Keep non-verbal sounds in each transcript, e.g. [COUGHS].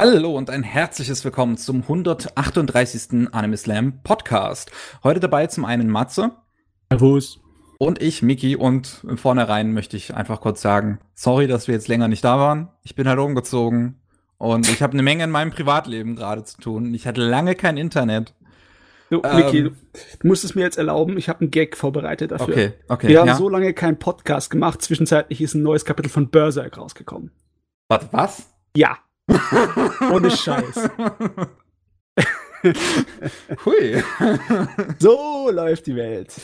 Hallo und ein herzliches Willkommen zum 138. Anime Slam Podcast. Heute dabei zum einen Matze. Servus. Und ich, Miki. Und im Vornherein möchte ich einfach kurz sagen, sorry, dass wir jetzt länger nicht da waren. Ich bin halt umgezogen und ich habe eine Menge in meinem Privatleben gerade zu tun. Ich hatte lange kein Internet. Du, ähm, Miki, du, musst es mir jetzt erlauben, ich habe einen Gag vorbereitet dafür. Okay, okay. Wir haben ja. so lange keinen Podcast gemacht, zwischenzeitlich ist ein neues Kapitel von Berserk rausgekommen. Was? Was? Ja. [LAUGHS] Ohne Scheiß. [LAUGHS] Hui. [LAUGHS] so läuft die Welt.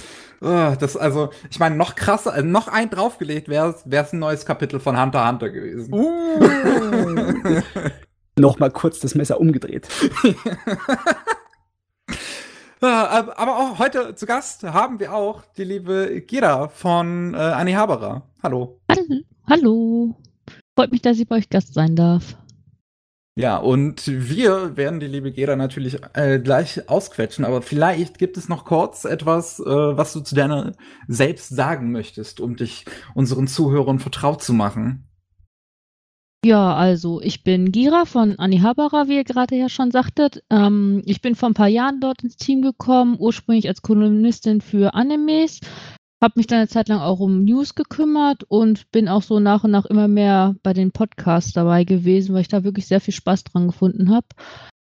Oh, das, also, ich meine, noch krasser, also noch ein draufgelegt wäre es ein neues Kapitel von Hunter x Hunter gewesen. Uh. Nochmal kurz das Messer umgedreht. Aber auch heute zu Gast haben wir auch die liebe Gira von äh, Annie Haberer. Hallo. Hallo. Freut mich, dass ich bei euch Gast sein darf. Ja, und wir werden die liebe Gera natürlich äh, gleich ausquetschen, aber vielleicht gibt es noch kurz etwas, äh, was du zu deiner selbst sagen möchtest, um dich unseren Zuhörern vertraut zu machen. Ja, also ich bin Gira von Anni Haberer, wie ihr gerade ja schon sagtet. Ähm, ich bin vor ein paar Jahren dort ins Team gekommen, ursprünglich als Kolumnistin für Animes, habe mich dann eine Zeit lang auch um News gekümmert und bin auch so nach und nach immer mehr bei den Podcasts dabei gewesen, weil ich da wirklich sehr viel Spaß dran gefunden habe.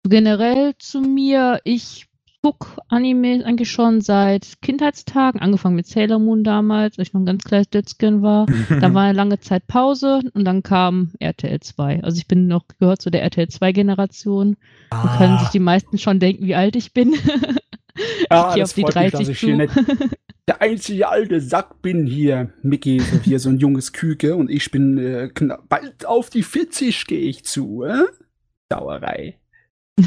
Generell zu mir, ich gucke Anime eigentlich schon seit Kindheitstagen, angefangen mit Sailor Moon damals, als ich noch ein ganz kleines Dötzchen war. [LAUGHS] da war eine lange Zeit Pause und dann kam RTL 2. Also ich bin noch gehört zu der RTL 2 Generation. Ah. Da können sich die meisten schon denken, wie alt ich bin. Ja, [LAUGHS] ich gehe auf die 30 mich, zu [LAUGHS] der einzige alte Sack bin hier. Mickey so hier so ein junges Küke und ich bin äh, bald auf die 40 gehe ich zu. Äh? Sauerei. [LAUGHS]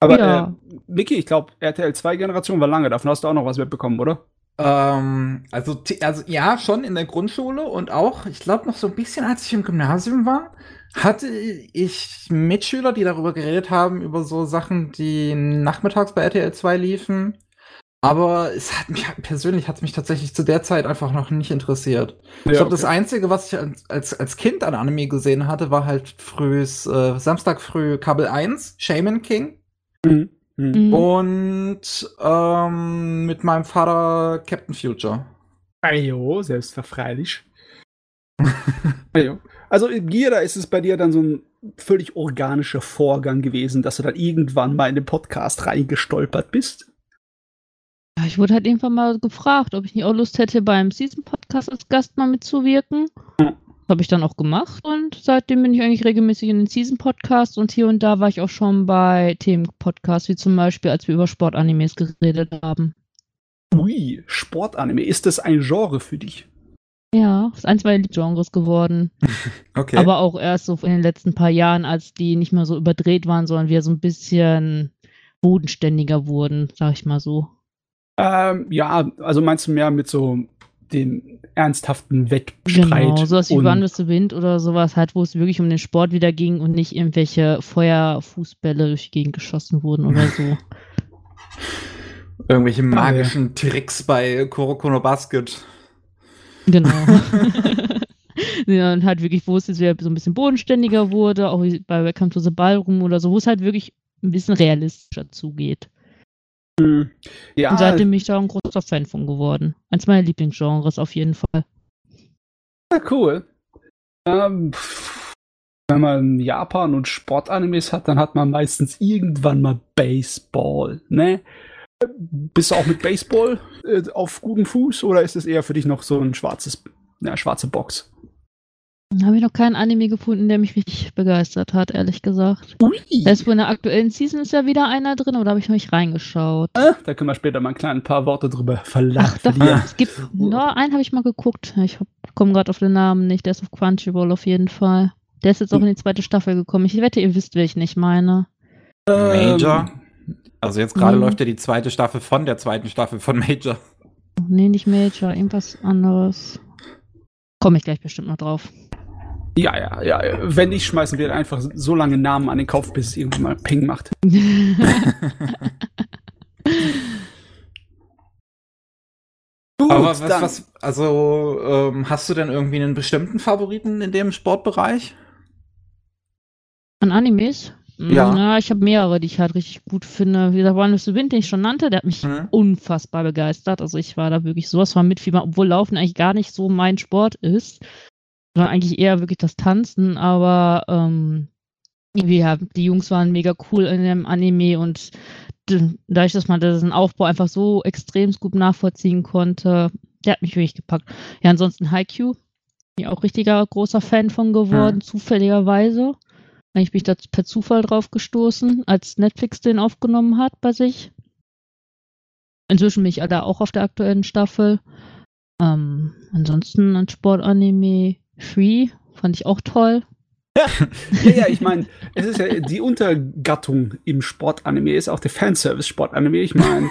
Aber ja. äh, Mickey, ich glaube, RTL 2 Generation war lange. Davon hast du auch noch was mitbekommen, oder? Ähm, also, also ja, schon in der Grundschule und auch, ich glaube, noch so ein bisschen, als ich im Gymnasium war, hatte ich Mitschüler, die darüber geredet haben, über so Sachen, die nachmittags bei RTL 2 liefen. Aber es hat mich persönlich hat mich tatsächlich zu der Zeit einfach noch nicht interessiert. Ja, ich glaube, okay. das Einzige, was ich als, als Kind an Anime gesehen hatte, war halt frühes, äh, Samstag früh Kabel 1, Shaman King. Mhm. Mhm. Und ähm, mit meinem Vater Captain Future. Ajo, selbstverfreilich. [LAUGHS] Ajo. Also in Gira ist es bei dir dann so ein völlig organischer Vorgang gewesen, dass du dann irgendwann mal in den Podcast reingestolpert bist. Ja, ich wurde halt irgendwann mal gefragt, ob ich nicht auch Lust hätte, beim Season-Podcast als Gast mal mitzuwirken. Das habe ich dann auch gemacht und seitdem bin ich eigentlich regelmäßig in den Season-Podcasts und hier und da war ich auch schon bei Themen-Podcasts, wie zum Beispiel, als wir über Sportanimes geredet haben. Ui, Sportanime, ist das ein Genre für dich? Ja, ist eins meiner Genres geworden. [LAUGHS] okay. Aber auch erst so in den letzten paar Jahren, als die nicht mehr so überdreht waren, sondern wir so ein bisschen bodenständiger wurden, sag ich mal so. Ähm, ja, also meinst du mehr mit so dem ernsthaften Wettstreit? Genau, sowas wie Wandelste Wind oder sowas halt, wo es wirklich um den Sport wieder ging und nicht irgendwelche Feuerfußbälle durch die Gegend geschossen wurden oder so. [LAUGHS] Irgendwelche magischen Tricks bei Kurokono Basket. Genau. [LAUGHS] [LAUGHS] ja, und halt wirklich, wo es jetzt wieder so ein bisschen bodenständiger wurde, auch bei Welcome to the Ballroom oder so, wo es halt wirklich ein bisschen realistischer zugeht. Mhm. Ja. Und seitdem bin ich da ein großer Fan von geworden. Eins meiner Lieblingsgenres auf jeden Fall. Ja, cool. Ähm, wenn man Japan und Sportanimes hat, dann hat man meistens irgendwann mal Baseball, ne? Bist du auch mit Baseball äh, auf gutem Fuß oder ist es eher für dich noch so ein schwarzes, ja, schwarze Box? Habe ich noch keinen Anime gefunden, der mich richtig begeistert hat, ehrlich gesagt. Ui. Erst in der aktuellen Season ist ja wieder einer drin, da habe ich noch nicht reingeschaut. Äh, da können wir später mal ein kleines paar Worte drüber verlachen. Ach, doch, es gibt nur einen habe ich mal geguckt. Ich komme gerade auf den Namen nicht. Der ist auf Crunchyroll auf jeden Fall. Der ist jetzt auch in die zweite Staffel gekommen. Ich wette, ihr wisst, wer ich nicht meine. Major? Also jetzt gerade mhm. läuft ja die zweite Staffel von der zweiten Staffel von Major. Nee, nicht Major, irgendwas anderes. Komme ich gleich bestimmt noch drauf. Ja, ja, ja. Wenn nicht, schmeißen wir einfach so lange Namen an den Kopf, bis es irgendwann mal Ping macht. [LAUGHS] Gut, Aber was, was also ähm, hast du denn irgendwie einen bestimmten Favoriten in dem Sportbereich? An Animes? Ja. Na, ich habe mehrere, die ich halt richtig gut finde. Wie gesagt, One of the Wind, den ich schon nannte, der hat mich Mhm. unfassbar begeistert. Also ich war da wirklich sowas von mitfiebern, obwohl Laufen eigentlich gar nicht so mein Sport ist. Sondern eigentlich eher wirklich das Tanzen, aber ähm, ja, die Jungs waren mega cool in dem Anime und dadurch, dass man diesen Aufbau einfach so extrem gut nachvollziehen konnte, der hat mich wirklich gepackt. Ja, ansonsten Haikyuu, bin ich auch richtiger großer Fan von geworden, zufälligerweise. Eigentlich bin ich da per Zufall drauf gestoßen, als Netflix den aufgenommen hat bei sich. Inzwischen bin ich da auch auf der aktuellen Staffel. Ähm, ansonsten ein Sportanime Free fand ich auch toll. [LAUGHS] Ja, ja, ich meine, es ist ja die Untergattung im Sportanime ist auch der Fanservice-Sportanime. Ich meine,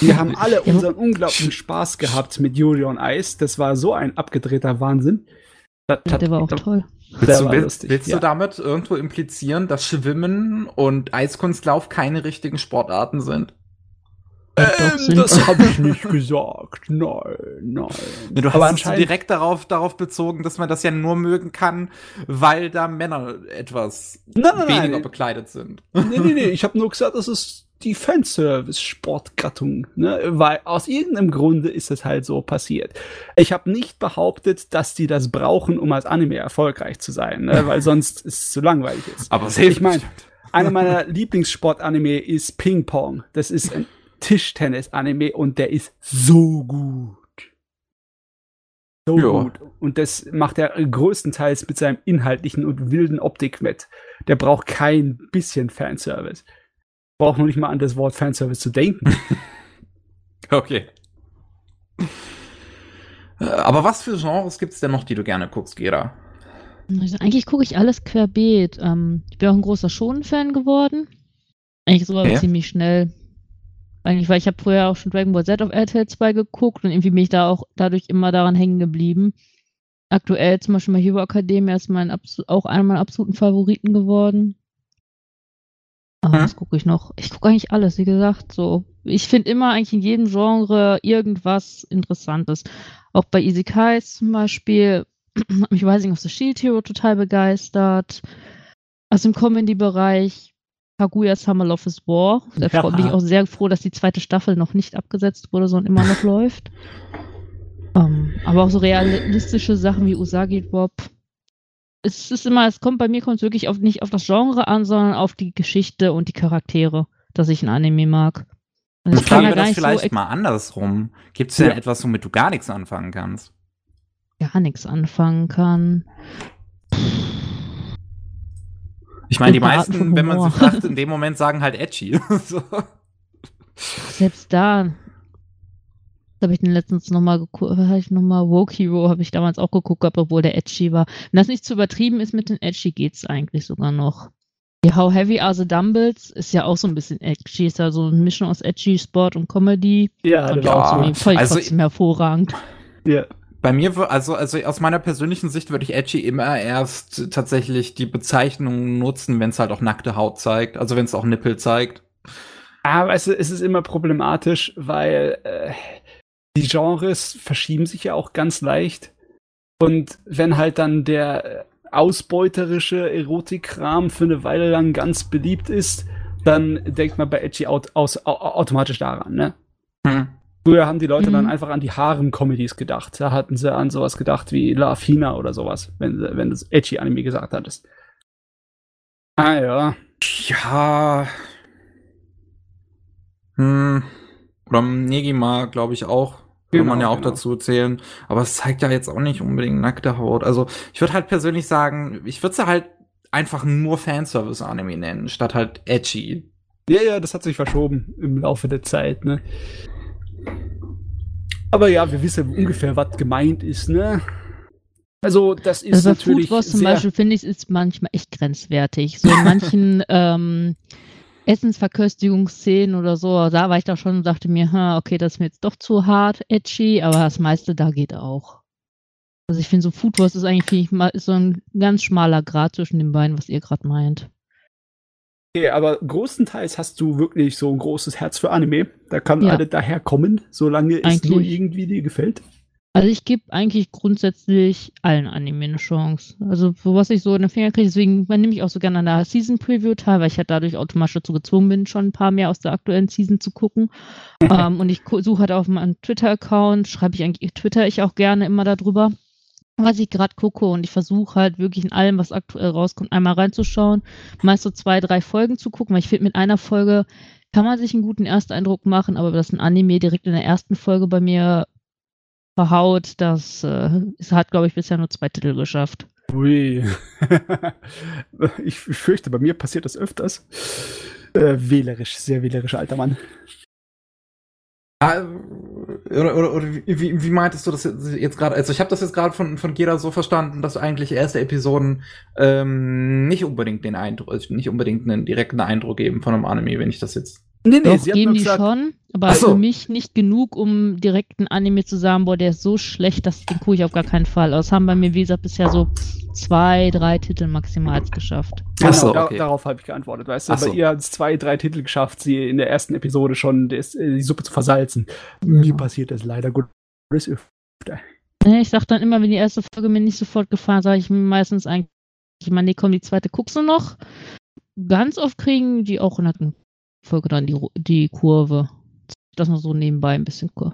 wir haben alle Ja. unseren unglaublichen Spaß gehabt mit Yuri on Ice. Das war so ein abgedrehter Wahnsinn. Das Der war auch toll. Willst, du, lustig, willst ja. du damit irgendwo implizieren, dass Schwimmen und Eiskunstlauf keine richtigen Sportarten sind? Ähm, sind- das habe ich nicht [LAUGHS] gesagt. Nein, nein. Ja, du Aber hast es direkt darauf, darauf bezogen, dass man das ja nur mögen kann, weil da Männer etwas Nein, nein, weniger nein. bekleidet sind. Nee, nee, nee. Ich habe nur gesagt, das ist die Fanservice-Sportgattung. Ne? Weil aus irgendeinem Grunde ist es halt so passiert. Ich habe nicht behauptet, dass die das brauchen, um als Anime erfolgreich zu sein, ne? weil [LAUGHS] sonst ist es zu langweilig ist. Aber sehr Ich mein- Einer meiner Lieblingssport-Anime ist Ping Pong. Das ist ein Tischtennis-Anime und der ist so gut. So Ja. gut. Und das macht er größtenteils mit seinem inhaltlichen und wilden Optik mit. Der braucht kein bisschen Fanservice. Braucht nur nicht mal an das Wort Fanservice zu denken. [LAUGHS] Okay. Aber was für Genres gibt's denn noch, die du gerne guckst, Gera? Also eigentlich gucke ich alles querbeet. Ähm, ich bin auch ein großer Shonen-Fan geworden. Eigentlich sogar Okay. ziemlich schnell. Eigentlich, weil ich habe früher auch schon Dragon Ball Z auf RTL 2 geguckt und irgendwie bin ich da auch dadurch immer daran hängen geblieben. Aktuell zum Beispiel My Hero Academia ist mein auch einer meiner absoluten Favoriten geworden. Aber Hm. was gucke ich noch? Ich gucke eigentlich alles, wie gesagt. So, ich finde immer eigentlich in jedem Genre irgendwas Interessantes. Auch bei Isekais zum Beispiel hat mich Rising of the Shield Hero total begeistert. Aus dem Comedy-Bereich Kaguya Summer Love is War. Da Ja. bin ich auch sehr froh, dass die zweite Staffel noch nicht abgesetzt wurde, sondern immer noch [LAUGHS] läuft. Ähm, aber auch so realistische Sachen wie Usagi Drop. Es ist immer, es kommt bei mir kommt es wirklich auf, nicht auf das Genre an, sondern auf die Geschichte und die Charaktere, dass ich ein Anime mag. Also ich wir gar das so vielleicht ex- mal andersrum. Gibt's denn Ja. etwas, womit du gar nichts anfangen kannst? gar nichts anfangen kann. Ich meine, die meisten, wenn man sie fragt, in [LAUGHS] dem Moment sagen halt edgy. [LAUGHS] so. Selbst da habe ich den letztens nochmal geguckt, habe ich nochmal Woke Hero habe ich damals auch geguckt, gehabt, obwohl der edgy war. Wenn das nicht zu übertrieben ist mit den edgy, geht's eigentlich sogar noch. Die How Heavy Are the Dumbbells ist ja auch so ein bisschen edgy, ist ja so eine Mischung aus edgy, Sport und Comedy. ja, Und das war ja. auch so. Also- trotzdem hervorragend. Ja. Bei mir, also, also aus meiner persönlichen Sicht würde ich edgy immer erst tatsächlich die Bezeichnung nutzen, wenn es halt auch nackte Haut zeigt. Also wenn es auch Nippel zeigt. Aber es, es ist immer problematisch, weil äh, die Genres verschieben sich ja auch ganz leicht. Und wenn halt dann der ausbeuterische Erotikkram für eine Weile lang ganz beliebt ist, dann denkt man bei Edgy aut aus, au automatisch daran, ne? Hm. Früher haben die Leute dann Mhm. einfach an die Harem-Comedies gedacht. Da hatten sie an sowas gedacht wie La Fina oder sowas, wenn, wenn du Edgy-Anime gesagt hattest. Ah ja. Ja. Hm. Oder Negima, glaube ich auch. Kann Genau, man ja auch genau. dazu zählen. Aber es zeigt ja jetzt auch nicht unbedingt nackte Haut. Also ich würde halt persönlich sagen, ich würde sie halt einfach nur Fanservice-Anime nennen, statt halt edgy. Ja, ja, das hat sich verschoben im Laufe der Zeit, ne? Aber ja, wir wissen ungefähr, was gemeint ist, ne? Also, das ist Also natürlich Food Wars zum sehr, Beispiel finde ich, ist manchmal echt grenzwertig. So in manchen [LAUGHS] ähm, Essensverköstigungsszenen oder so, da war ich da schon und dachte mir, hm, okay, das ist mir jetzt doch zu hart, edgy, aber das meiste da geht auch. Also ich finde so Food Wars ist eigentlich ich, ist so ein ganz schmaler Grad zwischen den beiden, was ihr gerade meint. okay, aber größtenteils hast du wirklich so ein großes Herz für Anime. Da kann Ja. alle daherkommen, solange es nur Eigentlich. irgendwie dir gefällt. Also ich gebe eigentlich grundsätzlich allen Anime eine Chance. Also was ich so in den Finger kriege, deswegen nehme ich auch so gerne an der Season Preview teil, weil ich halt dadurch automatisch dazu gezwungen bin, schon ein paar mehr aus der aktuellen Season zu gucken. [LAUGHS] ähm, und ich suche halt auf meinem Twitter-Account, schreibe ich eigentlich, twitter ich auch gerne immer darüber, was ich gerade gucke und ich versuche halt wirklich in allem, was aktuell rauskommt, einmal reinzuschauen, meist so zwei, drei Folgen zu gucken, weil ich finde, mit einer Folge kann man sich einen guten Ersteindruck machen, aber dass ein Anime direkt in der ersten Folge bei mir verhaut. Das äh, hat, glaube ich, bisher nur zwei Titel geschafft. Ui. [LAUGHS] ich fürchte, bei mir passiert das öfters. Äh, wählerisch, sehr wählerisch, alter Mann. Ah, oder, oder, oder wie, wie meintest du das jetzt gerade? Also ich habe das jetzt gerade von, von Gera so verstanden, dass eigentlich erste Episoden ähm, nicht unbedingt den Eindruck, also nicht unbedingt einen direkten Eindruck geben von einem Anime, wenn ich das jetzt Nee, nee, Doch, sie geben die gesagt, schon, aber so. für mich nicht genug, um direkt ein Anime zu sagen, boah, der ist so schlecht, dass den gucke ich auf gar keinen Fall. Das haben bei mir, wie gesagt, bisher so zwei, drei Titel maximal geschafft. Genau, so, okay. darauf habe ich geantwortet. Weißt du, Ach bei so. ihr hat es zwei, drei Titel geschafft, sie in der ersten Episode schon das, äh, die Suppe zu versalzen. Ja. Mir passiert das leider gut. Das öfter. Ich sag dann immer, wenn die erste Folge mir nicht sofort gefallen, sage ich mir meistens eigentlich, ich meine, nee, komm, die zweite guckst du noch. Ganz oft kriegen die auch in der Folge dann die, die Kurve. Das noch so nebenbei ein bisschen cool.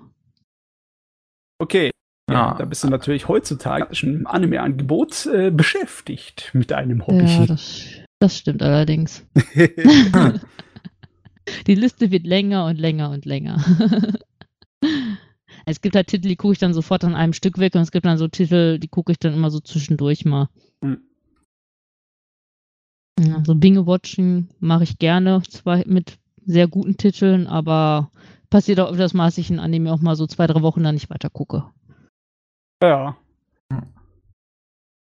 Okay. Ja, da bist du natürlich heutzutage schon im Anime-Angebot äh, beschäftigt mit einem Hobby. Ja, das, das stimmt allerdings. [LAUGHS] die Liste wird länger und länger und länger. [LAUGHS] es gibt halt Titel, die gucke ich dann sofort an einem Stück weg und es gibt dann so Titel, die gucke ich dann immer so zwischendurch mal. Mhm. Also Binge-Watching mache ich gerne, zwar mit sehr guten Titeln, aber passiert auch öfters mal, dass ich ein Anime auch mal so zwei, drei Wochen dann nicht weiter gucke. Ja.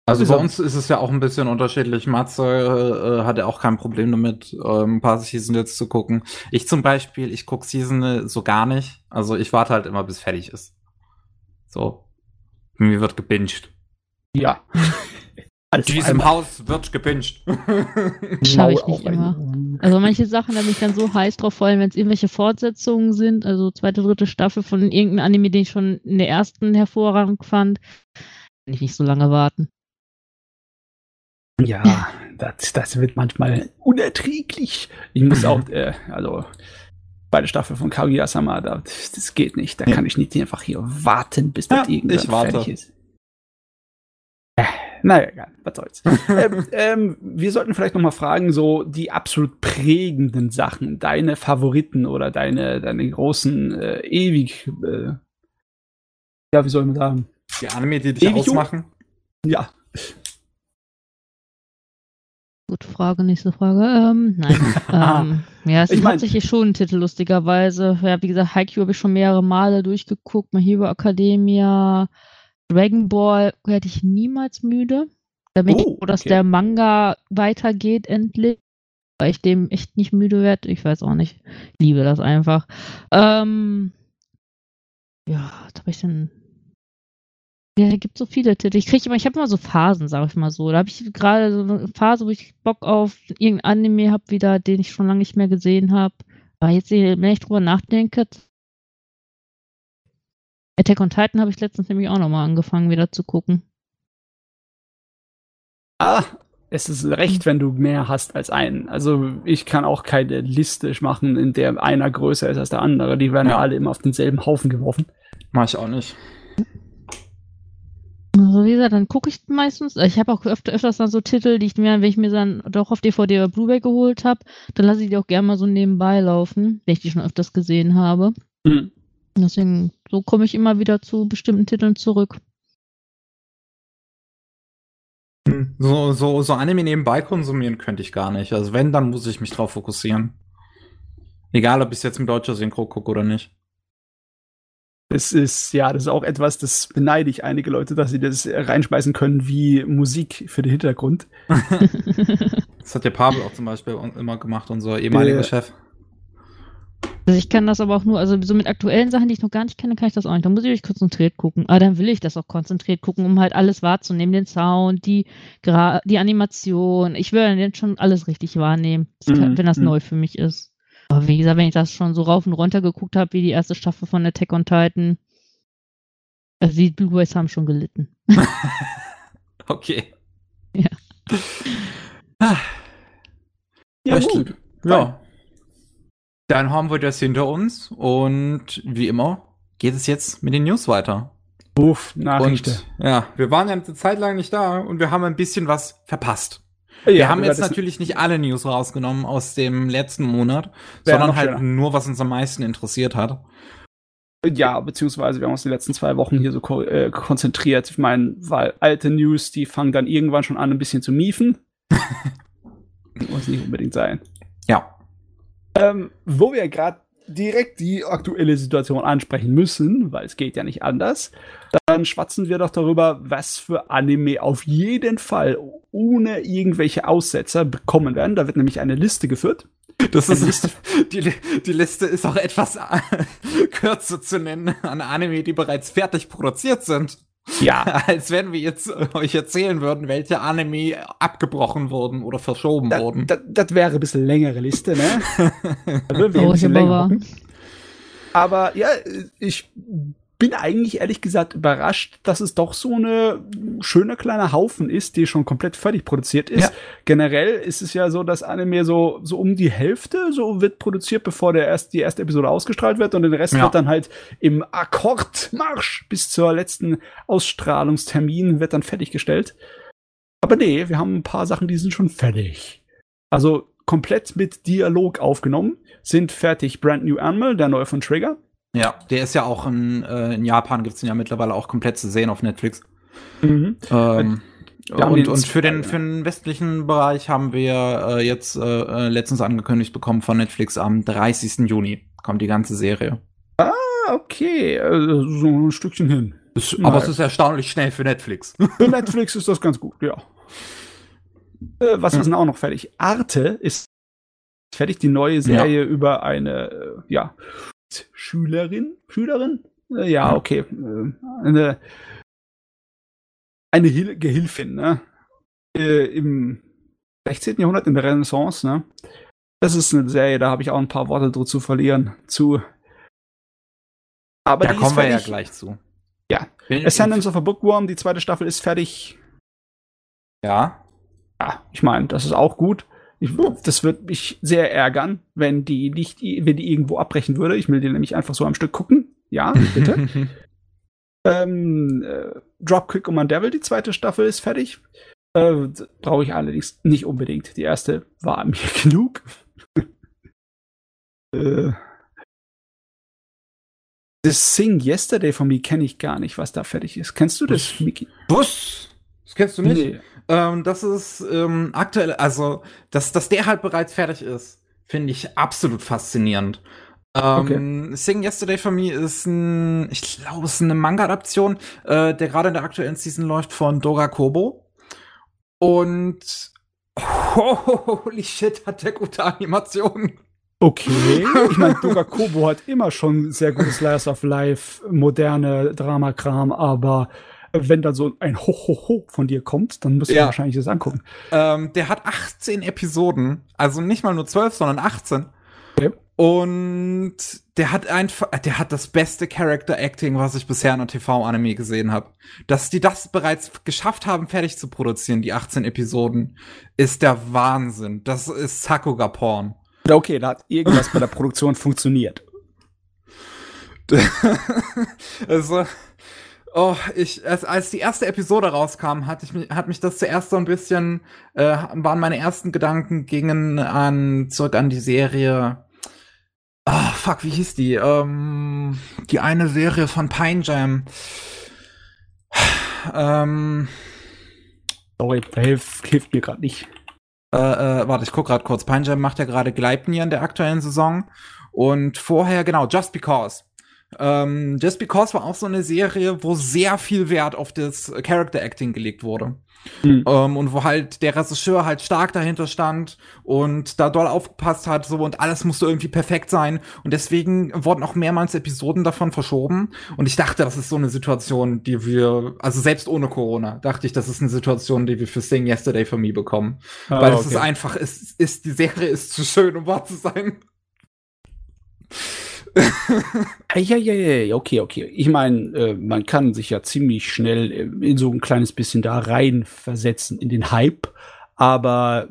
Also bei uns ist es ja auch ein bisschen unterschiedlich. Matze äh, hatte auch kein Problem damit, äh, ein paar Season jetzt zu gucken. Ich zum Beispiel, ich gucke Season so gar nicht. Also ich warte halt immer, bis fertig ist. So. Mir wird gebinged. Ja. [LAUGHS] Alles Diesem Haus wird gepinscht. [LAUGHS] Schaffe ich nicht immer. Also manche Sachen, da bin ich dann so heiß drauf, vor allem wenn es irgendwelche Fortsetzungen sind, also zweite, dritte Staffel von irgendeinem Anime, den ich schon in der ersten hervorragend fand, kann ich nicht so lange warten. Ja, das, das wird manchmal unerträglich. Ich muss auch, [LAUGHS] äh, also beide Staffel von Kaguya-sama, das, das geht nicht. Da ja. kann ich nicht einfach hier warten, bis das ja, irgendwann fertig ist. Naja, egal, was soll's. [LAUGHS] ähm, ähm, wir sollten vielleicht noch mal fragen, so die absolut prägenden Sachen, deine Favoriten oder deine, deine großen, äh, ewig, äh, ja, wie soll man sagen? Die Anime, die dich ewig ausmachen? Ja. Gute Frage, nächste Frage. Ähm, nein. [LAUGHS] ähm, ja, es ich ist mein, tatsächlich schon ein Titel, lustigerweise. Ja, wie gesagt, Haikyuu habe ich schon mehrere Male durchgeguckt, My Hero Academia, Dragon Ball werde ich niemals müde. Da bin oh, ich froh, dass okay. der Manga weitergeht endlich. Weil ich dem echt nicht müde werde. Ich weiß auch nicht. Ich liebe das einfach. Ähm, ja, was habe ich denn? Ja, da gibt so viele Titel. Ich kriege immer, ich habe immer so Phasen, sage ich mal so. Da habe ich gerade so eine Phase, wo ich Bock auf irgendein Anime habe, wieder, den ich schon lange nicht mehr gesehen habe. Aber jetzt, wenn ich drüber nachdenke, Attack on Titan habe ich letztens nämlich auch nochmal angefangen, wieder zu gucken. Ah, es ist recht, wenn du mehr hast als einen. Also ich kann auch keine Liste machen, in der einer größer ist als der andere. Die werden ja, ja alle immer auf denselben Haufen geworfen. Mach ich auch nicht. Also wie gesagt, dann gucke ich meistens. Ich habe auch öfter, öfters dann so Titel, die ich mir, wenn ich mir dann doch auf DVD oder Blu-ray geholt habe, dann lasse ich die auch gerne mal so nebenbei laufen, wenn ich die schon öfters gesehen habe. Mhm. Deswegen, so komme ich immer wieder zu bestimmten Titeln zurück. Hm, so, so, so Anime nebenbei konsumieren könnte ich gar nicht. Also wenn, dann muss ich mich drauf fokussieren. Egal, ob ich es jetzt im deutschen Synchro gucke oder nicht. Das ist, ja, das ist auch etwas, das beneide ich einige Leute, dass sie das reinschmeißen können wie Musik für den Hintergrund. [LAUGHS] [LAUGHS] das hat der Pavel auch zum Beispiel immer gemacht, unser ehemaliger äh, Chef. Also ich kann das aber auch nur, also so mit aktuellen Sachen, die ich noch gar nicht kenne, kann ich das auch nicht. Da muss ich wirklich konzentriert gucken. Aber dann will ich das auch konzentriert gucken, um halt alles wahrzunehmen, den Sound, die, Gra die Animation. Ich will dann jetzt schon alles richtig wahrnehmen, mhm. wenn das mhm. neu für mich ist. Aber wie gesagt, wenn ich das schon so rauf und runter geguckt habe, wie die erste Staffel von Attack on Titan, Also die Blu-rays haben schon gelitten. [LAUGHS] Okay. Ja. Ah, Ja, Echt? gut. Ja. Dann haben wir das hinter uns und wie immer geht es jetzt mit den News weiter. Uff, Nachrichten. Und ja, wir waren ja eine Zeit lang nicht da und wir haben ein bisschen was verpasst. Ja, wir haben jetzt natürlich nicht alle News rausgenommen aus dem letzten Monat, sondern halt schöner. nur, was uns am meisten interessiert hat. Ja, beziehungsweise wir haben uns die letzten zwei Wochen hier so ko äh, konzentriert. Ich meine, weil alte News, die fangen dann irgendwann schon an, ein bisschen zu miefen. [LAUGHS] Muss nicht unbedingt sein. Ja. Ähm, wo wir gerade direkt die aktuelle Situation ansprechen müssen, weil es geht ja nicht anders, dann schwatzen wir doch darüber, was für Anime auf jeden Fall ohne irgendwelche Aussetzer bekommen werden. Da wird nämlich eine Liste geführt. Das ist [LAUGHS] die, Li- die Liste ist auch etwas [LAUGHS] kürzer zu nennen an Anime, die bereits fertig produziert sind. Ja, [LAUGHS] Als wenn wir jetzt äh, euch erzählen würden, welche Anime abgebrochen wurden oder verschoben das, wurden. das, das wäre ein bisschen längere Liste, ne? [LAUGHS] Da würden wir ein bisschen ich länger. Aber ja, ich bin eigentlich ehrlich gesagt überrascht, dass es doch so eine schöne kleine Haufen ist, die schon komplett fertig produziert ist. Ja. Generell ist es ja so, dass Anime so, so um die Hälfte so wird produziert, bevor der erst, die erste Episode ausgestrahlt wird und den Rest Ja. wird dann halt im Akkordmarsch bis zur letzten Ausstrahlungstermin wird dann fertiggestellt. Aber nee, wir haben ein paar Sachen, die sind schon fertig. Also komplett mit Dialog aufgenommen, sind fertig Brand New Animal, der neue von Trigger. Ja, der ist ja auch in, äh, in Japan gibt's den ja mittlerweile auch komplett zu sehen auf Netflix. Mhm. Ähm, und, und für den, für den westlichen Bereich haben wir äh, jetzt äh, äh, letztens angekündigt bekommen von Netflix am 30. Juni kommt die ganze Serie. Ah, okay, also so ein Stückchen hin. Ist, aber es ist erstaunlich schnell für Netflix. Für Netflix ist das ganz gut, ja. Äh, was Ja. ist denn auch noch fertig? Arte ist fertig, die neue Serie über eine, äh, ja, Schülerin? Schülerin? Äh, ja, okay. Äh, eine eine Hil Gehilfin, ne? Äh, Im 16. Jahrhundert, in der Renaissance, ne? Das ist eine Serie, da habe ich auch ein paar Worte dazu verlieren. Zu. Aber da die kommen ist wir ja gleich zu. Ja. Bin- Ascendance of a Bookworm, die zweite Staffel ist fertig. Ja. Ja, ich meine, das ist auch gut. Ich, das wird mich sehr ärgern, wenn die nicht, wenn die irgendwo abbrechen würde. Ich will die nämlich einfach so am Stück gucken. Ja, bitte. [LAUGHS] ähm, äh, Dropkick um Devil, die zweite Staffel ist fertig. Äh, Brauche ich allerdings nicht unbedingt. Die erste war [LAUGHS] mir genug. [LAUGHS] äh, das Sing Yesterday von mir kenne ich gar nicht, was da fertig ist. Kennst du das? Miki? Bus! Das kennst du nicht? Nee. Ähm, das ist ähm, aktuell, also, dass, dass der halt bereits fertig ist, finde ich absolut faszinierend. Ähm, Sing Yesterday for Me ist ein, ich glaube, es ist eine Manga-Adaption, äh, der gerade in der aktuellen Season läuft von Dora Kobo. Und [LAUGHS] holy shit, hat der gute Animationen. Okay. Ich meine, [LAUGHS] Doga Kobo hat immer schon sehr gutes Slice of Life, moderne Dramakram, aber wenn dann so ein Ho-Ho-Ho von dir kommt, dann musst du Ja. wahrscheinlich das angucken. Ähm, der hat 18 Episoden, also nicht mal nur 12, sondern 18. Okay. Und der hat einfach, der hat das beste Character Acting, was ich bisher in einem TV-Anime gesehen habe. Dass die das bereits geschafft haben, fertig zu produzieren, die 18 Episoden, ist der Wahnsinn. Das ist Sakuga-Porn. Okay, da hat irgendwas bei der Produktion [LAUGHS] funktioniert. also, oh, ich, als, als die erste Episode rauskam, hatte ich mich, hat mich das zuerst so ein bisschen, äh, waren meine ersten Gedanken gingen an, zurück an die Serie. Ah, fuck, wie hieß die? Ähm, die eine Serie von Pine Jam. Ähm, Sorry, hilft, hilft mir gerade nicht. äh, äh, warte, ich guck gerade kurz. Pine Jam macht ja gerade Gleipnir in der aktuellen Saison. Und vorher, genau, Just Because. Ähm, Just Because war auch so eine Serie, wo sehr viel Wert auf das Character Acting gelegt wurde. Hm. Ähm, und wo halt der Regisseur halt stark dahinter stand und da doll aufgepasst hat, so und alles musste irgendwie perfekt sein. Und deswegen wurden auch mehrmals Episoden davon verschoben. Und ich dachte, das ist so eine Situation, die wir, also selbst ohne Corona, dachte ich, das ist eine Situation, die wir für Sing Yesterday for Me bekommen. Ah, Weil es okay. ist einfach, es ist, die Serie ist zu schön, um wahr zu sein. Ja, ja, ja, okay, okay. Ich meine, äh, man kann sich ja ziemlich schnell äh, in so ein kleines bisschen da rein versetzen in den Hype. Aber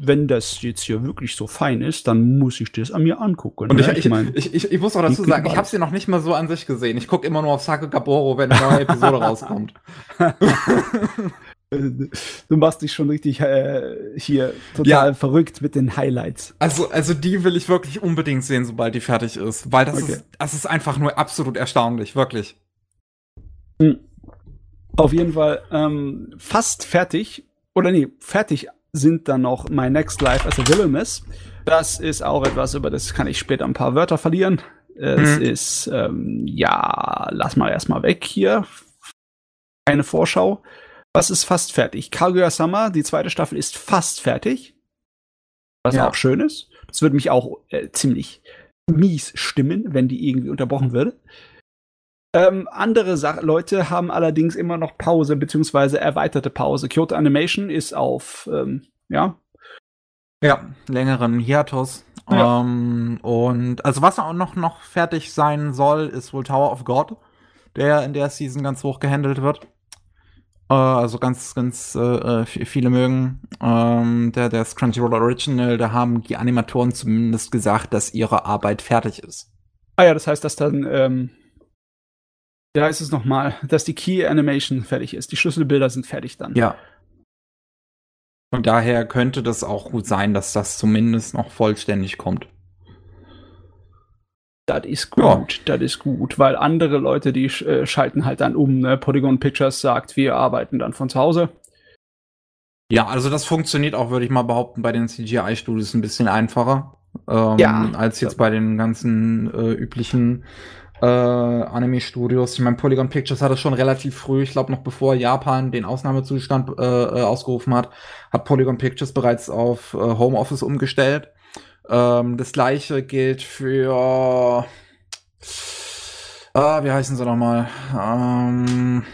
wenn das jetzt hier wirklich so fein ist, dann muss ich das an mir angucken. Und ne? ich, ich, mein, ich, ich, ich muss auch dazu sagen, ich habe sie noch nicht mal so an sich gesehen. Ich gucke immer nur auf Sake Gaboro, wenn eine neue Episode [LAUGHS] rauskommt. [LAUGHS] du machst dich schon richtig äh, hier total Ja. verrückt mit den Highlights. Also, also die will ich wirklich unbedingt sehen, sobald die fertig ist. Weil das, Okay. ist, das ist einfach nur absolut erstaunlich, wirklich. Auf jeden Fall ähm, fast fertig. Oder nee, fertig sind dann noch My Next Life as a Villainess. Das ist auch etwas, über das kann ich später ein paar Wörter verlieren. Es Mhm. ist, ähm, ja, lass mal erstmal weg hier. Eine Vorschau. Was ist fast fertig? Kaguya-sama, die zweite Staffel ist fast fertig. Was Ja. auch schön ist. Das würde mich auch äh, ziemlich mies stimmen, wenn die irgendwie unterbrochen würde. Ähm, andere Sa Leute haben allerdings immer noch Pause, beziehungsweise erweiterte Pause. Kyoto Animation ist auf, ähm, ja, Ja, längeren Hiatus. Ja. Ähm, und also was auch noch, noch fertig sein soll, ist wohl Tower of God, der in der Season ganz hoch gehandelt wird. Äh, also ganz, ganz äh, äh, viele mögen. Ähm, der, der ist Crunchyroll Original, da haben die Animatoren zumindest gesagt, dass ihre Arbeit fertig ist. Ah ja, das heißt, dass dann, ähm, wie heißt es nochmal, dass die Key Animation fertig ist. Die Schlüsselbilder sind fertig dann. Ja. Von daher könnte das auch gut sein, dass das zumindest noch vollständig kommt. Das ist gut, das ist gut, weil andere Leute, die äh, schalten halt dann um. Ne? Polygon Pictures sagt, wir arbeiten dann von zu Hause. Ja, also das funktioniert auch, würde ich mal behaupten, bei den CGI-Studios ein bisschen einfacher. Ähm, Ja. Als jetzt bei den ganzen äh, üblichen äh, Anime-Studios. Ich meine, Polygon Pictures hat es schon relativ früh, ich glaube noch bevor Japan den Ausnahmezustand äh, äh, ausgerufen hat, hat Polygon Pictures bereits auf äh, Homeoffice umgestellt. Ähm, das gleiche gilt für ah, wie heißen sie nochmal? Ähm,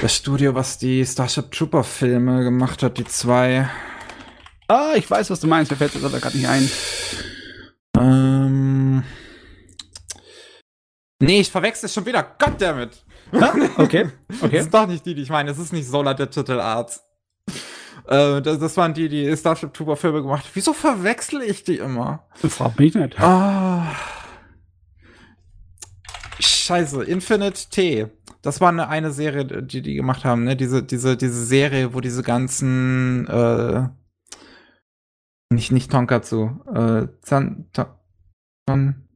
das Studio, was die Starship Trooper Filme gemacht hat, die zwei. Ah, ich weiß, was du meinst, mir fällt das aber gerade nicht ein. Ähm, nee, ich verwechsel es schon wieder. Goddammit! Ah, okay, [LAUGHS] Das okay. ist doch nicht die, die ich meine. Es ist nicht Solar Digital Arts. Äh, das, das waren die, die Starship Trooper Filme gemacht haben. Wieso verwechsel ich die immer? Frag mich nicht. Ah. Scheiße, Infinite T. Das war eine, eine Serie, die die gemacht haben, ne? Diese, diese, diese Serie, wo diese ganzen, äh, nicht, nicht Tonkatsu, äh, Zan, Ton, Ton,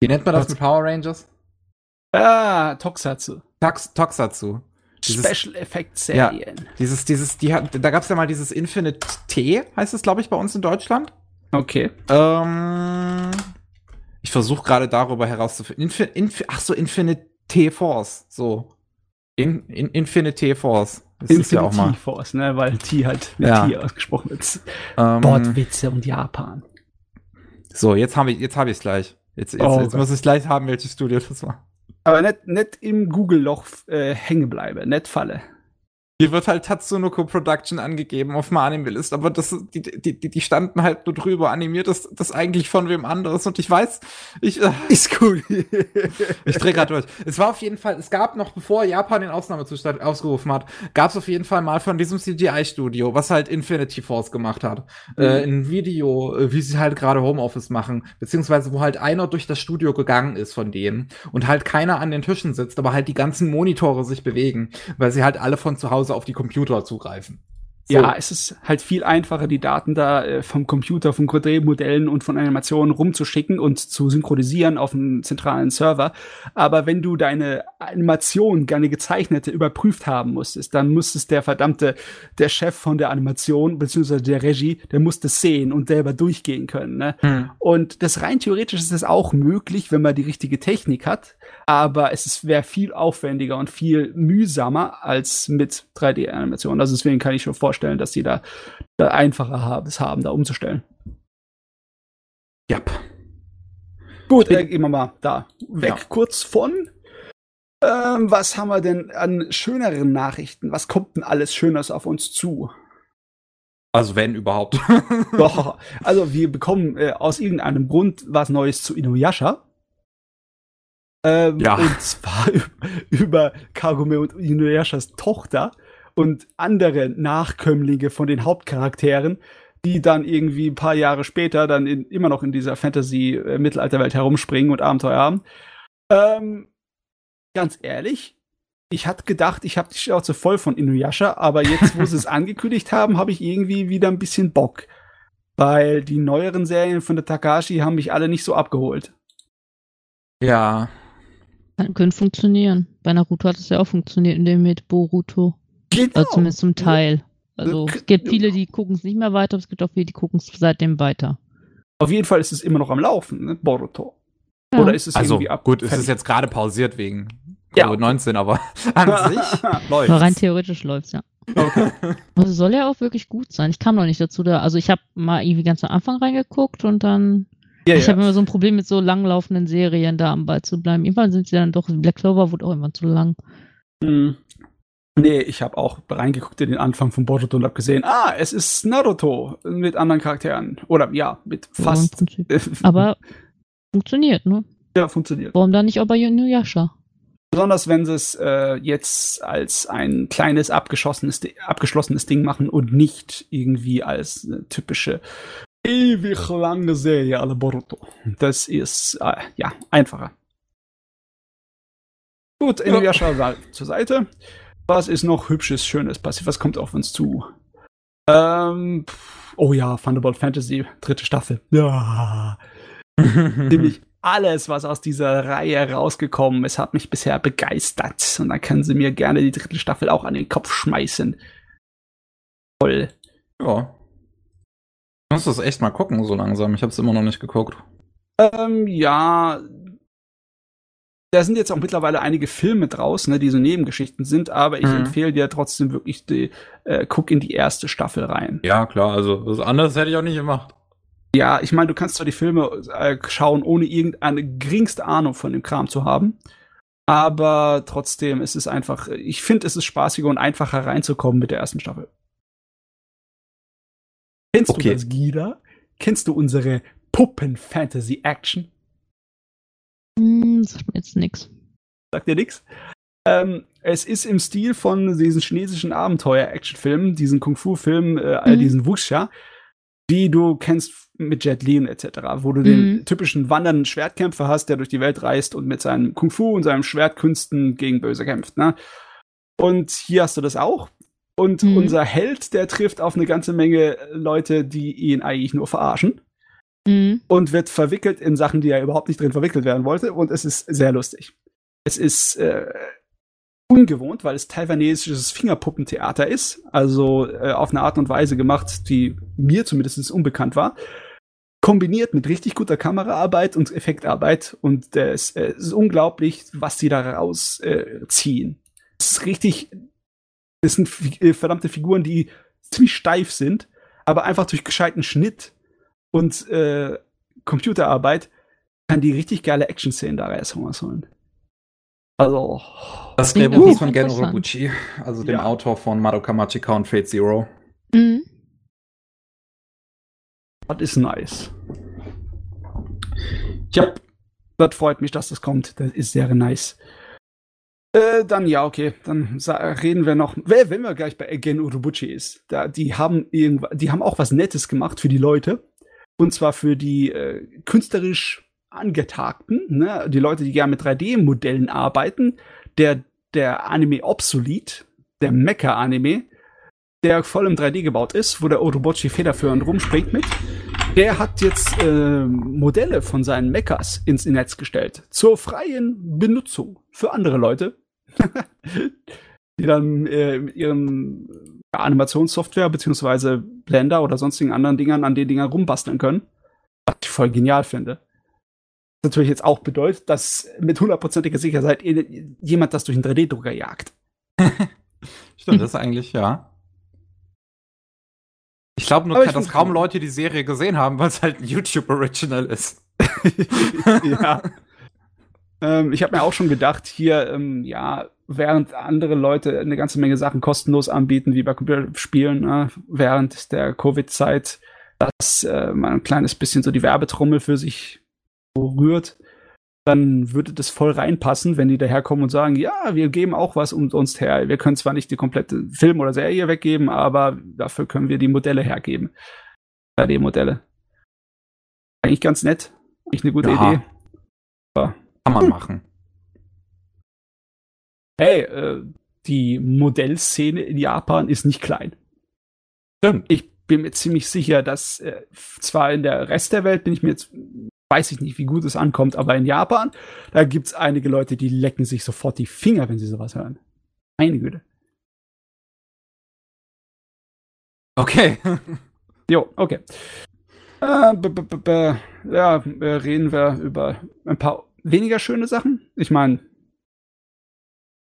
wie nennt man das Was? mit Power Rangers? Ah, Toxatsu. Tox, Toxatsu. Dieses- Special Effects Serien. Dieses, dieses, die hat, da gab's ja mal dieses Infinite T, heißt es, glaube ich, bei uns in Deutschland. Okay. Ähm, ich versuche gerade darüber herauszufinden. Infi Infi ach so, Infinite Force. So. In, in, Infinite Force. Das ist ja auch mal. Force, ne? Weil T halt mit Ja. T ausgesprochen wird. Ähm, Wortwitze und Japan. so, jetzt habe ich jetzt habe ich es gleich. Jetzt, jetzt, Oh jetzt muss ich gleich haben, welches Studio das war. Aber nicht, nicht im Google-Loch äh, hängen bleibe, nicht falle. Hier wird halt Tatsunoko Production angegeben auf meiner Anime-List, aber das, die, die, die, die standen halt nur drüber. Animiert ist das eigentlich von wem anderes und ich weiß, ich, äh, [LAUGHS] Ist cool. Ich drehe gerade durch. Es war auf jeden Fall, es gab noch, bevor Japan den Ausnahmezustand ausgerufen hat, gab es auf jeden Fall mal von diesem CGI-Studio, was halt Infinity Force gemacht hat, äh, ein Video, äh, wie sie halt gerade Homeoffice machen, beziehungsweise wo halt einer durch das Studio gegangen ist von denen und halt keiner an den Tischen sitzt, aber halt die ganzen Monitore sich bewegen, weil sie halt alle von zu Hause auf die Computer zugreifen. So. Ja, es ist halt viel einfacher, die Daten da äh, vom Computer, von 3D-Modellen und von Animationen rumzuschicken und zu synchronisieren auf einem zentralen Server. Aber wenn du deine Animation, deine gezeichnete, überprüft haben musstest, dann muss es der verdammte, der Chef von der Animation, beziehungsweise der Regie, der muss das sehen und selber durchgehen können. Ne? Hm. Und das rein theoretisch ist es auch möglich, wenn man die richtige Technik hat. Aber es wäre viel aufwendiger und viel mühsamer als mit 3D-Animationen. Also deswegen kann ich schon vorstellen, dass die da, da einfacher haben, es haben, da umzustellen. Ja. Gut, äh, gehen wir mal da weg Ja. kurz von. Ähm, was haben wir denn an schöneren Nachrichten? Was kommt denn alles Schönes auf uns zu? Also wenn überhaupt. Doch, [LAUGHS] also wir bekommen äh, aus irgendeinem Grund was Neues zu Inuyasha. Ähm, Ja. Und zwar [LAUGHS] über Kagome und Inuyashas Tochter und andere Nachkömmlinge von den Hauptcharakteren, die dann irgendwie ein paar Jahre später dann in, immer noch in dieser Fantasy-Mittelalterwelt herumspringen und Abenteuer haben. Ähm, ganz ehrlich, ich hatte gedacht, ich habe die Schnauze voll von Inuyasha, aber jetzt, wo sie es [LAUGHS] angekündigt haben, habe ich irgendwie wieder ein bisschen Bock. Weil die neueren Serien von der Takashi haben mich alle nicht so abgeholt. ja. Kann, könnte funktionieren. Bei Naruto hat es ja auch funktioniert, in dem mit Boruto. Genau. Also zumindest zum Teil. Also K- es gibt viele, die gucken es nicht mehr weiter, aber es gibt auch viele, die gucken es seitdem weiter. Auf jeden Fall ist es immer noch am Laufen, ne? Boruto. Ja. Oder ist es Also irgendwie ab? gut, es ist jetzt gerade pausiert wegen Ja, Covid-19, aber [LAUGHS] an [LAUGHS] sich läuft. Aber rein theoretisch läuft's ja. Okay. [LAUGHS] Also soll ja auch wirklich gut sein. Ich kam noch nicht dazu da. Also ich habe mal irgendwie ganz am Anfang reingeguckt und dann. Ja, ich ja. habe immer so ein Problem mit so langlaufenden Serien da am Ball zu bleiben. Irgendwann sind sie dann doch. Black Clover wurde auch immer zu lang. Hm. Nee, ich habe auch reingeguckt in den Anfang von Boruto und habe gesehen, ah, es ist Naruto mit anderen Charakteren. Oder ja, mit fast. Prinzip. Aber funktioniert, ne? ja, funktioniert. Warum dann nicht auch bei Inuyasha? Besonders wenn sie es äh, jetzt als ein kleines abgeschlossenes, Di- abgeschlossenes Ding machen und nicht irgendwie als eine typische ewig lange Serie alle Boruto. Das ist äh, ja einfacher. Gut, Ja. Inuyasha war zur Seite. Was ist noch hübsches, schönes passiert? Was kommt auf uns zu? Ähm, oh ja, Thunderbolt Fantasy, dritte Staffel. Ja [LAUGHS] ziemlich alles, was aus dieser Reihe rausgekommen ist, hat mich bisher begeistert. Und dann können sie mir gerne die dritte Staffel auch an den Kopf schmeißen. Toll. ja. Ich muss das echt mal gucken, so langsam. Ich habe es immer noch nicht geguckt. Ähm, ja. Da sind jetzt auch mittlerweile einige Filme draus, ne, die so Nebengeschichten sind, aber ich Mhm. empfehle dir trotzdem wirklich die, äh, guck in die erste Staffel rein. Ja, klar, also was anderes hätte ich auch nicht gemacht. Ja, ich meine, du kannst zwar die Filme äh, schauen, ohne irgendeine geringste Ahnung von dem Kram zu haben. Aber trotzdem ist es einfach, ich finde, es ist spaßiger und einfacher reinzukommen mit der ersten Staffel. Kennst Okay. du das Gira? Kennst du unsere Puppen-Fantasy-Action? Hm, sagt mir jetzt nix. Sagt dir nix? Ähm, es ist im Stil von diesen chinesischen Abenteuer-Action-Filmen, diesen Kung-Fu-Filmen, äh, Mhm. diesen Wuxia, die du kennst mit Jet Li und etc., wo du den Mhm. typischen wandernden Schwertkämpfer hast, der durch die Welt reist und mit seinem Kung-Fu und seinem Schwertkünsten gegen Böse kämpft. Ne? Und hier hast du das auch. Und Mhm. unser Held, der trifft auf eine ganze Menge Leute, die ihn eigentlich nur verarschen Hm. und wird verwickelt in Sachen, die er überhaupt nicht drin verwickelt werden wollte. Und es ist sehr lustig. Es ist äh, ungewohnt, weil es taiwanesisches Fingerpuppentheater ist. Also äh, auf eine Art und Weise gemacht, die mir zumindest unbekannt war. Kombiniert mit richtig guter Kameraarbeit und Effektarbeit. Und äh, es, es ist unglaublich, was sie da rausziehen. Ziehen. es ist richtig. Es sind äh, verdammte Figuren, die ziemlich steif sind, aber einfach durch gescheiten Schnitt und äh, Computerarbeit kann die richtig geile Action-Szenen da rausholen. Also, Das Drehbuch ist von Gen Urobuchi, also dem Ja. Autor von Madoka Magica und Fate Zero. Hm. das ist nice. Ja. Das freut mich, dass das kommt. Das ist sehr nice. Äh, dann ja, okay. Dann reden wir noch. Wenn wir gleich bei Gen Urobuchi ist, da, die haben irgendwa, die haben auch was Nettes gemacht für die Leute. Und zwar für die äh, künstlerisch Angetagten, ne? die Leute, die gerne mit 3D-Modellen arbeiten. Der, der Anime Obsolete, der Mecha-Anime, der voll im 3D gebaut ist, wo der Urobuchi federführend rumspringt mit. Der hat jetzt äh, Modelle von seinen Mechas ins Netz gestellt. Zur freien Benutzung für andere Leute. [LAUGHS] die dann äh, mit ihren ja, Animationssoftware beziehungsweise Blender oder sonstigen anderen Dingern an den Dingern rumbasteln können. Was ich voll genial finde. Das natürlich jetzt auch bedeutet, dass mit hundertprozentiger Sicherheit jemand das durch einen 3D-Drucker jagt. [LAUGHS] Stimmt, das eigentlich, ja. Ich glaube nur, ich dass kaum. Leute die Serie gesehen haben, weil es halt ein YouTube-Original ist. [LAUGHS] ja. Ähm, ich habe mir auch schon gedacht, hier, ähm, ja, während andere Leute eine ganze Menge Sachen kostenlos anbieten, wie bei Computerspielen, ne, während der Covid-Zeit, dass äh, man ein kleines bisschen so die Werbetrommel für sich rührt, dann würde das voll reinpassen, wenn die daherkommen und sagen, ja, wir geben auch was umsonst her. Wir können zwar nicht die komplette Film oder Serie weggeben, aber dafür können wir die Modelle hergeben. 3D-Modelle. Eigentlich ganz nett. Eigentlich eine gute Ja. Idee. Aber Kann man machen. hey, äh, die Modellszene in Japan ist nicht klein. Stimmt. Ich bin mir ziemlich sicher, dass äh, zwar in der Rest der Welt bin ich mir jetzt, weiß ich nicht, wie gut es ankommt, aber in Japan, da gibt's einige Leute, die lecken sich sofort die Finger, wenn sie sowas hören. Meine Güte. Okay. [LAUGHS] Jo, okay. Äh, b -b -b -b ja, äh, reden wir über ein paar weniger schöne Sachen. Ich meine,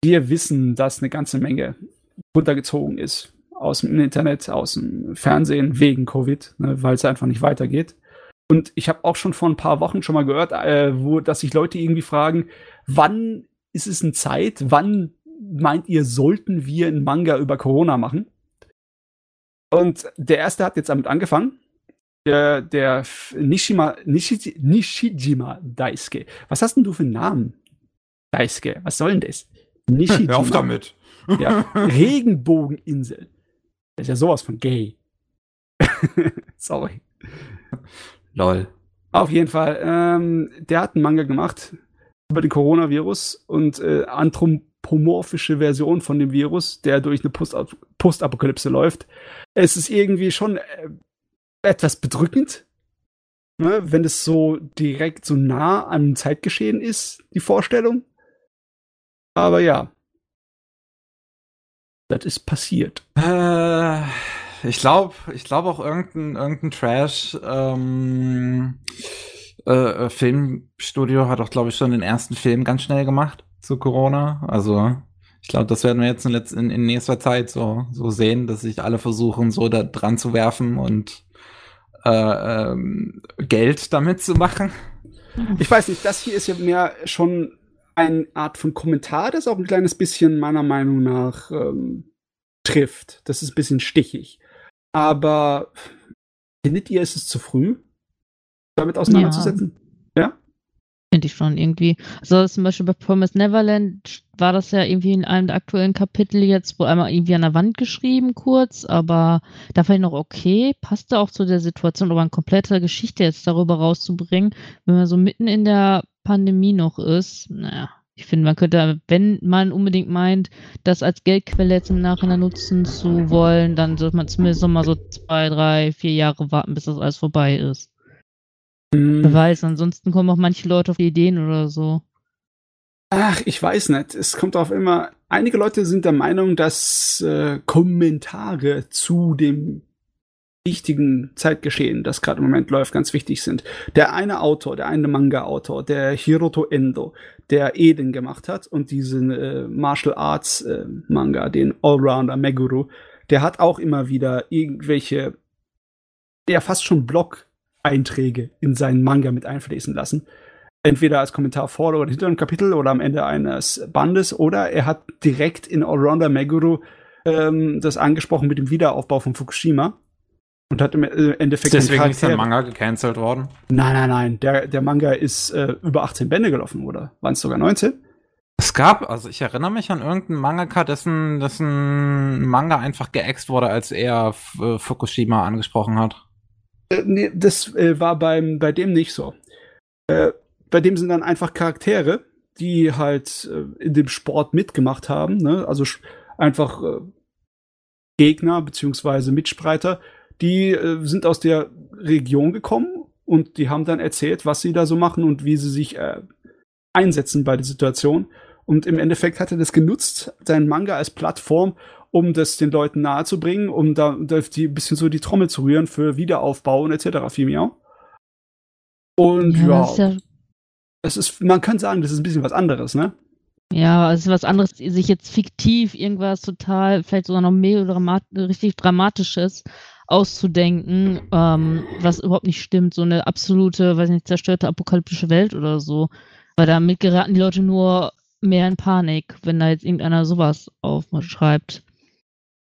wir wissen, dass eine ganze Menge runtergezogen ist aus dem Internet, aus dem Fernsehen wegen Covid, ne, weil es einfach nicht weitergeht. Und ich habe auch schon vor ein paar Wochen schon mal gehört, äh, wo, dass sich Leute irgendwie fragen, wann ist es eine Zeit, wann meint ihr, sollten wir einen Manga über Corona machen? Und der erste hat jetzt damit angefangen. Der, der Nishima, Nishi, Nishijima Daisuke. Was hast denn du für einen Namen? Daisuke, was soll denn das? Nishijima. Hör auf damit. Ja, [LAUGHS] Regenbogeninsel. Das ist ja sowas von gay. [LAUGHS] Sorry. Lol. Auf jeden Fall, ähm, der hat einen Manga gemacht über den Coronavirus und äh, anthropomorphische Version von dem Virus, der durch eine Post Postapokalypse läuft. Es ist irgendwie schon äh, etwas bedrückend, ne, wenn es so direkt so nah am Zeitgeschehen ist, die Vorstellung. Aber ja, das ist passiert. Äh, ich glaube, ich glaube auch irgendein, irgendein Trash ähm, äh, äh, Filmstudio hat auch, glaube ich, schon den ersten Film ganz schnell gemacht zu Corona. Also ich glaube, das werden wir jetzt in, in, in nächster Zeit so, so sehen, dass sich alle versuchen, so da dran zu werfen und äh, ähm, Geld damit zu machen. Ich weiß nicht, das hier ist ja mehr schon eine Art von Kommentar, das auch ein kleines bisschen meiner Meinung nach ähm, trifft. Das ist ein bisschen stichig. Aber findet ihr, ist es zu früh, damit auseinanderzusetzen? Finde ich schon irgendwie. Also zum Beispiel bei Promise Neverland war das ja irgendwie in einem der aktuellen Kapitel jetzt wohl einmal irgendwie an der Wand geschrieben, kurz, aber da fand ich noch okay, passte auch zu der Situation, aber eine komplette Geschichte jetzt darüber rauszubringen, wenn man so mitten in der Pandemie noch ist, naja. Ich finde, man könnte, wenn man unbedingt meint, das als Geldquelle jetzt im Nachhinein nutzen zu wollen, dann sollte man zumindest noch mal so zwei, drei, vier Jahre warten, bis das alles vorbei ist. Wer Hm. weiß, ansonsten kommen auch manche Leute auf Ideen oder so. Ach, ich weiß nicht. Es kommt auf immer. Einige Leute sind der Meinung, dass äh, Kommentare zu dem wichtigen Zeitgeschehen, das gerade im Moment läuft, ganz wichtig sind. Der eine Autor, der eine Manga-Autor, der Hiroto Endo, der Eden gemacht hat und diesen äh, Martial Arts äh, Manga, den Allrounder Meguru, der hat auch immer wieder irgendwelche, ja fast schon Blog-Einträge in seinen Manga mit einfließen lassen entweder als Kommentar vor oder hinter einem Kapitel oder am Ende eines Bandes oder er hat direkt in Allrounder Meguru ähm, das angesprochen mit dem Wiederaufbau von Fukushima und hat im äh, Endeffekt Deswegen ist der Manga gecancelt worden. Nein, nein, nein, der, der Manga ist äh, über 18 Bände gelaufen, oder? Waren es sogar 19? Es gab, also ich erinnere mich an irgendeinen Mangaka, dessen, dessen Manga einfach geäxt wurde, als er äh, Fukushima angesprochen hat. Äh, nee, das äh, war beim, bei dem nicht so. Äh, bei dem sind dann einfach Charaktere, die halt äh, in dem Sport mitgemacht haben, ne? also einfach äh, Gegner beziehungsweise Mitstreiter, die sind aus der Region gekommen und die haben dann erzählt, was sie da so machen und wie sie sich einsetzen bei der Situation. Und im Endeffekt hat er das genutzt, seinen Manga als Plattform, um das den Leuten nahezubringen, um da, die ein bisschen so die Trommel zu rühren für Wiederaufbau und etc. Vielmehr. Und ja, das ist ja, es ist, man kann sagen, das ist ein bisschen was anderes, ne? ja, es ist was anderes, sich jetzt fiktiv irgendwas total, vielleicht sogar noch melodramat richtig Dramatisches auszudenken, ähm, was überhaupt nicht stimmt, so eine absolute, weiß nicht, zerstörte apokalyptische Welt oder so. Weil damit geraten die Leute nur mehr in Panik, wenn da jetzt irgendeiner sowas aufschreibt.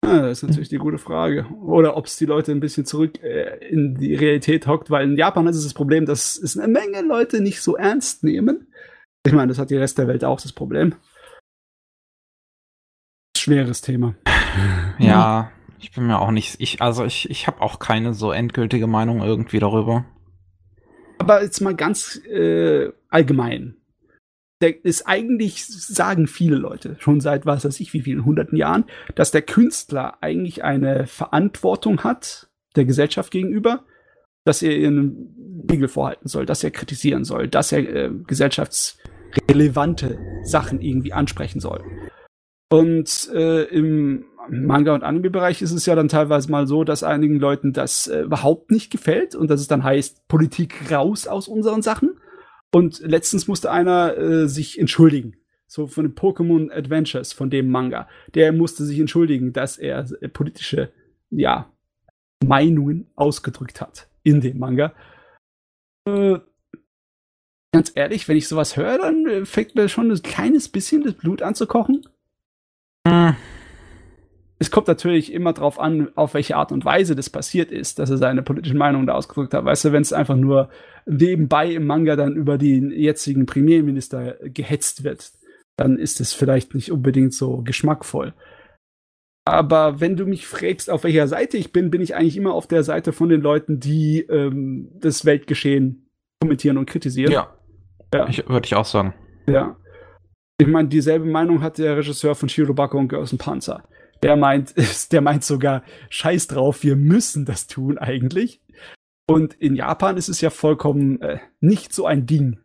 Ja, das ist natürlich die gute Frage. Oder ob es die Leute ein bisschen zurück äh, in die Realität hockt, weil in Japan ist es das Problem, dass es eine Menge Leute nicht so ernst nehmen. Ich meine, das hat die Rest der Welt auch das Problem. Schweres Thema. Ja, ich bin mir auch nicht, ich, also ich, ich habe auch keine so endgültige Meinung irgendwie darüber. Aber jetzt mal ganz äh, allgemein. Der ist eigentlich, sagen viele Leute, schon seit was weiß ich wie vielen hunderten Jahren, dass der Künstler eigentlich eine Verantwortung hat der Gesellschaft gegenüber, dass er ihren Spiegel vorhalten soll, dass er kritisieren soll, dass er äh, gesellschaftsrelevante Sachen irgendwie ansprechen soll. Und äh, im Manga- und Anime-Bereich ist es ja dann teilweise mal so, dass einigen Leuten das äh, überhaupt nicht gefällt und dass es dann heißt, Politik raus aus unseren Sachen. Und letztens musste einer äh, sich entschuldigen. So von den Pokémon Adventures, von dem Manga. Der musste sich entschuldigen, dass er äh, politische, ja, Meinungen ausgedrückt hat in dem Manga. Äh, ganz ehrlich, wenn ich sowas höre, dann äh, fängt mir schon ein kleines bisschen das Blut an zu kochen. Hm. Es kommt natürlich immer darauf an, auf welche Art und Weise das passiert ist, dass er seine politischen Meinungen da ausgedrückt hat. Weißt du, wenn es einfach nur nebenbei im Manga dann über den jetzigen Premierminister gehetzt wird, dann ist es vielleicht nicht unbedingt so geschmackvoll. Aber wenn du mich fragst, auf welcher Seite ich bin, bin ich eigentlich immer auf der Seite von den Leuten, die ähm, das Weltgeschehen kommentieren und kritisieren. Ja. ja. Ich, Würde ich auch sagen. Ja. Ich meine, dieselbe Meinung hat der Regisseur von Shirobako und Girls and Panzer. Der meint, [LAUGHS] der meint sogar, scheiß drauf, wir müssen das tun eigentlich. Und in Japan ist es ja vollkommen äh, nicht so ein Ding.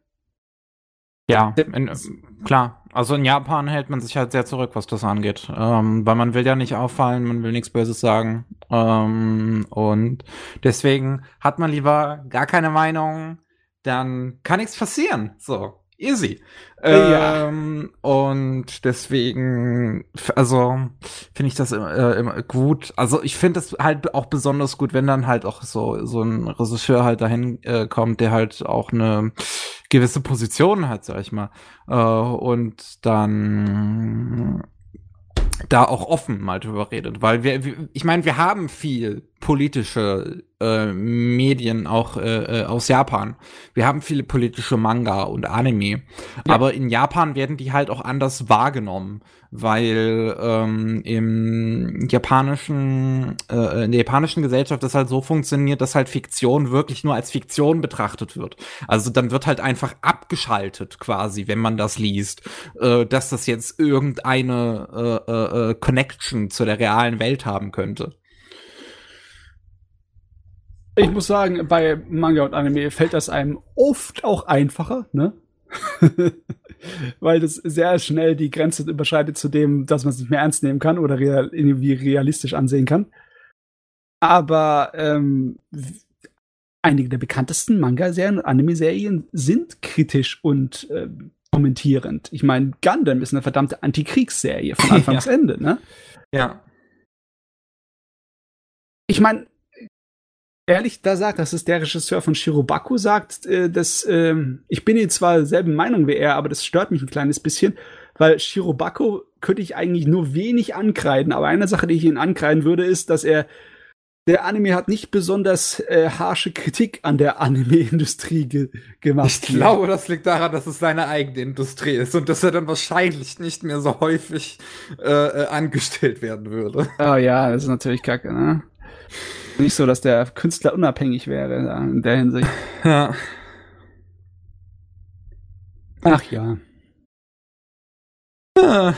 Ja, in, äh, klar. Also in Japan hält man sich halt sehr zurück, was das angeht. Ähm, weil man will ja nicht auffallen, man will nichts Böses sagen. Ähm, und deswegen hat man lieber gar keine Meinung, dann kann nichts passieren. So easy. Ja. Ähm, und deswegen, also finde ich das immer, äh, immer gut. Also ich finde das halt auch besonders gut, wenn dann halt auch so so ein Regisseur halt dahin äh, kommt, der halt auch eine gewisse Position hat, sag ich mal. Äh, und dann da auch offen mal drüber redet, weil wir, ich meine, wir haben viel politische äh, Medien auch äh, äh, aus Japan. Wir haben viele politische Manga und Anime, ja. aber in Japan werden die halt auch anders wahrgenommen, weil ähm, im japanischen äh, in der japanischen Gesellschaft das halt so funktioniert, dass halt Fiktion wirklich nur als Fiktion betrachtet wird. Also dann wird halt einfach abgeschaltet quasi, wenn man das liest, äh, dass das jetzt irgendeine äh, äh, äh Connection zu der realen Welt haben könnte. Ich muss sagen, bei Manga und Anime fällt das einem oft auch einfacher, ne? [LAUGHS] Weil das sehr schnell die Grenze überschreitet zu dem, dass man es nicht mehr ernst nehmen kann oder real, irgendwie realistisch ansehen kann. Aber ähm, einige der bekanntesten Manga-Serien und Anime-Serien sind kritisch und äh, kommentierend. Ich meine, Gundam ist eine verdammte Antikriegsserie von [LAUGHS] Anfang bis Ende, ne? Ja. Ich meine, ehrlich da sagt, das ist der Regisseur von Shirobaku, sagt, äh, dass äh, ich bin jetzt zwar derselben Meinung wie er, aber das stört mich ein kleines bisschen, weil Shirobaku könnte ich eigentlich nur wenig ankreiden, aber eine Sache, die ich ihn ankreiden würde, ist, dass er der Anime hat nicht besonders äh, harsche Kritik an der Anime-Industrie ge gemacht. Ich glaube, das liegt daran, dass es seine eigene Industrie ist und dass er dann wahrscheinlich nicht mehr so häufig äh, äh angestellt werden würde. Oh ja, das ist natürlich kacke, ne? Nicht so, dass der Künstler unabhängig wäre in der Hinsicht. [LAUGHS] Ja. Ach ja. Ah.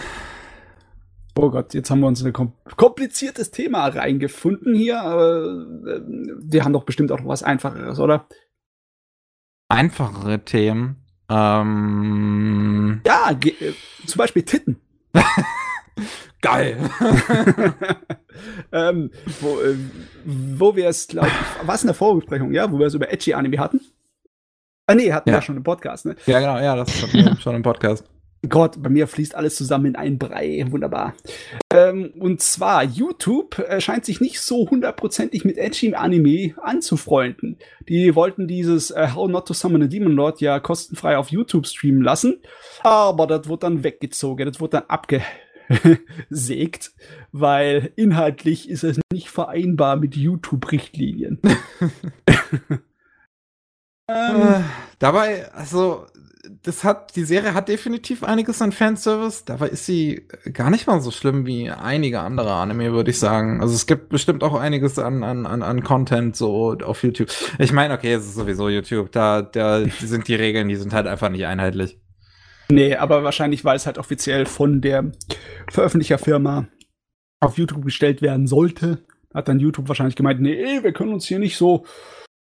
Oh Gott, jetzt haben wir uns ein kompliziertes Thema reingefunden hier, aber äh, wir haben doch bestimmt auch noch was Einfacheres, oder? Einfachere Themen? Ähm. Ja, äh, zum Beispiel Titten. [LAUGHS] Geil. [LAUGHS] ähm, wo, äh, wo wir es, glaube ich, was in der Vorbesprechung, ja, wo wir es über Edgy Anime hatten. Ah, nee, hatten ja. wir schon im Podcast, ne? Ja, genau, ja, das ist schon, [LAUGHS] schon im Podcast. Gott, bei mir fließt alles zusammen in einen Brei. Wunderbar. Ähm, und zwar, YouTube äh, scheint sich nicht so hundertprozentig mit Edgy Anime anzufreunden. Die wollten dieses äh, How Not to Summon a Demon Lord ja kostenfrei auf YouTube streamen lassen. Aber das wurde dann weggezogen. Das wurde dann [LAUGHS] abgesägt, weil inhaltlich ist es nicht vereinbar mit YouTube-Richtlinien. [LAUGHS] ähm, dabei, also das hat, die Serie hat definitiv einiges an Fanservice. Dabei ist sie gar nicht mal so schlimm wie einige andere Anime, würde ich sagen. Also es gibt bestimmt auch einiges an, an, an, an Content so auf YouTube. Ich meine, okay, es ist sowieso YouTube. Da, da sind die Regeln, die sind halt einfach nicht einheitlich. Nee, aber wahrscheinlich, weil es halt offiziell von der Veröffentlicherfirma auf YouTube gestellt werden sollte, hat dann YouTube wahrscheinlich gemeint, nee, wir können uns hier nicht so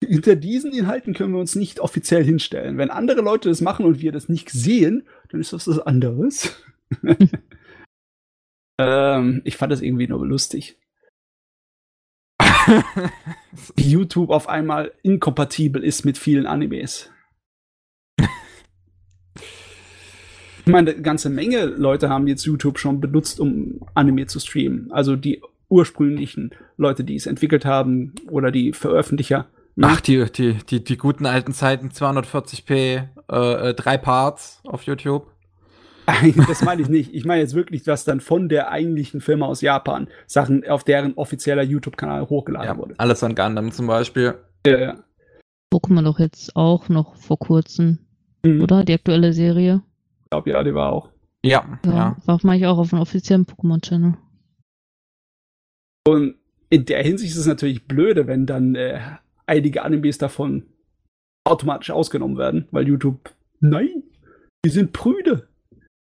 hinter diesen Inhalten können wir uns nicht offiziell hinstellen. Wenn andere Leute das machen und wir das nicht sehen, dann ist das was anderes. [LAUGHS] ähm, ich fand das irgendwie nur lustig. [LAUGHS] YouTube auf einmal inkompatibel ist mit vielen Animes. Ich meine, eine ganze Menge Leute haben jetzt YouTube schon benutzt, um Anime zu streamen. Also die ursprünglichen Leute, die es entwickelt haben oder die Veröffentlicher. Ach, die, die, die, die guten alten Zeiten, 240p, äh, äh, drei Parts auf YouTube. das meine ich nicht. Ich meine jetzt wirklich, dass dann von der eigentlichen Firma aus Japan Sachen auf deren offizieller YouTube-Kanal hochgeladen ja, wurde. Alles an Gundam zum Beispiel. Ja, ja. Pokémon doch jetzt auch noch vor kurzem, mhm. oder? Die aktuelle Serie. Ich glaube, ja, die war auch. Ja, ja. ja. War mache ich auch auf einem offiziellen Pokémon-Channel. Und in der Hinsicht ist es natürlich blöde, wenn dann äh, einige Animes davon automatisch ausgenommen werden, weil YouTube, nein, die sind prüde.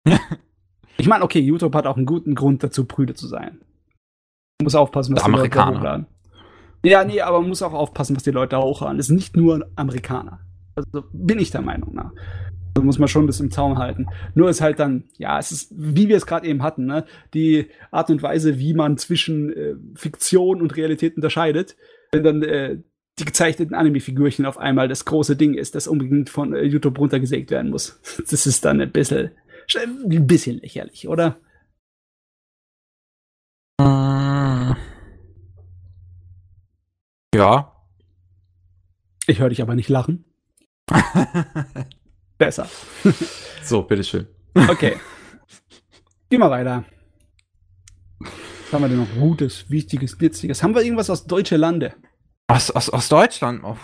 [LAUGHS] ich meine, okay, YouTube hat auch einen guten Grund dazu, prüde zu sein. Man muss aufpassen, was die Leute hochladen. Ja, nee, aber man muss auch aufpassen, was die Leute hochladen. Es sind nicht nur Amerikaner. Also bin ich der Meinung nach. Da muss man schon ein bisschen im Zaum halten. Nur ist halt dann, ja, es ist, wie wir es gerade eben hatten, ne? die Art und Weise, wie man zwischen äh, Fiktion und Realität unterscheidet. Wenn dann äh, die gezeichneten Anime-Figürchen auf einmal das große Ding ist, das unbedingt von äh, YouTube runtergesägt werden muss. [LAUGHS] Das ist dann ein bisschen, ein bisschen lächerlich, oder? Äh. Ja. Ich höre dich aber nicht lachen. [LAUGHS] Besser. [LAUGHS] so, bitteschön. Okay. Geh mal weiter. Was haben wir denn noch Gutes, Wichtiges, Nützliches? Haben wir irgendwas aus deutsche Lande? Aus, aus, aus Deutschland? Oh,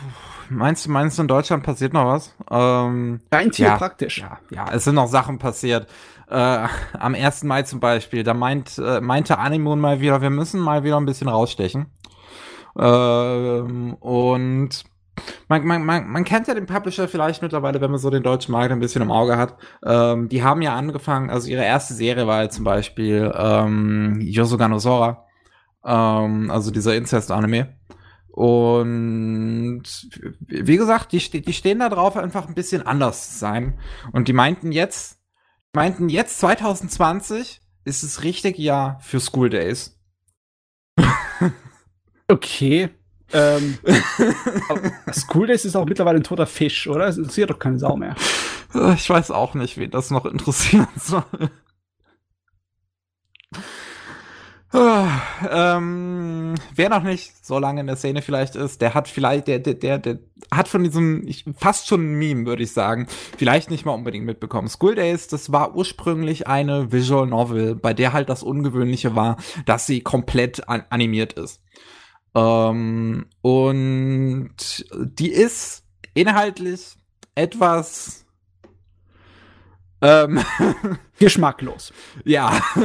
meinst du, meinst du, in Deutschland passiert noch was? Ähm, Rein ja, praktisch. Ja, ja, es sind noch Sachen passiert. Äh, am 1. Mai zum Beispiel, da meint, äh, meinte Animon mal wieder, wir müssen mal wieder ein bisschen rausstechen. Ähm, und man, man, man, man kennt ja den Publisher vielleicht mittlerweile, wenn man so den deutschen Markt ein bisschen im Auge hat. Ähm, die haben ja angefangen, also ihre erste Serie war ja zum Beispiel ähm, Yosuga no Sora, ähm, also dieser Incest-Anime. Und wie gesagt, die, die stehen da drauf, einfach ein bisschen anders zu sein. Und die meinten jetzt, meinten jetzt 2020 ist das richtige Jahr für School Days. [LAUGHS] okay. Ähm, [LAUGHS] School Days ist auch mittlerweile ein toter Fisch, oder? Es interessiert doch keine Sau mehr. Ich weiß auch nicht, wen das noch interessieren [LAUGHS] soll. ähm, wer noch nicht so lange in der Szene vielleicht ist, der hat vielleicht, der, der, der, der hat von diesem, ich, fast schon ein Meme, würde ich sagen, vielleicht nicht mal unbedingt mitbekommen. School Days, das war ursprünglich eine Visual Novel, bei der halt das Ungewöhnliche war, dass sie komplett an animiert ist. Ähm, und die ist inhaltlich etwas ähm, [LAUGHS] geschmacklos. Ja. [LAUGHS]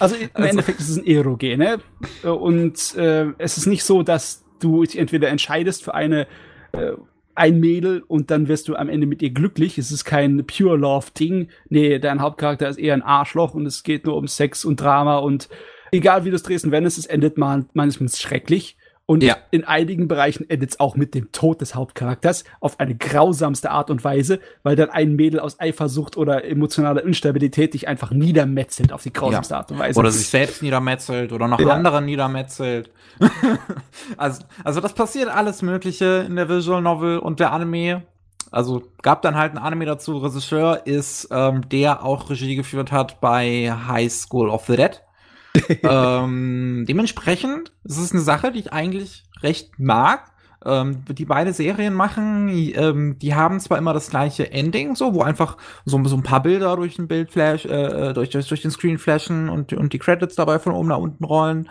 Also im also, Endeffekt ist es ein Erogen, ne? Und äh, es ist nicht so, dass du dich entweder entscheidest für eine äh, ein Mädel und dann wirst du am Ende mit ihr glücklich. Es ist kein Pure Love Ding. Nee, dein Hauptcharakter ist eher ein Arschloch und es geht nur um Sex und Drama und egal wie du es drehst und wendest, es endet mal meines schrecklich. Und ja. in einigen Bereichen endet es auch mit dem Tod des Hauptcharakters auf eine grausamste Art und Weise, weil dann ein Mädel aus Eifersucht oder emotionaler Instabilität dich einfach niedermetzelt auf die grausamste ja. Art und Weise. Oder sich selbst niedermetzelt oder noch ja. andere niedermetzelt. [LAUGHS] also, also das passiert alles Mögliche in der Visual Novel und der Anime. Also gab dann halt einen Anime dazu. Regisseur ist, ähm, der auch Regie geführt hat bei High School of the Dead. [LAUGHS] ähm, dementsprechend ist es eine Sache, die ich eigentlich recht mag. Ähm, die beide Serien machen, die, ähm, die haben zwar immer das gleiche Ending, so, wo einfach so, so ein paar Bilder durch den Bildflash, äh, durch, durch, durch den Screen flashen und, und die Credits dabei von oben nach unten rollen.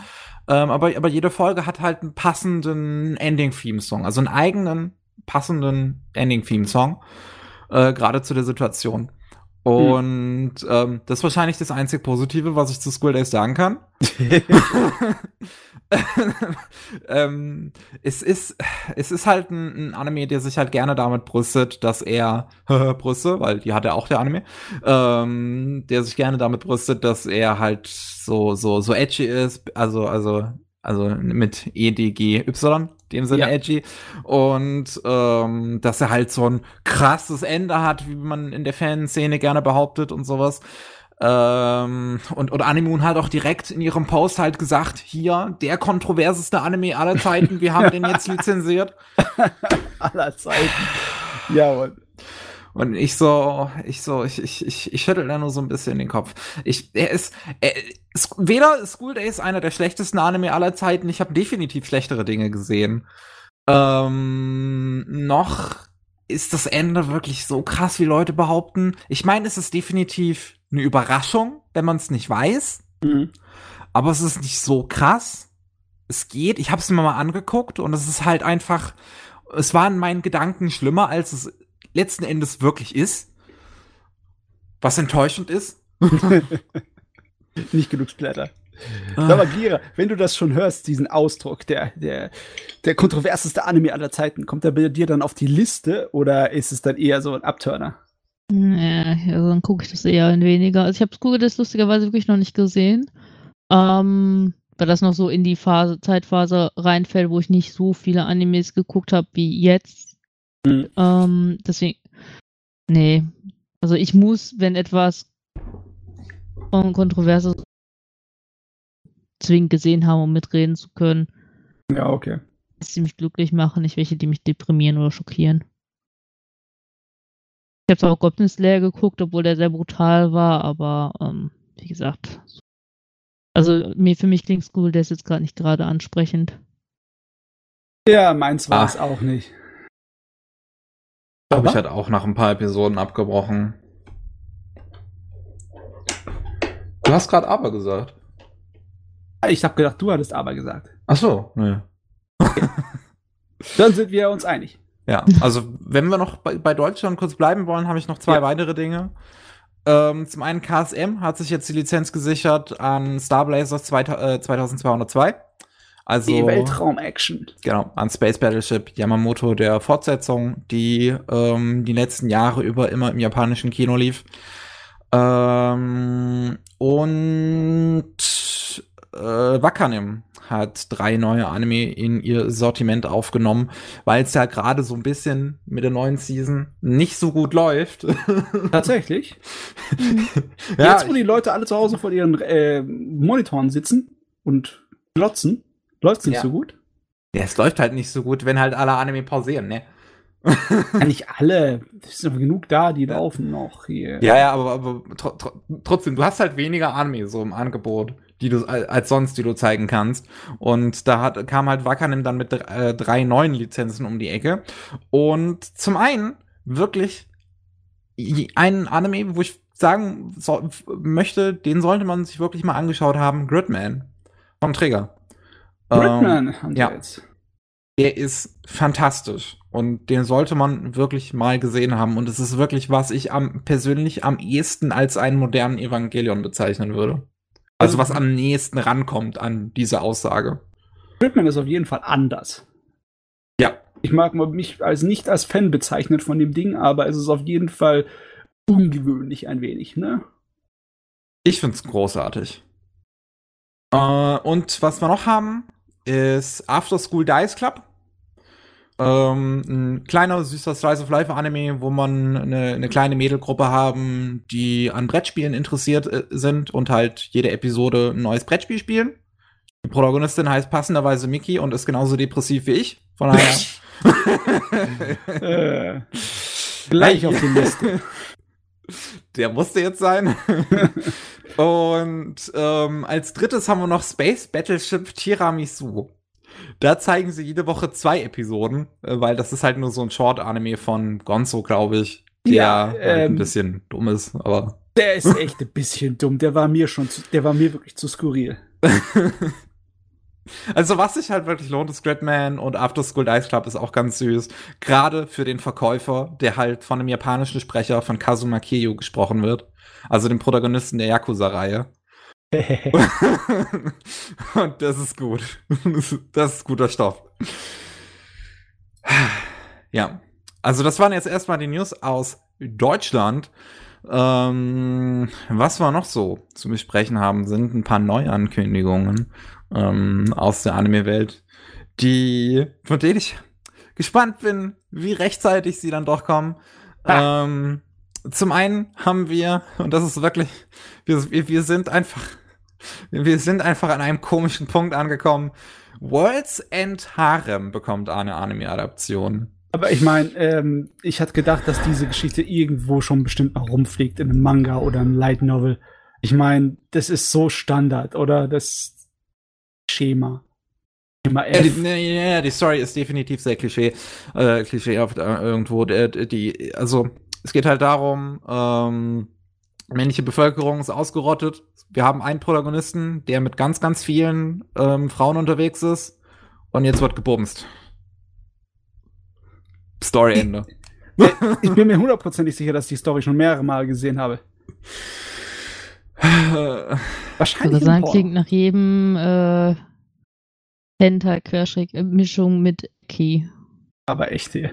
Ähm, aber, aber jede Folge hat halt einen passenden Ending-Theme-Song, also einen eigenen passenden Ending-Theme-Song, äh, gerade zu der Situation. Und hm. ähm, das ist wahrscheinlich das einzig Positive, was ich zu School Days sagen kann. [LAUGHS] [LAUGHS] ähm, es ist, es ist halt ein, ein, Anime, der sich halt gerne damit brüstet, dass er [LAUGHS] Brüste, weil die hat er auch der Anime, ähm, der sich gerne damit brüstet, dass er halt so so so edgy ist, also also also mit E D G Y dem Sinne ja. edgy und ähm, dass er halt so ein krasses Ende hat, wie man in der Fanszene gerne behauptet und sowas. Ähm, und, und Animoon hat auch direkt in ihrem Post halt gesagt, hier, der kontroverseste Anime aller Zeiten, wir haben den jetzt [LAUGHS] lizenziert. aller Zeiten. Jawohl. Und ich so, ich so, ich, ich, ich, ich schüttel da nur so ein bisschen den Kopf. Ich, er ist, er, weder School Days einer der schlechtesten Anime aller Zeiten, ich habe definitiv schlechtere Dinge gesehen. Ähm, noch ist das Ende wirklich so krass, wie Leute behaupten. Ich meine, es ist definitiv eine Überraschung, wenn man es nicht weiß. Mhm. Aber es ist nicht so krass. Es geht. Ich habe es mir mal angeguckt und es ist halt einfach. Es war in meinen Gedanken schlimmer, als es letzten Endes wirklich ist. Was enttäuschend ist. [LAUGHS] nicht genug Splatter. Ah. Sag mal, Gira, wenn du das schon hörst, diesen Ausdruck, der, der, der kontroverseste Anime aller Zeiten, kommt der bei dir dann auf die Liste oder ist es dann eher so ein Abturner? Ja, also dann gucke ich das eher ein weniger. Also ich habe Google das lustigerweise wirklich noch nicht gesehen. Ähm, weil das noch so in die Phase, Zeitphase reinfällt, wo ich nicht so viele Animes geguckt habe wie jetzt. Mhm. Ähm, deswegen, nee. Also ich muss, wenn etwas kontroverses zwingend gesehen haben, um mitreden zu können. Ja, okay. Die mich glücklich machen, nicht welche, die mich deprimieren oder schockieren. Ich habe zwar auch Goblin Slayer geguckt, obwohl der sehr brutal war, aber ähm, wie gesagt. Also mir, für mich klingt School Days jetzt gerade nicht gerade ansprechend. Ja, meins war es auch nicht. Ich glaube, ich hatte auch nach ein paar Episoden abgebrochen. Du hast gerade aber gesagt. Ich habe gedacht, du hattest aber gesagt. Ach so, nee. Okay. [LAUGHS] Dann sind wir uns einig. Ja, also wenn wir noch bei, bei Deutschland kurz bleiben wollen, habe ich noch zwei ja. weitere Dinge. Ähm, zum einen KSM hat sich jetzt die Lizenz gesichert an Star Blazers 2202. Also, die Weltraum-Action. Genau, an Space Battleship Yamamoto, der Fortsetzung, die ähm, die letzten Jahre über immer im japanischen Kino lief. Ähm, und äh, Wakanim hat drei neue Anime in ihr Sortiment aufgenommen, weil es ja gerade so ein bisschen mit der neuen Season nicht so gut läuft. [LAUGHS] Tatsächlich. ja, Jetzt, wo die Leute alle zu Hause vor ihren äh, Monitoren sitzen und glotzen, läuft es nicht ja. so gut. Ja, es läuft halt nicht so gut, wenn halt alle Anime pausieren, ne? [LAUGHS] ja, nicht alle. Es sind genug da, die laufen noch hier. Ja, ja, aber, aber tr tr trotzdem, du hast halt weniger Anime so im Angebot die du als sonst, die du zeigen kannst. Und da hat, kam halt Wakanim dann mit äh, drei neuen Lizenzen um die Ecke. Und zum einen wirklich ein Anime, wo ich sagen so, möchte, den sollte man sich wirklich mal angeschaut haben, Gridman vom Träger. Gridman ähm, ja. Jetzt. Der ist fantastisch und den sollte man wirklich mal gesehen haben und es ist wirklich, was ich am, persönlich am ehesten als einen modernen Evangelion bezeichnen würde. Also, was am nächsten rankommt an diese Aussage. Gridman ist auf jeden Fall anders. Ja. Ich mag mich als nicht als Fan bezeichnen von dem Ding, aber es ist auf jeden Fall ungewöhnlich ein wenig, ne? Ich find's großartig. Äh, und was wir noch haben, ist After School Dice Club. Ähm, ein kleiner, süßer Slice of Life Anime, wo man eine, eine kleine Mädelgruppe haben, die an Brettspielen interessiert äh, sind und halt jede Episode ein neues Brettspiel spielen. Die Protagonistin heißt passenderweise Mickey und ist genauso depressiv wie ich. Von daher. [LAUGHS] Gleich auf die Liste. [LAUGHS] Der musste jetzt sein. [LAUGHS] Und ähm, als drittes haben wir noch Space Battleship Tiramisu. Da zeigen sie jede Woche zwei Episoden, äh, weil das ist halt nur so ein Short-Anime von Gonzo, glaube ich. Der Ja, halt ähm, ein bisschen dumm ist, aber. Der ist echt ein bisschen dumm. Der war mir schon, zu, der war mir wirklich zu skurril. [LAUGHS] Also, was sich halt wirklich lohnt, ist Gridman und After School Dice Club ist auch ganz süß. Gerade für den Verkäufer, der halt von einem japanischen Sprecher von Kazuma Kiryu gesprochen wird. Also dem Protagonisten der Yakuza-Reihe. [LAUGHS] und das ist gut. Das ist guter Stoff. Ja. Also, das waren jetzt erstmal die News aus Deutschland. Ähm, was wir noch so zu besprechen haben, sind ein paar Neuankündigungen ähm, aus der Anime-Welt, die, von denen ich gespannt bin, wie rechtzeitig sie dann doch kommen. Ah. Ähm, zum einen haben wir, und das ist wirklich, wir, wir, wir sind einfach, wir sind einfach an einem komischen Punkt angekommen. World's End Harem bekommt eine Anime-Adaption. Aber ich meine, ähm, ich hatte gedacht, dass diese Geschichte irgendwo schon bestimmt noch rumfliegt in einem Manga oder einem Light Novel. Ich meine, das ist so Standard, oder? Das Schema. Schema Ja, die, ja, die Story ist definitiv sehr klischee, äh, klischeehaft äh, irgendwo. Der, die, also es geht halt darum, ähm, männliche Bevölkerung ist ausgerottet. Wir haben einen Protagonisten, der mit ganz, ganz vielen ähm, Frauen unterwegs ist. Und jetzt wird gebumst. Storyende. Ich bin mir hundertprozentig sicher, dass ich die Story schon mehrere Mal gesehen habe. [LAUGHS] Wahrscheinlich. Also im sagen, klingt nach jedem äh, Hentai-Mischung mit Key. Aber echt, ey.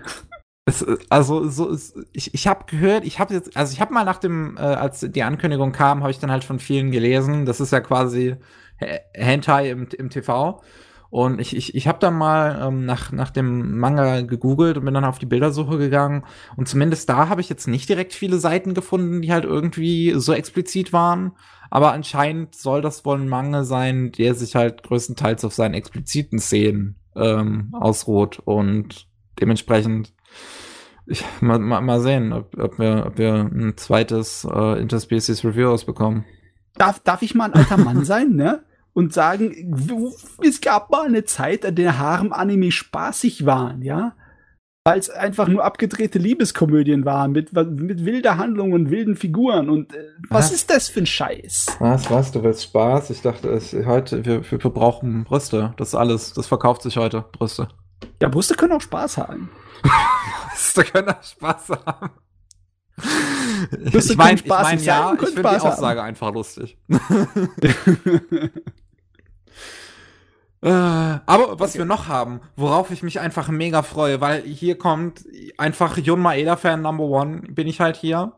Es, äh, also so es, ich ich habe gehört, ich habe jetzt also ich habe mal nach dem äh, als die Ankündigung kam, habe ich dann halt von vielen gelesen, das ist ja quasi H- Hentai im, im TV und ich ich, ich habe dann mal ähm, nach nach dem Manga gegoogelt und bin dann auf die Bildersuche gegangen und zumindest da habe ich jetzt nicht direkt viele Seiten gefunden, die halt irgendwie so explizit waren, aber anscheinend soll das wohl ein Manga sein, der sich halt größtenteils auf seinen expliziten Szenen ähm, ausruht und dementsprechend ich, mal, mal, mal sehen, ob, ob, wir, ob wir ein zweites äh, Interspecies Review ausbekommen. Darf, darf ich mal ein alter Mann [LAUGHS] sein, ne? Und sagen, es gab mal eine Zeit, an der Harem-Anime spaßig waren, ja? Weil es einfach nur abgedrehte Liebeskomödien waren, mit, mit wilder Handlung und wilden Figuren. Und äh, was Was? ist das für ein Scheiß? Was, was, du willst Spaß? Ich dachte, es, heute, wir, wir, wir brauchen Brüste. Das ist alles, das verkauft sich heute, Brüste. Ja, Brüste können auch Spaß haben. [LAUGHS] Brüste können auch Spaß haben. Ich meine, ich mein, ja, ich finde die Spaß haben. Aussage einfach lustig. [LAUGHS] Äh, aber was wir noch haben, worauf ich mich einfach mega freue, weil hier kommt einfach Jun Maeda-Fan Number One, bin ich halt hier.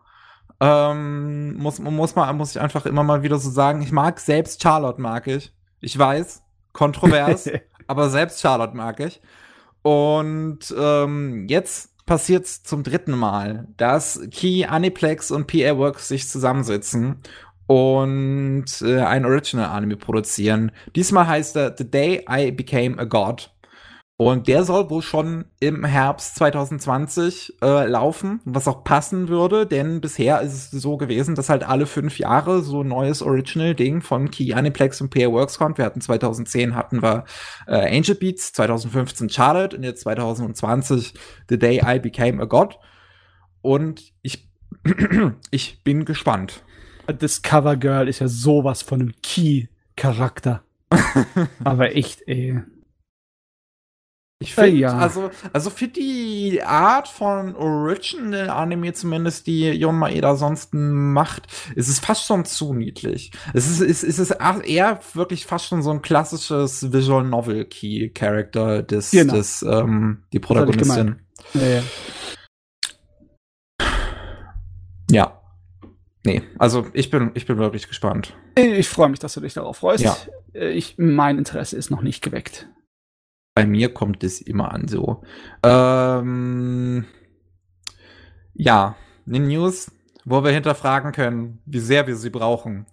Ähm, muss, muss, man, muss ich einfach immer mal wieder so sagen. Ich mag selbst Charlotte, mag ich. Ich weiß, kontrovers, [LAUGHS] aber selbst Charlotte mag ich. Und ähm, jetzt passiert's zum dritten Mal, dass Key, Aniplex und PA Works sich zusammensitzen und äh, ein Original-Anime produzieren. Diesmal heißt er The Day I Became a God. Und der soll wohl schon im Herbst 2020 äh, laufen, was auch passen würde, denn bisher ist es so gewesen, dass halt alle fünf Jahre so ein neues Original-Ding von Key Aniplex und PA Works kommt. Wir hatten 2010 hatten wir äh, Angel Beats, 2015 Charlotte und jetzt 2020 The Day I Became a God. Und ich, [CLEARS THROAT] ich bin gespannt. Das Covergirl ist ja sowas von einem Key-Charakter. [LAUGHS] Aber echt, ey. Ich finde, ja. also, also für die Art von Original Anime zumindest, die Jon Maeda sonst macht, ist es fast schon zu niedlich. Es ist, es ist, es ist eher wirklich fast schon so ein klassisches Visual Novel Key Character des, Genau. des, ähm, die Protagonistin. Ja, ja. Ja. Nee, also ich bin, ich bin wirklich gespannt. Ich freue mich, dass du dich darauf freust. Ja. Äh, Ich, mein Interesse ist noch nicht geweckt. Bei mir kommt es immer an so. Ähm, ja, eine News, wo wir hinterfragen können, wie sehr wir sie brauchen.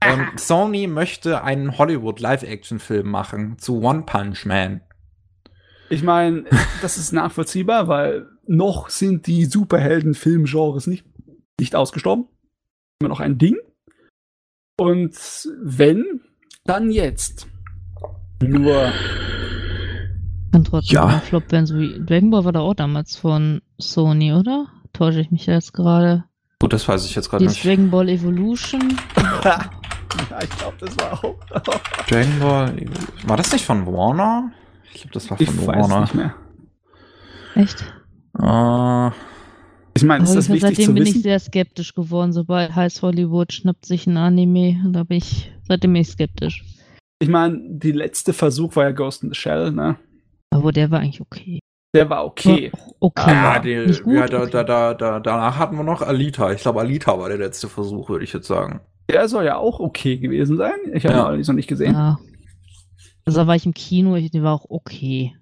Ähm, Sony möchte einen Hollywood Live-Action-Film machen zu One Punch Man. Ich meine, das ist nachvollziehbar, weil noch sind die Superhelden-Filmgenres nicht, nicht ausgestorben. Immer noch ein Ding. Und wenn, dann jetzt. Nur. Kann trotzdem Ja. ein Flop werden, so wie Dragon Ball war da auch damals von Sony, oder? Täusche ich mich jetzt gerade? Gut, das weiß ich jetzt gerade nicht. Dragon Ball Evolution. ja, ich glaube, das war auch. Dragon Ball. War das nicht von Warner? Ich glaube, das war Ich von weiß Warner. nicht mehr. Echt? Äh, Ich meine, ist das ich- wichtig seitdem zu bin ich wissen? sehr skeptisch geworden. Sobald heißt Hollywood schnappt sich ein Anime, da bin ich, seitdem bin ich skeptisch. Ich meine, die letzte Versuch war ja Ghost in the Shell, ne? Aber der war eigentlich okay. Der war okay. Okay. ja, Nicht gut, ja da, okay. da, da, da, danach hatten wir noch Alita. Ich glaube, Alita war der letzte Versuch, würde ich jetzt sagen. Der soll ja auch okay gewesen sein. Ich habe Ja. ihn allerdings noch nicht gesehen. Ja. Also da war ich im Kino, ich, der war auch okay.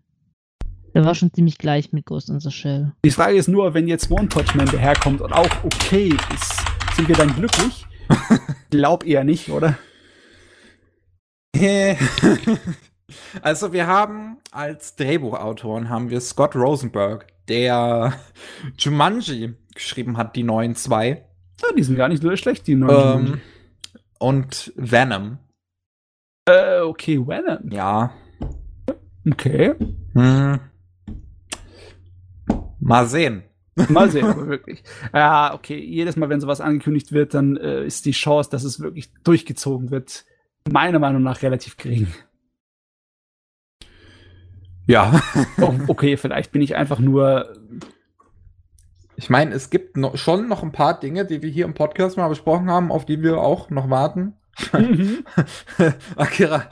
Der war schon ziemlich gleich mit Ghost in the Shell. Die Frage ist nur, wenn jetzt One Punch Man daherkommt und auch okay ist, sind wir dann glücklich? [LAUGHS] Glaub eher nicht, oder? [LAUGHS] [LAUGHS] also wir haben als Drehbuchautoren haben wir Scott Rosenberg, der [LAUGHS] Jumanji geschrieben hat, die neuen zwei. Ja, die sind gar nicht so schlecht, die neuen. Ähm, und Venom. äh, okay, Venom. Ja. Okay. Hm. Mal sehen. [LAUGHS] Mal sehen, aber wirklich. Ja, okay. Jedes Mal, wenn sowas angekündigt wird, dann äh, ist die Chance, dass es wirklich durchgezogen wird, meiner Meinung nach relativ gering. Ja. Oh, okay, vielleicht bin ich einfach nur. Ich meine, es gibt noch, schon noch ein paar Dinge, die wir hier im Podcast mal besprochen haben, auf die wir auch noch warten. [LAUGHS] Akira.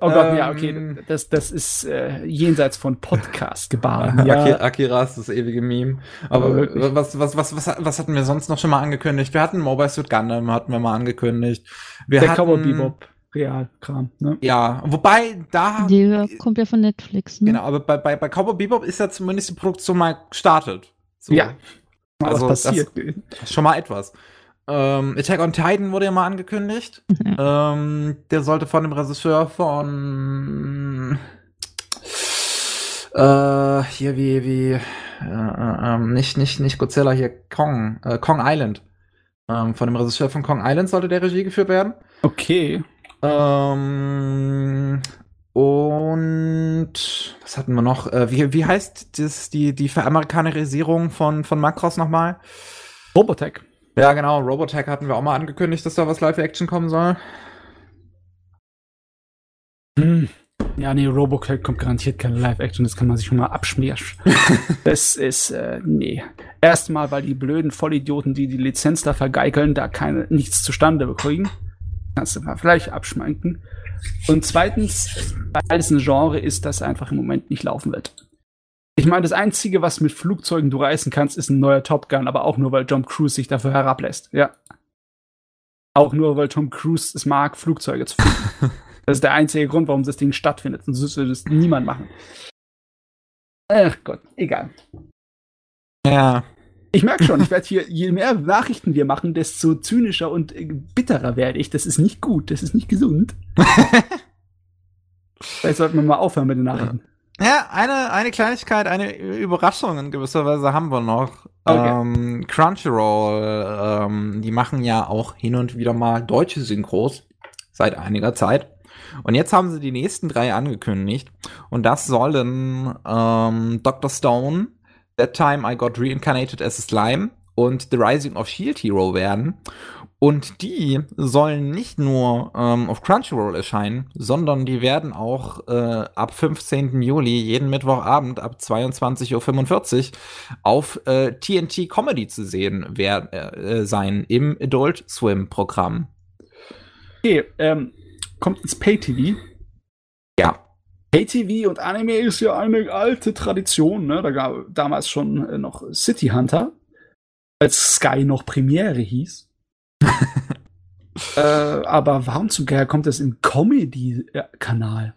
Oh Gott, ja, Ähm, okay. Das, das ist äh, jenseits von Podcast gebahren. Akira, Ja, Akira ist das ewige Meme. Aber Aber was, was, was, was, was hatten wir sonst noch schon mal angekündigt? Wir hatten Mobile Suit Gundam, hatten wir mal angekündigt. Wir der hatten, Cowboy Bebop Realkram. Ne? Ja, wobei da. Der kommt ja von Netflix, ne? Genau, aber bei, bei, bei Cowboy Bebop ist ja zumindest die Produktion mal gestartet. So. Ja. Mal Also, was das- passiert. Schon mal etwas. Ähm, Attack on Titan wurde ja mal angekündigt. ähm, der sollte von dem Regisseur von äh, hier wie wie äh, äh, nicht nicht nicht Godzilla hier Kong äh, Kong Island ähm, von dem Regisseur von Kong Island sollte der Regie geführt werden. Okay. Ähm, und was hatten wir noch? Äh, wie, wie heißt das, die, die Veramerikanerisierung von, von Macross nochmal? Robotech. Ja, genau, Robotech hatten wir auch mal angekündigt, dass da was Live-Action kommen soll. Hm. Ja, nee, Robocop kommt garantiert keine Live-Action, das kann man sich schon mal abschmieren. [LAUGHS] das ist, äh, nee. Erstmal, weil die blöden Vollidioten, die die Lizenz da vergeigeln, da keine, nichts zustande bekommen. Kannst du mal vielleicht abschminken. Und zweitens, weil es ein Genre ist, das einfach im Moment nicht laufen wird. Ich meine, das Einzige, was mit Flugzeugen du reißen kannst, ist ein neuer Top Gun, aber auch nur, weil Tom Cruise sich dafür herablässt. Ja. Auch nur, weil Tom Cruise es mag, Flugzeuge zu fliegen. [LAUGHS] Das ist der einzige Grund, warum das Ding stattfindet. Sonst würde das niemand machen. Ach Gott, egal. Ja. Ich merke schon, ich [LAUGHS] werde hier, je mehr Nachrichten wir machen, desto zynischer und äh, bitterer werde ich. Das ist nicht gut, das ist nicht gesund. [LAUGHS] Vielleicht sollten wir mal aufhören mit den Nachrichten. Ja, eine, eine Kleinigkeit, eine Überraschung in gewisser Weise haben wir noch. Okay. Ähm, Crunchyroll, ähm, die machen ja auch hin und wieder mal deutsche Synchros seit einiger Zeit. Und jetzt haben sie die nächsten drei angekündigt. Und das sollen ähm, Dr. Stone, That Time I Got Reincarnated as a Slime und The Rising of Shield Hero werden. Und die sollen nicht nur ähm, auf Crunchyroll erscheinen, sondern die werden auch äh, ab 15. Juli jeden Mittwochabend ab 22.45 Uhr auf äh, TNT Comedy zu sehen wer, äh, sein im Adult Swim Programm. Okay, ähm, kommt ins Pay-TV. Ja. Pay-TV und Anime ist ja eine alte Tradition, ne? Da gab damals schon äh, noch City Hunter, als Sky noch Premiere hieß. [LAUGHS] äh, aber warum zum Geier kommt das im Comedy-Kanal?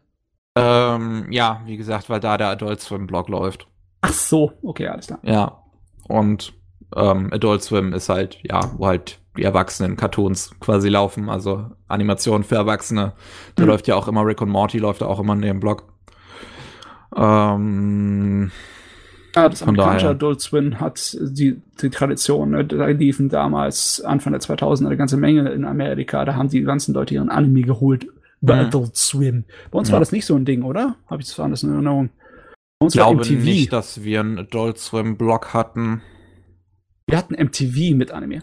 Ähm, ja, wie gesagt, weil da der Adult Swim Blog läuft. Ach so, okay, alles klar. Ja. Und ähm, Adult Swim ist halt, ja, wo halt die Erwachsenen Cartoons quasi laufen, also Animationen für Erwachsene. Da Mhm. läuft ja auch immer Rick und Morty, läuft da auch immer in dem Blog. Ähm, Ja, das Von amerikanische daher. Adult Swim hat die, die Tradition. Ne? Da liefen damals, Anfang der 2000er, eine ganze Menge in Amerika. Da haben die ganzen Leute ihren Anime geholt über Mhm. Adult Swim. Bei uns Ja. war das nicht so ein Ding, oder? Habe ich das anders in Erinnerung? Bei uns Ich war glaube MTV. nicht, dass wir einen Adult Swim Blog hatten. Wir hatten MTV mit Anime.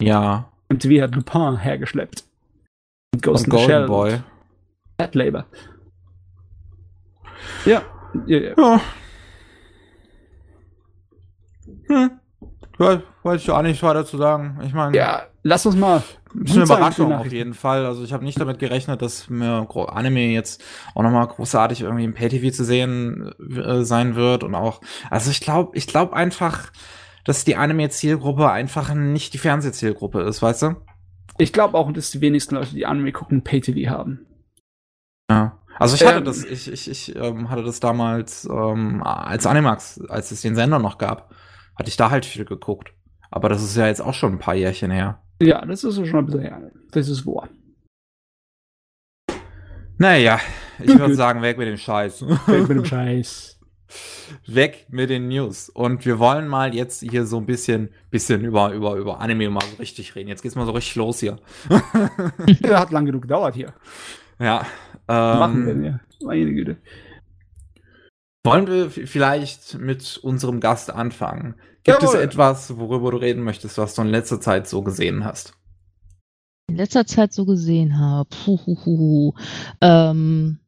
Ja. MTV hat Lupin hergeschleppt. Und Ghost Und in the Golden Shell. Boy. Bad Labor. Ja. ja, ja. Ja. Hm. Ja, wollte ich auch nicht weiter zu sagen. Ich meine, ja, lass uns mal. ist eine Überraschung auf jeden Fall. Also ich habe nicht damit gerechnet, dass mir Anime jetzt auch nochmal großartig irgendwie im Pay-TV zu sehen äh, sein wird und auch, also ich glaube, ich glaube einfach, dass die Anime-Zielgruppe einfach nicht die Fernsehzielgruppe ist, weißt du? Ich glaube auch, dass die wenigsten Leute, die Anime gucken, Pay-TV haben. Ja. Also ich hatte Ähm. das, ich, ich, ich ähm, hatte das damals ähm, als Animax, als es den Sender noch gab, hatte ich da halt viel geguckt. Aber das ist ja jetzt auch schon ein paar Jährchen her. Ja, das ist schon ein bisschen her. Das ist wahr. Naja, ich würde sagen, weg mit dem Scheiß. Weg mit dem [LAUGHS] Scheiß. Weg mit den News. Und wir wollen mal jetzt hier so ein bisschen, bisschen über, über, über Anime mal so richtig reden. Jetzt geht's mal so richtig los hier. [LAUGHS] Der hat lang genug gedauert hier. Ja. Machen wir, Ähm, ja. Meine Güte. wollen wir vielleicht mit unserem Gast anfangen? Gibt Jawohl. es etwas, worüber du reden möchtest, was du in letzter Zeit so gesehen hast? in letzter Zeit so gesehen habe. Ähm,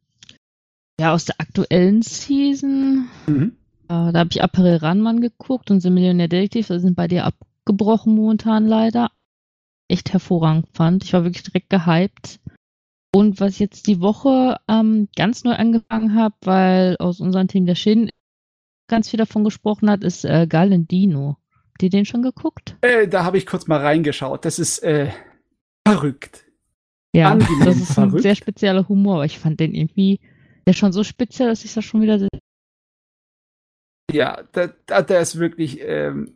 ja, aus der aktuellen Season, Mhm. äh, da habe ich Apparel Ranmann geguckt und The Millionaire Detective, da sind bei dir abgebrochen momentan leider. Echt hervorragend fand. Ich war wirklich direkt gehypt. Und was ich jetzt die Woche ähm, ganz neu angefangen habe, weil aus unserem Team der Shin ganz viel davon gesprochen hat, ist äh, Galendino. Habt ihr den schon geguckt? Äh, da habe ich kurz mal reingeschaut. Das ist äh, verrückt. Ja, Angenehm das ist ein verrückt. sehr spezieller Humor, aber ich fand den irgendwie, der ist schon so speziell, dass ich das schon wieder. sehr- Ja, da, da, der ist wirklich. Ähm,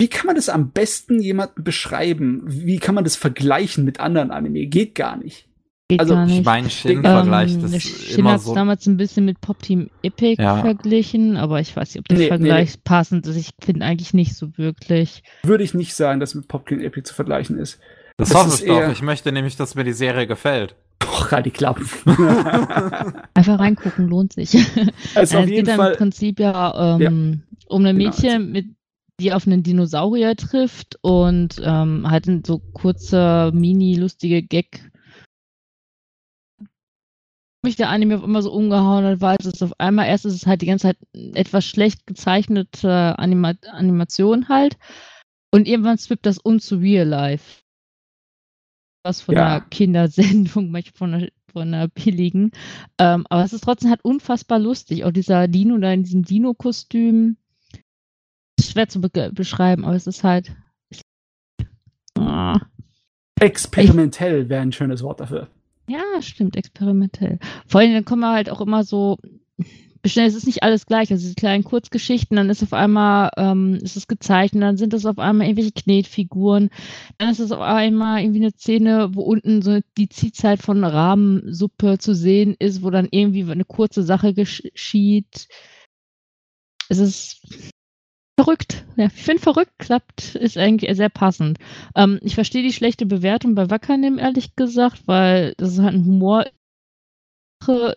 wie kann man das am besten jemandem beschreiben? Wie kann man das vergleichen mit anderen Anime? Geht gar nicht. Geht Also, gar Ich nicht. meine, Shin Ähm, vergleicht der das Shin immer hat so. damals ein bisschen mit Pop Team Epic Ja. verglichen, aber ich weiß nicht, ob der Nee, nee, Vergleich passend ist. Ich finde eigentlich nicht so wirklich. Würde ich nicht sagen, dass mit Popkin Epic zu vergleichen ist. Das, das hoffe ich doch. Ich möchte nämlich, dass mir die Serie gefällt. Halt die Klappen. [LAUGHS] Einfach reingucken lohnt sich. [LAUGHS] also es geht Fall. im Prinzip ja, ähm, um ein Genau, Mädchen, mit, die auf einen Dinosaurier trifft und ähm, halt so kurzer, mini-lustige Gag. mich der Anime auf immer so umgehauen hat, weil es ist auf einmal, erst ist es halt die ganze Zeit etwas schlecht gezeichnete Anima Animation halt und irgendwann swippt das um zu Real Life. Was von Ja. einer Kindersendung, [LAUGHS] manchmal von einer, von einer billigen. Ähm, aber es ist trotzdem halt unfassbar lustig. Auch dieser Dino da in diesem Dino-Kostüm. Schwer zu be beschreiben, aber es ist halt. [LAUGHS] Ah. Experimentell wäre ein schönes Wort dafür. Ja, stimmt, experimentell. Vor allem, dann kommen wir halt auch immer so, bestimmt, es ist nicht alles gleich, also diese kleinen Kurzgeschichten, dann ist auf einmal, ähm, ist es gezeichnet, dann sind es auf einmal irgendwelche Knetfiguren, dann ist es auf einmal irgendwie eine Szene, wo unten so die Ziehzeit von Rahmensuppe zu sehen ist, wo dann irgendwie eine kurze Sache geschieht. Es ist verrückt. Ja, ich finde verrückt klappt, ist eigentlich sehr passend. Ähm, ich verstehe die schlechte Bewertung bei Wackernim, ehrlich gesagt, weil das halt ein Humor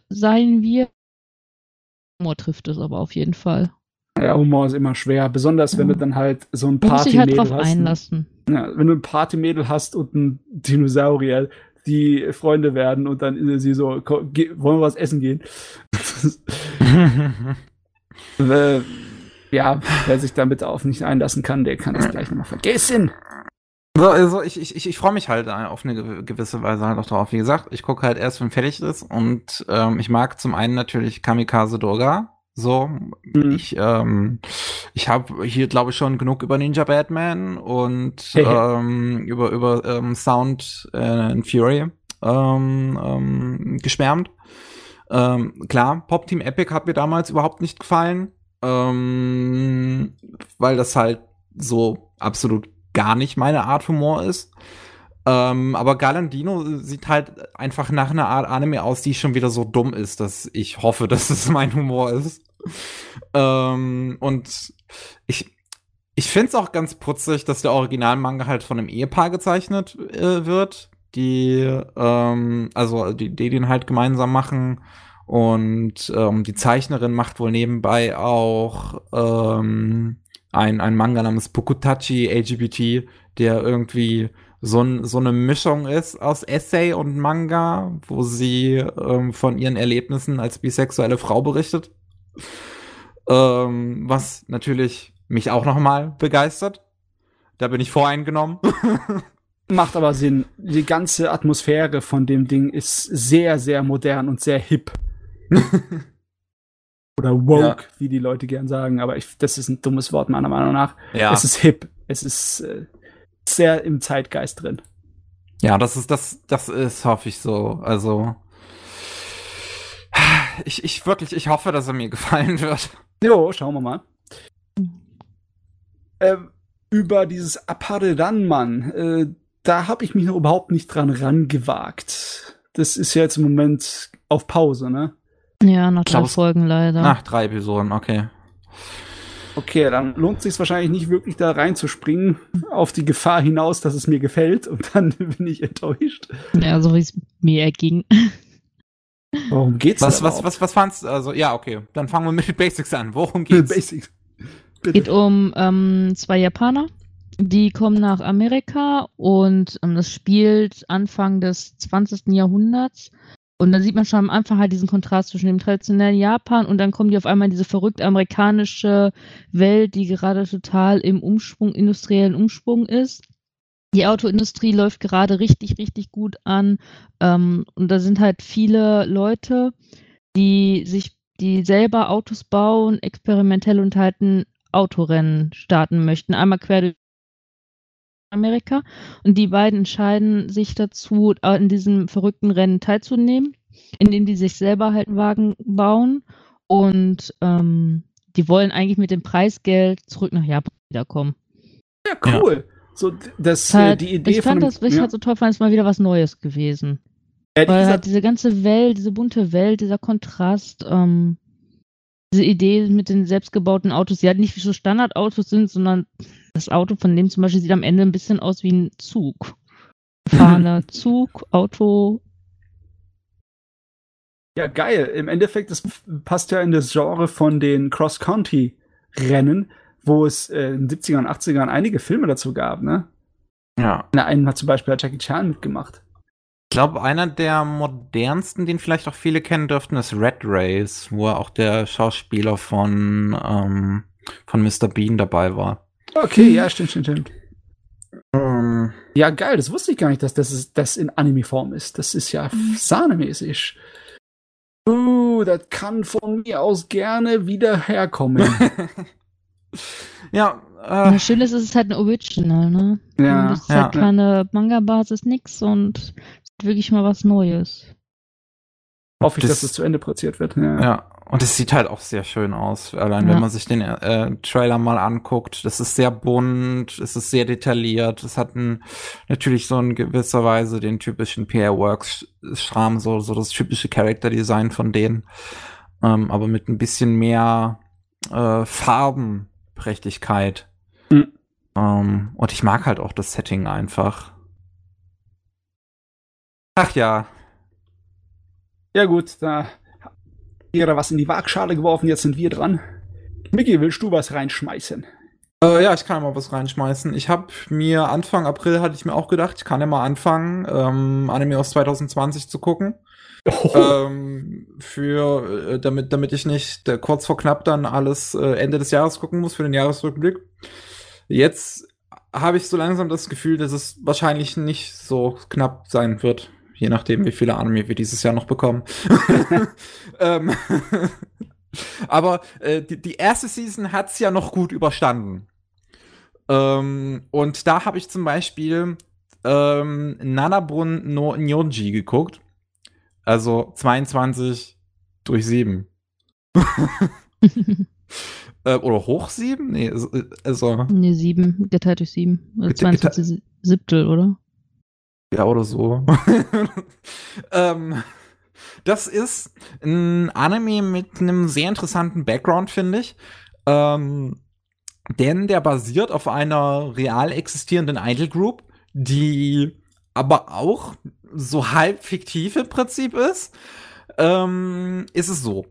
sein wird. Humor trifft es aber auf jeden Fall. Ja, Humor ist immer schwer, besonders wenn Ja. du dann halt so ein halt Partymädel drauf hast. einlassen. Ja, wenn du ein Partymädel hast und ein Dinosaurier, die Freunde werden und dann sie so, wollen wir was essen gehen? [LAUGHS] äh, ja, wer sich damit auf nicht einlassen kann, der kann das gleich nochmal vergessen. So, also ich, ich, ich, ich freue mich halt auf eine gew- gewisse Weise halt auch drauf. Wie gesagt, ich gucke halt erst, wenn fertig ist. Und ähm, ich mag zum einen natürlich Kamikaze Doga. So, Mhm. ich, ähm, ich habe hier, glaube ich, schon genug über Ninja Batman und [LAUGHS] ähm, über, über ähm, Sound äh, in Fury ähm, ähm, geschwärmt. Ähm, klar, Pop Team Epic hat mir damals überhaupt nicht gefallen, ähm, weil das halt so absolut gar nicht meine Art Humor ist. Ähm, aber Galandino sieht halt einfach nach einer Art Anime aus, die schon wieder so dumm ist, dass ich hoffe, [LAUGHS] dass es mein Humor ist. Ähm, und ich, ich finde es auch ganz putzig, dass der Originalmanga halt von einem Ehepaar gezeichnet äh, wird, die, ähm, also die, die den halt gemeinsam machen. Und ähm, die Zeichnerin macht wohl nebenbei auch ähm, ein, ein Manga namens Pokutachi LGBT, der irgendwie so, ein, so eine Mischung ist aus Essay und Manga, wo sie ähm, von ihren Erlebnissen als bisexuelle Frau berichtet. Ähm, was natürlich mich auch noch mal begeistert. Da bin ich voreingenommen. [LAUGHS] Macht aber Sinn. Die ganze Atmosphäre von dem Ding ist sehr, sehr modern und sehr hip. [LAUGHS] Oder woke, ja. wie die Leute gern sagen. Aber ich, das ist ein dummes Wort, meiner Meinung nach. Ja. Es ist hip. Es ist äh, sehr im Zeitgeist drin. Ja, das ist, das, das ist, hoffe ich so. Also. Ich, ich wirklich, ich hoffe, dass er mir [LAUGHS] gefallen wird. Jo, schauen wir mal. Äh, über dieses Apparedanmann, äh, da habe ich mich noch überhaupt nicht dran rangewagt. Das ist ja jetzt im Moment auf Pause, ne? Ja, nach drei Folgen leider. Nach drei Episoden, okay. Okay, dann lohnt es sich wahrscheinlich nicht wirklich da reinzuspringen, auf die Gefahr hinaus, dass es mir gefällt und dann [LAUGHS] bin ich enttäuscht. Ja, so wie es mir erging. Worum geht's was, was, was, was fandst du? Also, ja, okay. Dann fangen wir mit den Basics an. Worum geht's? Basics. Es geht um ähm, zwei Japaner, die kommen nach Amerika und ähm, das spielt Anfang des 20. Jahrhunderts. Und da sieht man schon am Anfang halt diesen Kontrast zwischen dem traditionellen Japan und dann kommen die auf einmal in diese verrückt amerikanische Welt, die gerade total im Umschwung, industriellen Umschwung ist. Die Autoindustrie läuft gerade richtig, richtig gut an. Ähm, und da sind halt viele Leute, die sich, die selber Autos bauen, experimentell und halt ein Autorennen starten möchten. Einmal quer durch Amerika. Und die beiden entscheiden sich dazu, in diesem verrückten Rennen teilzunehmen, indem die sich selber halt einen Wagen bauen. Und ähm, die wollen eigentlich mit dem Preisgeld zurück nach Japan wiederkommen. Ja, cool. Ja. So, das, halt, die Idee ich fand von das, was ich halt so toll fand, ist mal wieder was Neues gewesen. Ja, Weil halt diese ganze Welt, diese bunte Welt, dieser Kontrast, ähm, diese Idee mit den selbstgebauten Autos, die halt nicht wie so Standardautos sind, sondern das Auto von dem zum Beispiel sieht am Ende ein bisschen aus wie ein Zug. Fahner [LAUGHS] Zug, Auto. Ja, geil. Im Endeffekt, das passt ja in das Genre von den Cross-County-Rennen, wo es äh, in den 70ern und 80ern einige Filme dazu gab, ne? Ja. In einem hat zum Beispiel Jackie Chan mitgemacht. Ich glaube, einer der modernsten, den vielleicht auch viele kennen dürften, ist Red Race, wo er auch der Schauspieler von, ähm, von Mr. Bean dabei war. Okay, ja, stimmt, stimmt, stimmt. Um. Ähm. Ja, geil, das wusste ich gar nicht, dass das, das in Anime-Form ist. Das ist ja mhm. sahnemäßig. Uh, das kann von mir aus gerne wieder herkommen. [LAUGHS] ja, äh, ja, schön ist, es ist halt ein Original, ne? Ja. Es ist ja, halt keine Manga-Basis, nix und wirklich mal was Neues. Hoffe ich, das, dass es zu Ende produziert wird. Ja. ja, und es sieht halt auch sehr schön aus. Allein ja. wenn man sich den äh, Trailer mal anguckt, das ist sehr bunt, es ist sehr detailliert, es hat ein, natürlich so in gewisser Weise den typischen PR Works Schram, so, so das typische Character Design von denen. Ähm, aber mit ein bisschen mehr äh, Farbenprächtigkeit. Mhm. Ähm, und ich mag halt auch das Setting einfach. Ach ja. Ja gut, da jeder was in die Waagschale geworfen, jetzt sind wir dran. Micky, willst du was reinschmeißen? Äh, ja, ich kann mal was reinschmeißen. Ich habe mir Anfang April hatte ich mir auch gedacht, ich kann ja mal anfangen, ähm, Anime aus 2020 zu gucken. Oh. Ähm, für äh, damit damit ich nicht äh, kurz vor knapp dann alles äh, Ende des Jahres gucken muss für den Jahresrückblick. Jetzt habe ich so langsam das Gefühl, dass es wahrscheinlich nicht so knapp sein wird. Je nachdem, wie viele Anime wir dieses Jahr noch bekommen. [LAUGHS] [LAUGHS] ähm, [LAUGHS] aber äh, die, die, erste Season hat es ja noch gut überstanden. Ähm, und da habe ich zum Beispiel ähm, Nanabun no Nyonji geguckt. Also 22 durch 7. äh, oder hoch 7? Nee, also. Nee, 7, geteilt durch 7. Also 22 Siebtel, oder? Ja, oder so. [LAUGHS] ähm, das ist ein Anime mit einem sehr interessanten Background, finde ich. Ähm, denn der basiert auf einer real existierenden Idol Group, die aber auch so halb fiktiv im Prinzip ist. Ähm, ist es so.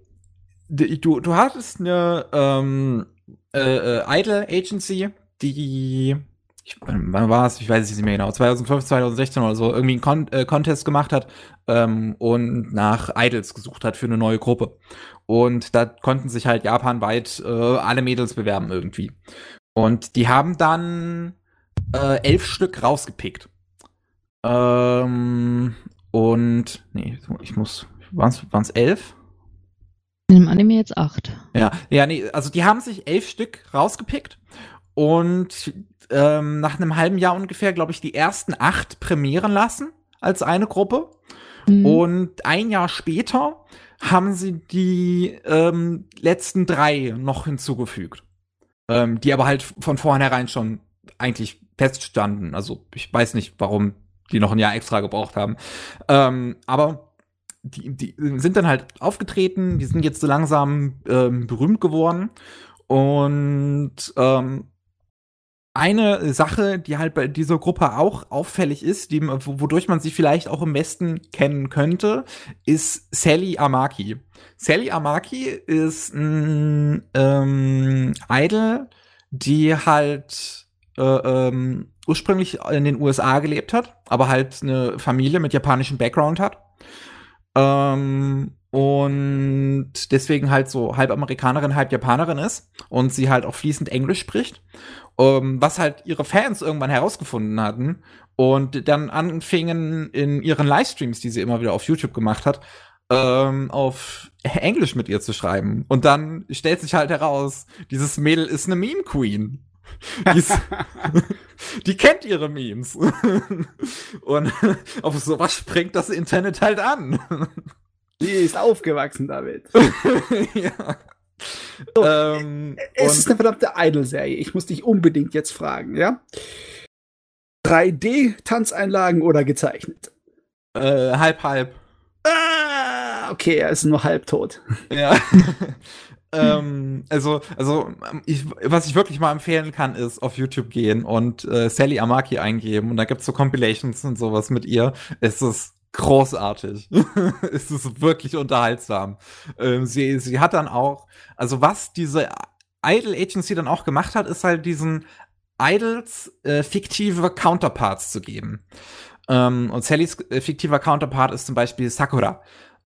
Du, du hattest eine ähm, äh, äh, Idol Agency, die ich, wann war es? Ich weiß es nicht mehr genau. 2015, 2016 oder so, irgendwie einen Con äh, Contest gemacht hat ähm, und nach Idols gesucht hat für eine neue Gruppe. Und da konnten sich halt japanweit äh, alle Mädels bewerben irgendwie. Und die haben dann äh, elf Stück rausgepickt. Ähm, und nee, ich muss. Waren es elf? In dem Anime jetzt acht. Ja, ja, nee, also die haben sich elf Stück rausgepickt und ähm, nach einem halben Jahr ungefähr, glaube ich, die ersten acht prämieren lassen als eine Gruppe. Mhm. Und ein Jahr später haben sie die ähm, letzten drei noch hinzugefügt. Ähm, die aber halt von vornherein schon eigentlich feststanden. Also ich weiß nicht, warum die noch ein Jahr extra gebraucht haben. Ähm, aber die, die sind dann halt aufgetreten, die sind jetzt so langsam ähm, berühmt geworden. Und ähm, eine Sache, die halt bei dieser Gruppe auch auffällig ist, die, wodurch man sie vielleicht auch am besten kennen könnte, ist Sally Amaki. Sally Amaki ist ein ähm, Idol, die halt äh, ähm, ursprünglich in den USA gelebt hat, aber halt eine Familie mit japanischem Background hat. Ähm, und deswegen halt so halb Amerikanerin, halb Japanerin ist und sie halt auch fließend Englisch spricht um, ähm, was halt ihre Fans irgendwann herausgefunden hatten und dann anfingen in ihren Livestreams, die sie immer wieder auf YouTube gemacht hat, ähm, auf Englisch mit ihr zu schreiben. Und dann stellt sich halt heraus, dieses Mädel ist eine Meme Queen. Die, ist, [LAUGHS] [LAUGHS] die kennt ihre Memes. [LAUGHS] Und auf sowas springt das Internet halt an. Die ist aufgewachsen damit. [LAUGHS] ja. So, ähm, es ist eine verdammte Idol-Serie. Ich muss dich unbedingt jetzt fragen, ja? 3D-Tanzeinlagen oder gezeichnet? Äh, halb, halb. Ah, okay, er ist nur halb tot. [LAUGHS] Ja. [LAUGHS] ähm, also, also ich, was ich wirklich mal empfehlen kann, ist auf YouTube gehen und äh, Sally Amaki eingeben und da gibt's so Compilations und sowas mit ihr. Es ist großartig. [LAUGHS] es ist wirklich unterhaltsam. Ähm, sie, sie hat dann auch, also was diese Idol Agency dann auch gemacht hat, ist halt diesen Idols äh, fiktive Counterparts zu geben. Ähm, und Sallys äh, fiktiver Counterpart ist zum Beispiel Sakura.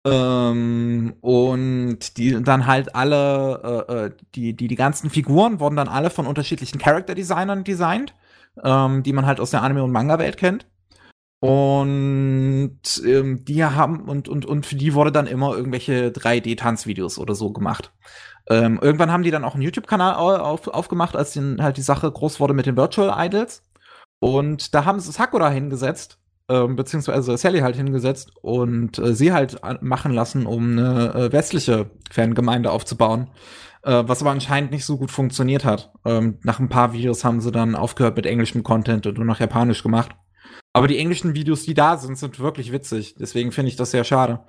Ähm, und die dann halt alle, äh, äh, die, die, die ganzen Figuren wurden dann alle von unterschiedlichen Character Designern designt, ähm, die man halt aus der Anime- und Manga-Welt kennt. Und ähm, die haben, und, und, und für die wurde dann immer irgendwelche 3D-Tanzvideos oder so gemacht. Ähm, irgendwann haben die dann auch einen YouTube-Kanal auf, aufgemacht, als dann halt die Sache groß wurde mit den Virtual Idols. Und da haben sie Sakura hingesetzt, ähm, beziehungsweise Sally halt hingesetzt und äh, sie halt machen lassen, um eine äh, westliche Fangemeinde aufzubauen. Äh, was aber anscheinend nicht so gut funktioniert hat. Ähm, nach ein paar Videos haben sie dann aufgehört mit englischem Content und nur noch japanisch gemacht. Aber die englischen Videos, die da sind, sind wirklich witzig. Deswegen finde ich das sehr schade.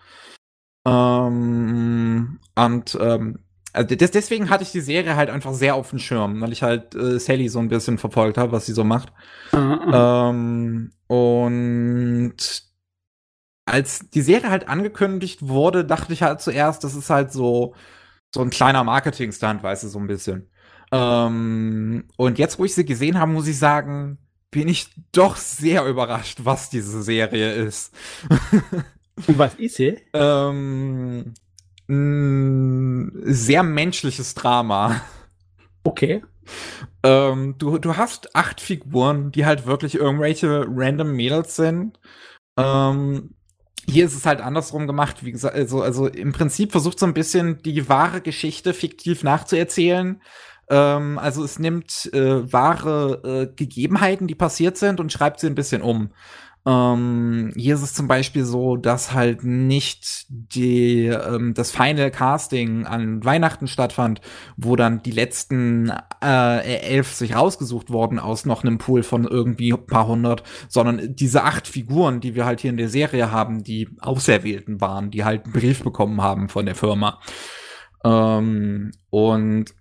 Ähm, und ähm, also des, deswegen hatte ich die Serie halt einfach sehr auf dem Schirm, weil ich halt äh, Sally so ein bisschen verfolgt habe, was sie so macht. Uh -uh. Ähm, und als die Serie halt angekündigt wurde, dachte ich halt zuerst, das ist halt so so ein kleiner Marketing-Stunt, weißt du, so ein bisschen. Ähm, und jetzt, wo ich sie gesehen habe, muss ich sagen, bin ich doch sehr überrascht, was diese Serie ist. Und was ist sie? [LAUGHS] ähm, sehr menschliches Drama. Okay. Ähm, du, du hast acht Figuren, die halt wirklich irgendwelche random Mädels sind. Ähm, hier ist es halt andersrum gemacht, wie gesagt, also, also im Prinzip versucht so ein bisschen die wahre Geschichte fiktiv nachzuerzählen, ähm, also es nimmt äh, wahre äh, Gegebenheiten, die passiert sind, und schreibt sie ein bisschen um. Ähm, hier ist es zum Beispiel so, dass halt nicht die, ähm, das Final Casting an Weihnachten stattfand, wo dann die letzten äh, elf sich rausgesucht wurden aus noch einem Pool von irgendwie ein paar hundert, sondern diese acht Figuren, die wir halt hier in der Serie haben, die Auserwählten waren, die halt einen Brief bekommen haben von der Firma. Ähm, und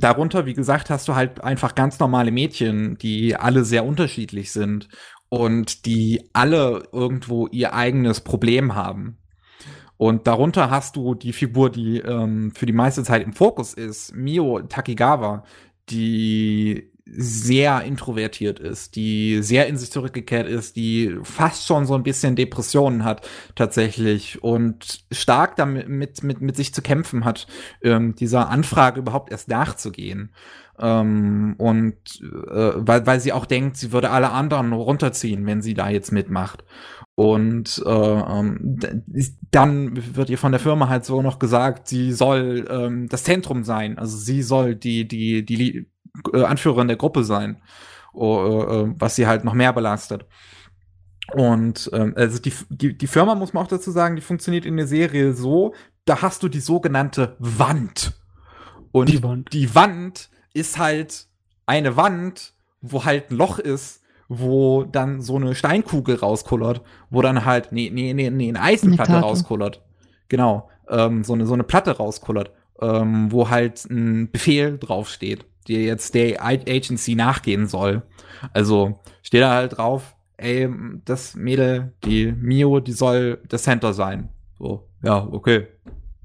darunter, wie gesagt, hast du halt einfach ganz normale Mädchen, die alle sehr unterschiedlich sind und die alle irgendwo ihr eigenes Problem haben. Und darunter hast du die Figur, die ähm, für die meiste Zeit im Fokus ist, Mio Takigawa, die sehr introvertiert ist, die sehr in sich zurückgekehrt ist, die fast schon so ein bisschen Depressionen hat tatsächlich und stark damit mit, mit, mit sich zu kämpfen hat, ähm, dieser Anfrage überhaupt erst nachzugehen. Ähm, und äh, weil, weil sie auch denkt, sie würde alle anderen runterziehen, wenn sie da jetzt mitmacht. Und äh, ähm, dann wird ihr von der Firma halt so noch gesagt, sie soll ähm, das Zentrum sein. Also sie soll die, die, die äh, Anführerin der Gruppe sein. Oh, äh, was sie halt noch mehr belastet. Und ähm, also die, die, die Firma, muss man auch dazu sagen, die funktioniert in der Serie so, da hast du die sogenannte Wand. Und die Wand, die Wand ist halt eine Wand, wo halt ein Loch ist, wo dann so eine Steinkugel rauskullert, wo dann halt, nee, nee, nee, nee, eine Eisenplatte eine rauskullert. Genau, ähm, so eine, so eine Platte rauskullert, ähm, wo halt ein Befehl draufsteht, der jetzt der Agency nachgehen soll. Also steht da halt drauf, ey, das Mädel, die Mio, die soll das Center sein. So, ja, okay.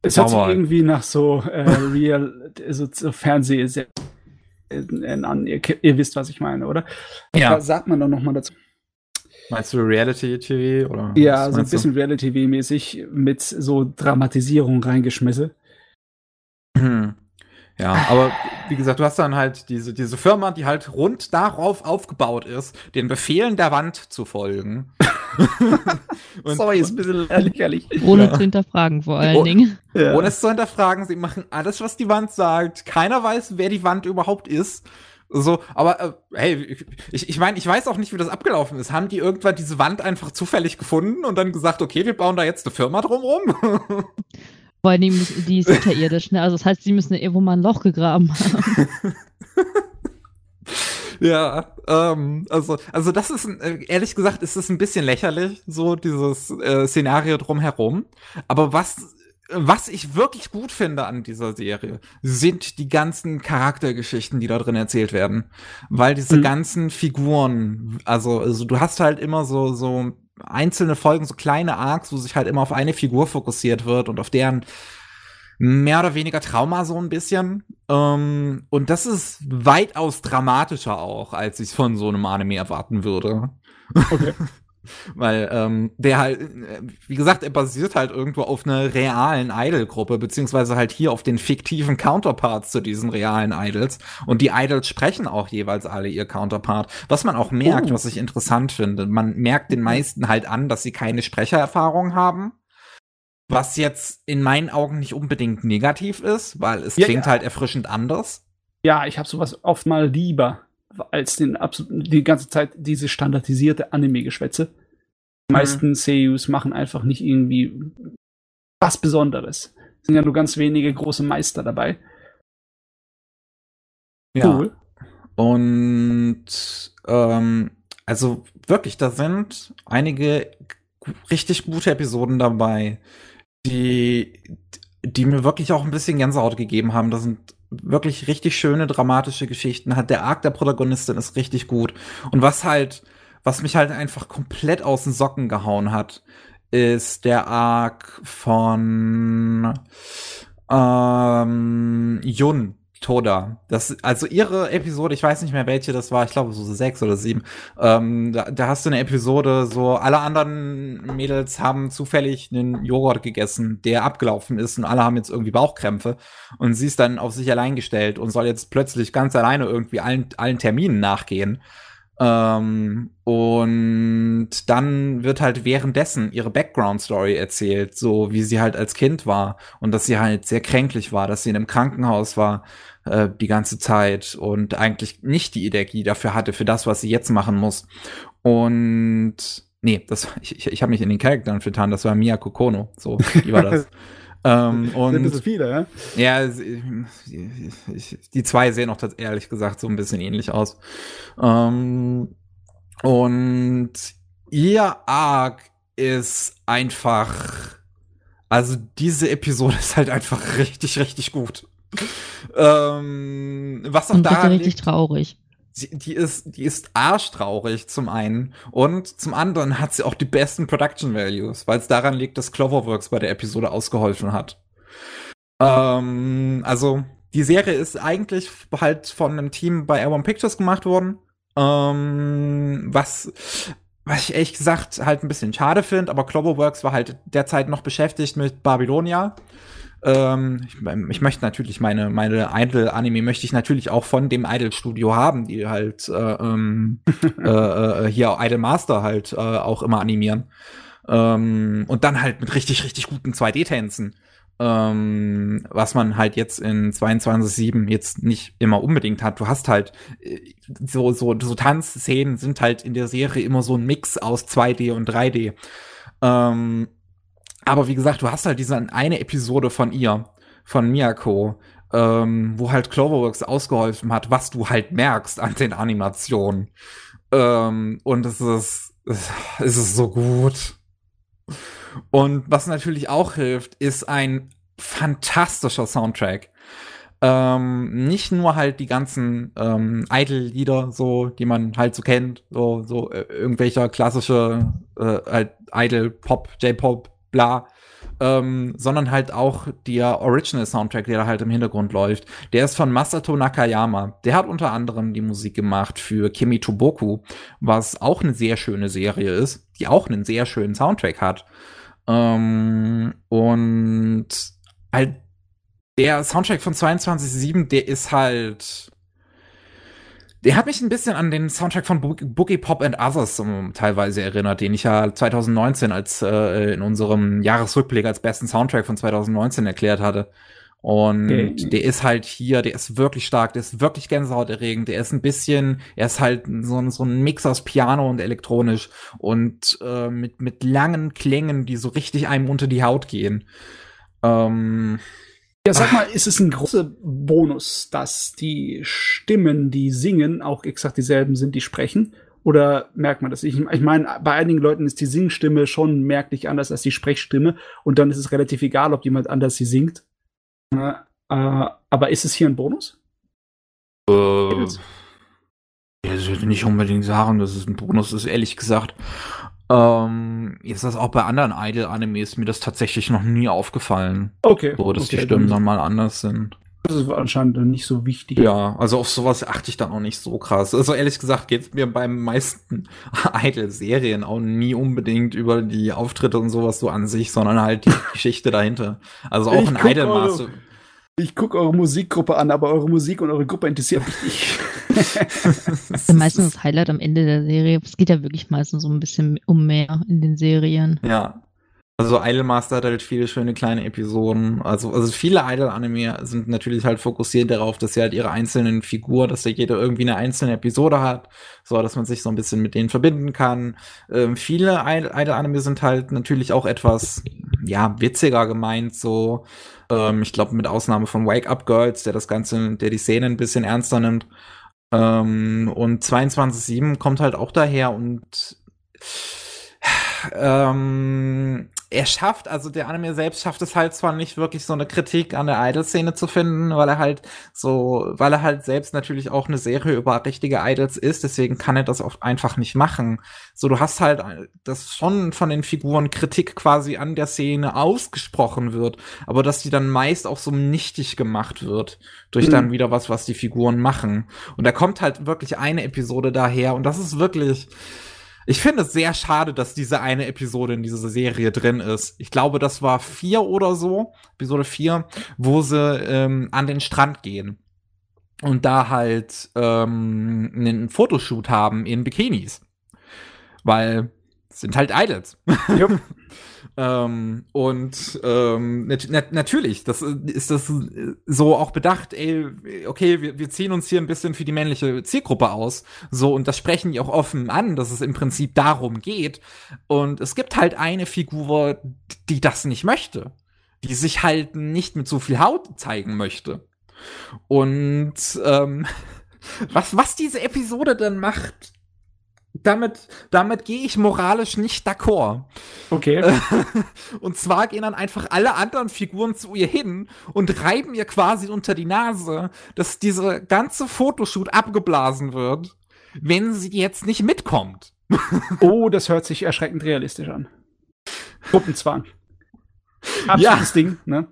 Es hört sich irgendwie nach so äh, Real, so, so Fernseh an. Ihr, ihr, wisst, was ich meine, oder? Ja. Was sagt man doch nochmal dazu? Meinst du Reality TV? Oder ja, so ein bisschen Reality TV-mäßig mit so Dramatisierung reingeschmissen. Hm. Ja, aber wie gesagt, du hast dann halt diese, diese Firma, die halt rund darauf aufgebaut ist, den Befehlen der Wand zu folgen. [LAUGHS] und, Sorry, ist ein bisschen lächerlich. Ohne ja. zu hinterfragen vor allen oh, Dingen. Ja. Ohne es zu hinterfragen, sie machen alles, was die Wand sagt. Keiner weiß, wer die Wand überhaupt ist. So, aber äh, hey, ich, ich meine, ich weiß auch nicht, wie das abgelaufen ist. Haben die irgendwann diese Wand einfach zufällig gefunden und dann gesagt, okay, wir bauen da jetzt eine Firma drumrum? [LAUGHS] Vor allem, die ist unterirdisch, ne? Also das heißt, sie müssen irgendwo mal ein Loch gegraben haben. [LAUGHS] ja, ähm, also, also das ist, äh, ehrlich gesagt, ist es ein bisschen lächerlich, so dieses äh, Szenario drumherum. Aber was was ich wirklich gut finde an dieser Serie, sind die ganzen Charaktergeschichten, die da drin erzählt werden. Weil diese mhm. ganzen Figuren, also, also du hast halt immer so, so einzelne Folgen, so kleine Arcs, wo sich halt immer auf eine Figur fokussiert wird und auf deren mehr oder weniger Trauma so ein bisschen. Ähm, und das ist weitaus dramatischer auch, als ich von so einem Anime erwarten würde. Okay. [LAUGHS] Weil ähm, der halt, äh, wie gesagt, er basiert halt irgendwo auf einer realen Idol-Gruppe, beziehungsweise halt hier auf den fiktiven Counterparts zu diesen realen Idols. Und die Idols sprechen auch jeweils alle ihr Counterpart. Was man auch merkt, oh. was ich interessant finde. Man merkt den meisten halt an, dass sie keine Sprechererfahrung haben. Was jetzt in meinen Augen nicht unbedingt negativ ist, weil es ja, klingt ja. halt erfrischend anders. Ja, ich habe sowas oft mal lieber als den die ganze Zeit diese standardisierte Anime-Geschwätze. Die mhm. meisten Seiyus machen einfach nicht irgendwie was Besonderes. Es sind ja nur ganz wenige große Meister dabei. Ja. Cool. Und ähm, also wirklich, da sind einige richtig gute Episoden dabei, die, die mir wirklich auch ein bisschen Gänsehaut gegeben haben. Da sind wirklich richtig schöne dramatische Geschichten hat. Der Arc der Protagonistin ist richtig gut. Und was halt, was mich halt einfach komplett aus den Socken gehauen hat, ist der Arc von ähm, Yun. Toda. Das, also ihre Episode, ich weiß nicht mehr welche das war, ich glaube so sechs oder sieben. Ähm, da, da hast du eine Episode, so alle anderen Mädels haben zufällig einen Joghurt gegessen, der abgelaufen ist und alle haben jetzt irgendwie Bauchkrämpfe und sie ist dann auf sich allein gestellt und soll jetzt plötzlich ganz alleine irgendwie allen, allen Terminen nachgehen. Ähm, und dann wird halt währenddessen ihre Background-Story erzählt, so wie sie halt als Kind war und dass sie halt sehr kränklich war, dass sie in einem Krankenhaus war äh, die ganze Zeit und eigentlich nicht die Energie dafür hatte, für das, was sie jetzt machen muss. Und Nee, das, [LAUGHS] ich, ich, ich habe mich in den Charakteren vertan, das war Mia Kokono. So, die war das. [LAUGHS] ähm, und, Sind das viele, ja? Ja, die zwei sehen auch ehrlich gesagt so ein bisschen ähnlich aus. Ähm, und ihr Arc ist einfach, also diese Episode [LAUGHS] ist halt einfach richtig, richtig gut. Ähm, was auch da richtig liegt, traurig. Sie, die ist, die ist arschtraurig zum einen und zum anderen hat sie auch die besten Production Values, weil es daran liegt, dass Cloverworks bei der Episode ausgeholfen hat. Ähm, also die Serie ist eigentlich halt von einem Team bei Airborne Pictures gemacht worden, ähm, was was ich ehrlich gesagt halt ein bisschen schade finde, aber Cloverworks war halt derzeit noch beschäftigt mit Babylonia ähm, ich, ich, möchte natürlich meine, meine Idol-Anime möchte ich natürlich auch von dem Idol-Studio haben, die halt äh, ähm, [LAUGHS] äh, äh, hier Idol Master halt äh, auch immer animieren. Ähm, und dann halt mit richtig, richtig guten 2D-Tänzen. Ähm, was man halt jetzt in 22.7 jetzt nicht immer unbedingt hat. Du hast halt äh, so, so, so Tanzszenen sind halt in der Serie immer so ein Mix aus 2D und 3D. Ähm, aber wie gesagt, du hast halt diese eine Episode von ihr, von Miyako, ähm, wo halt Cloverworks ausgeholfen hat, was du halt merkst an den Animationen. Ähm, und es ist, es ist so gut. Und was natürlich auch hilft, ist ein fantastischer Soundtrack. Ähm, nicht nur halt die ganzen ähm, Idol-Lieder, so, die man halt so kennt, so, so äh, irgendwelcher klassische äh, halt Idol-Pop, J-Pop bla, ähm, sondern halt auch der Original Soundtrack, der da halt im Hintergrund läuft. Der ist von Masato Nakayama. Der hat unter anderem die Musik gemacht für Kimi Toboku, was auch eine sehr schöne Serie ist, die auch einen sehr schönen Soundtrack hat. Ähm, und halt der Soundtrack von 22.7, der ist halt der hat mich ein bisschen an den Soundtrack von Bo Boogie Pop and Others um, teilweise erinnert, den ich ja 2019 als äh, in unserem Jahresrückblick als besten Soundtrack von 2019 erklärt hatte. Und okay. der ist halt hier, der ist wirklich stark, der ist wirklich gänsehauterregend, der ist ein bisschen, er ist halt so, so ein Mix aus Piano und elektronisch und äh, mit, mit langen Klängen, die so richtig einem unter die Haut gehen. Ähm, ja, sag mal, ist es ein großer Bonus, dass die Stimmen, die singen, auch exakt dieselben sind, die sprechen? Oder merkt man das? Ich, ich meine, bei einigen Leuten ist die Singstimme schon merklich anders als die Sprechstimme und dann ist es relativ egal, ob jemand anders sie singt. Äh, aber ist es hier ein Bonus? Äh, ich würde nicht unbedingt sagen, dass es ein Bonus ist, ehrlich gesagt. Ähm, ist das auch bei anderen Idol-Animes mir das tatsächlich noch nie aufgefallen. Okay. So, dass okay, die Stimmen dann mal anders sind. Das ist anscheinend nicht so wichtig. Ja, also auf sowas achte ich dann auch nicht so krass. Also ehrlich gesagt geht es mir beim meisten [LAUGHS] Idol-Serien auch nie unbedingt über die Auftritte und sowas so an sich, sondern halt die [LAUGHS] Geschichte dahinter. Also auch ich ein Idol-Master. Ich gucke eure Musikgruppe an, aber eure Musik und eure Gruppe interessiert mich nicht. [LAUGHS] das [LAUGHS] ist meistens das Highlight am Ende der Serie. Es geht ja wirklich meistens so ein bisschen um mehr in den Serien. Ja. Also Idolmaster hat halt viele schöne kleine Episoden. Also, also viele Idol-Anime sind natürlich halt fokussiert darauf, dass sie halt ihre einzelnen Figuren, dass da jeder irgendwie eine einzelne Episode hat, so dass man sich so ein bisschen mit denen verbinden kann. Ähm, viele Idol-Anime sind halt natürlich auch etwas, ja, witziger gemeint, so. Ähm, ich glaube, mit Ausnahme von Wake Up Girls, der das Ganze, der die Szene ein bisschen ernster nimmt. Ähm, und 22.7 kommt halt auch daher und ähm, er schafft, also der Anime selbst schafft es halt zwar nicht wirklich so eine Kritik an der Idol-Szene zu finden, weil er halt so, weil er halt selbst natürlich auch eine Serie über richtige Idols ist, deswegen kann er das oft einfach nicht machen. So, du hast halt, dass schon von den Figuren Kritik quasi an der Szene ausgesprochen wird, aber dass die dann meist auch so nichtig gemacht wird durch mhm. dann wieder was, was die Figuren machen. Und da kommt halt wirklich eine Episode daher und das ist wirklich, ich finde es sehr schade, dass diese eine Episode in dieser Serie drin ist. Ich glaube, das war vier oder so, Episode vier, wo sie ähm, an den Strand gehen und da halt ähm, einen Fotoshoot haben in Bikinis. Weil sind halt Idols. Jupp. [LAUGHS] ähm, und ähm, nat nat natürlich, das ist das so auch bedacht, ey, okay, wir, wir ziehen uns hier ein bisschen für die männliche Zielgruppe aus. So, und das sprechen die auch offen an, dass es im Prinzip darum geht. Und es gibt halt eine Figur, die das nicht möchte. Die sich halt nicht mit so viel Haut zeigen möchte. Und ähm, [LAUGHS] was, was diese Episode dann macht, damit, damit gehe ich moralisch nicht d'accord. Okay. [LAUGHS] Und zwar gehen dann einfach alle anderen Figuren zu ihr hin und reiben ihr quasi unter die Nase, dass diese ganze Fotoshoot abgeblasen wird, wenn sie jetzt nicht mitkommt. [LAUGHS] oh, das hört sich erschreckend realistisch an. Gruppenzwang. Absolutes ja. Ding, ne?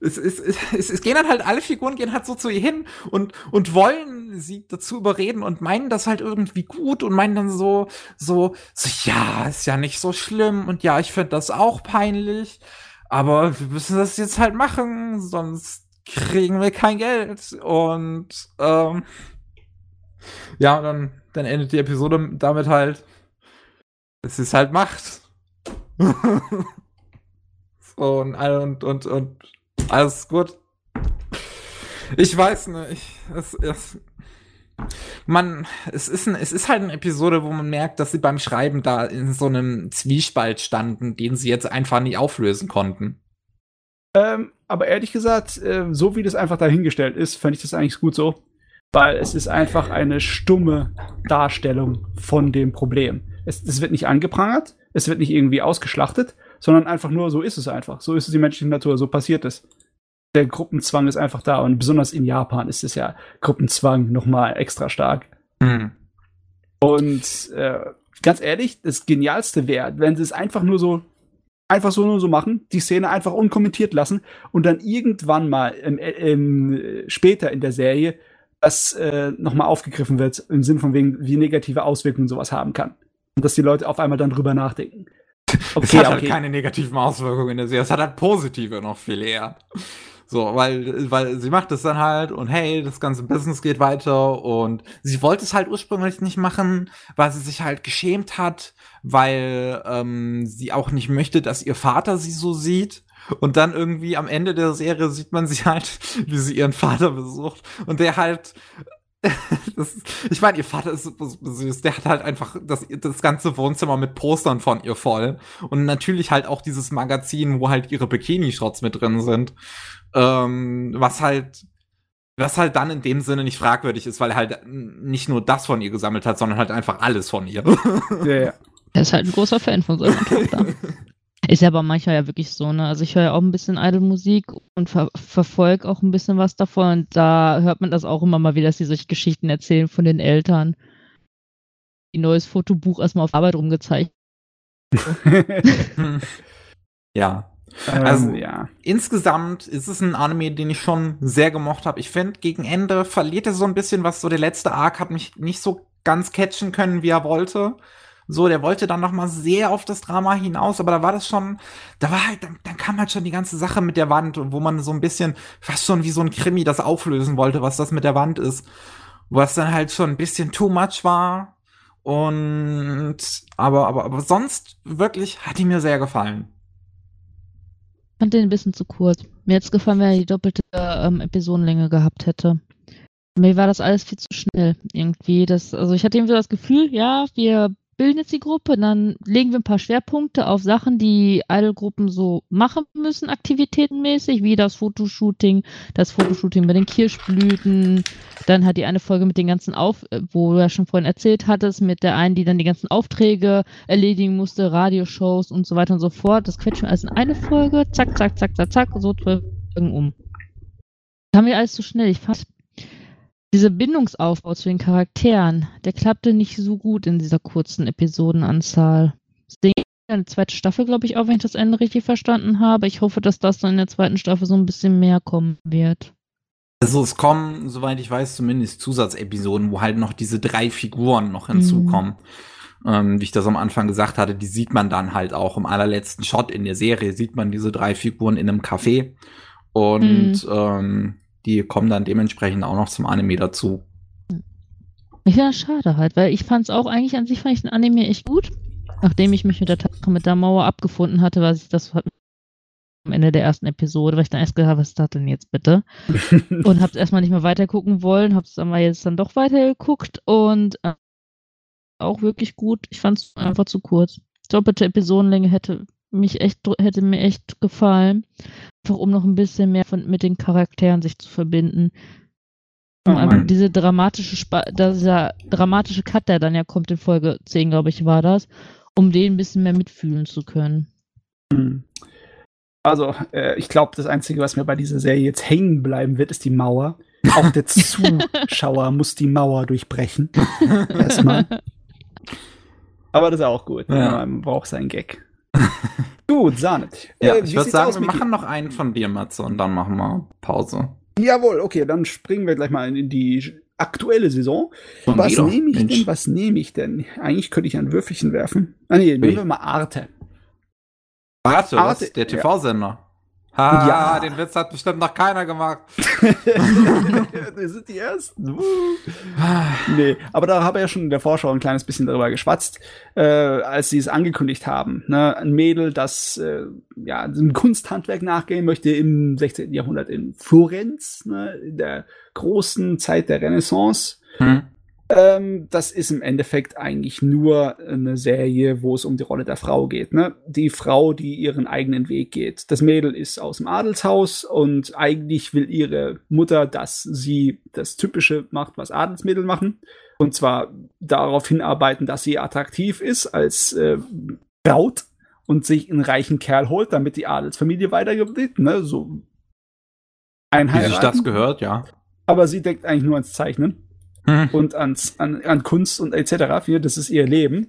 Es, es, es, es, gehen dann halt, alle Figuren gehen halt so zu ihr hin und, und wollen sie dazu überreden und meinen das halt irgendwie gut und meinen dann so, so, so, ja, ist ja nicht so schlimm und ja, ich finde das auch peinlich, aber wir müssen das jetzt halt machen, sonst kriegen wir kein Geld und, ähm, ja, dann, dann endet die Episode damit halt, es ist halt Macht. [LAUGHS] und, und, und, und alles gut. Ich weiß nicht. Es, es, man, es ist, ein, es ist halt eine Episode, wo man merkt, dass sie beim Schreiben da in so einem Zwiespalt standen, den sie jetzt einfach nicht auflösen konnten. Ähm, aber ehrlich gesagt, äh, so wie das einfach dahingestellt ist, fände ich das eigentlich gut so. Weil es ist einfach eine stumme Darstellung von dem Problem. Es, es wird nicht angeprangert, es wird nicht irgendwie ausgeschlachtet, sondern einfach nur, so ist es einfach. So ist es die menschliche Natur, so passiert es. Der Gruppenzwang ist einfach da und besonders in Japan ist es ja Gruppenzwang nochmal extra stark. Mhm. Und äh, ganz ehrlich, das Genialste wäre, wenn sie es einfach nur so einfach so nur so machen, die Szene einfach unkommentiert lassen und dann irgendwann mal im, im, später in der Serie das äh, nochmal aufgegriffen wird, im Sinn von wegen, wie negative Auswirkungen sowas haben kann. Und dass die Leute auf einmal dann drüber nachdenken. [LAUGHS] Okay, es hat halt okay. halt keine negativen Auswirkungen in der Serie. Es hat halt positive noch viel eher. So, weil, weil sie macht es dann halt und hey, das ganze Business geht weiter und sie wollte es halt ursprünglich nicht machen, weil sie sich halt geschämt hat, weil ähm, sie auch nicht möchte, dass ihr Vater sie so sieht. Und dann irgendwie am Ende der Serie sieht man sie halt, [LAUGHS] wie sie ihren Vater besucht und der halt [LAUGHS] das, ich meine, ihr Vater ist süß. Der hat halt einfach das, das ganze Wohnzimmer mit Postern von ihr voll. Und natürlich halt auch dieses Magazin, wo halt ihre Bikini-Shots mit drin sind. Ähm, was halt, was halt dann in dem Sinne nicht fragwürdig ist, weil er halt nicht nur das von ihr gesammelt hat, sondern halt einfach alles von ihr. Ja, ja. Er ist halt ein großer Fan von seiner Tochter. [LAUGHS] Ist ja aber manchmal ja wirklich so, ne? Also ich höre ja auch ein bisschen Idol-Musik und ver verfolge auch ein bisschen was davon und da hört man das auch immer mal wieder, dass sie solche Geschichten erzählen von den Eltern. Die neues Fotobuch erstmal auf Arbeit rumgezeigt. [LAUGHS] ja. Ähm, also ja. insgesamt ist es ein Anime, den ich schon sehr gemocht habe. Ich finde, gegen Ende verliert er so ein bisschen was. So der letzte Arc hat mich nicht so ganz catchen können, wie er wollte. So, der wollte dann noch mal sehr auf das Drama hinaus, aber da war das schon, da war halt, dann, dann kam halt schon die ganze Sache mit der Wand, wo man so ein bisschen fast schon wie so ein Krimi das auflösen wollte, was das mit der Wand ist. Was dann halt schon ein bisschen too much war. Und aber, aber, aber sonst wirklich hat die mir sehr gefallen. Ich fand den ein bisschen zu kurz. Mir hätte es gefallen, wenn er die doppelte ähm, Episodenlänge gehabt hätte. Mir war das alles viel zu schnell irgendwie. Das, also ich hatte irgendwie das Gefühl, ja, wir bilden jetzt die Gruppe, dann legen wir ein paar Schwerpunkte auf Sachen, die Idol-Gruppen so machen müssen, aktivitätenmäßig, wie das Fotoshooting, das Fotoshooting bei den Kirschblüten, dann hat die eine Folge mit den ganzen Auf, wo du ja schon vorhin erzählt hattest, mit der einen, die dann die ganzen Aufträge erledigen musste, Radioshows und so weiter und so fort. Das quetschen wir alles in eine Folge, zack, zack, zack, zack, zack, so zwölf Folgen um. Das haben wir alles zu so schnell. Ich fand, dieser Bindungsaufbau zu den Charakteren, der klappte nicht so gut in dieser kurzen Episodenanzahl. Deswegen eine zweite Staffel, glaube ich, auch, wenn ich das Ende richtig verstanden habe. Ich hoffe, dass das dann in der zweiten Staffel so ein bisschen mehr kommen wird. Also es kommen, soweit ich weiß, zumindest Zusatzepisoden, wo halt noch diese drei Figuren noch hinzukommen. Mhm. Ähm, wie ich das am Anfang gesagt hatte, die sieht man dann halt auch im allerletzten Shot in der Serie, sieht man diese drei Figuren in einem Café. Und mhm. ähm, die kommen dann dementsprechend auch noch zum Anime dazu. Ja, schade halt, weil ich fand es auch eigentlich an sich fand ich den Anime echt gut. nachdem ich mich mit der Tatsache mit der Mauer abgefunden hatte, was ich das am Ende der ersten Episode, weil ich dann erst gedacht habe, was ist das denn jetzt bitte? [LAUGHS] und habe es erstmal nicht mehr weitergucken wollen, habe es aber jetzt dann doch weitergeguckt und äh, auch wirklich gut. Ich fand es einfach zu kurz. Doppelte Episodenlänge hätte mich echt, hätte mir echt gefallen. Einfach um noch ein bisschen mehr von, mit den Charakteren sich zu verbinden. Um oh diese dramatische, Sp dieser dramatische Cut, der dann ja kommt in Folge 10, glaube ich, war das, um den ein bisschen mehr mitfühlen zu können. Hm. Also, äh, ich glaube, das Einzige, was mir bei dieser Serie jetzt hängen bleiben wird, ist die Mauer. Auch der [LAUGHS] Zuschauer muss die Mauer durchbrechen. Erstmal. [LAUGHS] Aber das ist auch gut. Ja. Man braucht seinen Gag. [LAUGHS] gut, Sahne. Ja, äh, ich würde sagen, wir machen noch einen von dir, Matze, und dann machen wir Pause. Jawohl, okay, dann springen wir gleich mal in die aktuelle Saison. Von was nehme ich Mensch. denn? Was nehme ich denn? Eigentlich könnte ich ein Würfelchen werfen. Ah nee, nehmen wir mal Arte. Arte, Arte der TV-Sender. Ha, ja, den Witz hat bestimmt noch keiner gemacht. [LAUGHS] Wir sind die Ersten. nee, aber da habe ich ja schon in der Vorschau ein kleines bisschen darüber geschwatzt, äh, als sie es angekündigt haben. Ne? Ein Mädel, das äh, ja ein Kunsthandwerk nachgehen möchte im 16. Jahrhundert in Florenz, ne? in der großen Zeit der Renaissance. Hm. Ähm, das ist im Endeffekt eigentlich nur eine Serie, wo es um die Rolle der Frau geht. Ne? Die Frau, die ihren eigenen Weg geht. Das Mädel ist aus dem Adelshaus und eigentlich will ihre Mutter, dass sie das Typische macht, was Adelsmädel machen. Und zwar darauf hinarbeiten, dass sie attraktiv ist als äh, Braut und sich einen reichen Kerl holt, damit die Adelsfamilie weitergeht. Ne? So ein Wie sich das gehört, ja. Aber sie denkt eigentlich nur ans Zeichnen hm. und ans, an, an Kunst und etc. Das ist ihr Leben.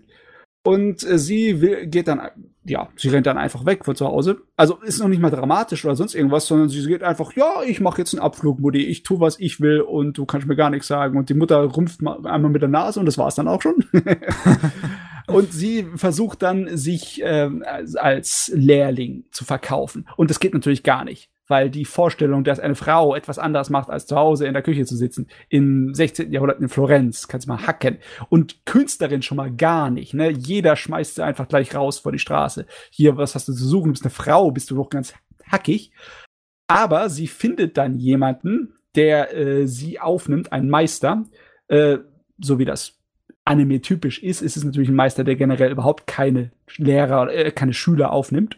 Und äh, sie will, geht dann, ja, sie rennt dann einfach weg von zu Hause. Also ist noch nicht mal dramatisch oder sonst irgendwas, sondern sie geht einfach, ja, ich mache jetzt einen Abflug, Mutti, ich tu, was ich will und du kannst mir gar nichts sagen. Und die Mutter rumpft mal einmal mit der Nase und das war's dann auch schon. [LAUGHS] und sie versucht dann, sich äh, als Lehrling zu verkaufen. Und das geht natürlich gar nicht weil die Vorstellung, dass eine Frau etwas anderes macht, als zu Hause in der Küche zu sitzen, im 16. Jahrhundert in Florenz, kannst du mal hacken. Und Künstlerin schon mal gar nicht, ne? Jeder schmeißt sie einfach gleich raus vor die Straße. Hier, was hast du zu suchen? Du bist eine Frau, bist du doch ganz hackig. Aber sie findet dann jemanden, der äh, sie aufnimmt, einen Meister, äh, so wie das Anime typisch ist, ist es natürlich ein Meister, der generell überhaupt keine Lehrer, äh, keine Schüler aufnimmt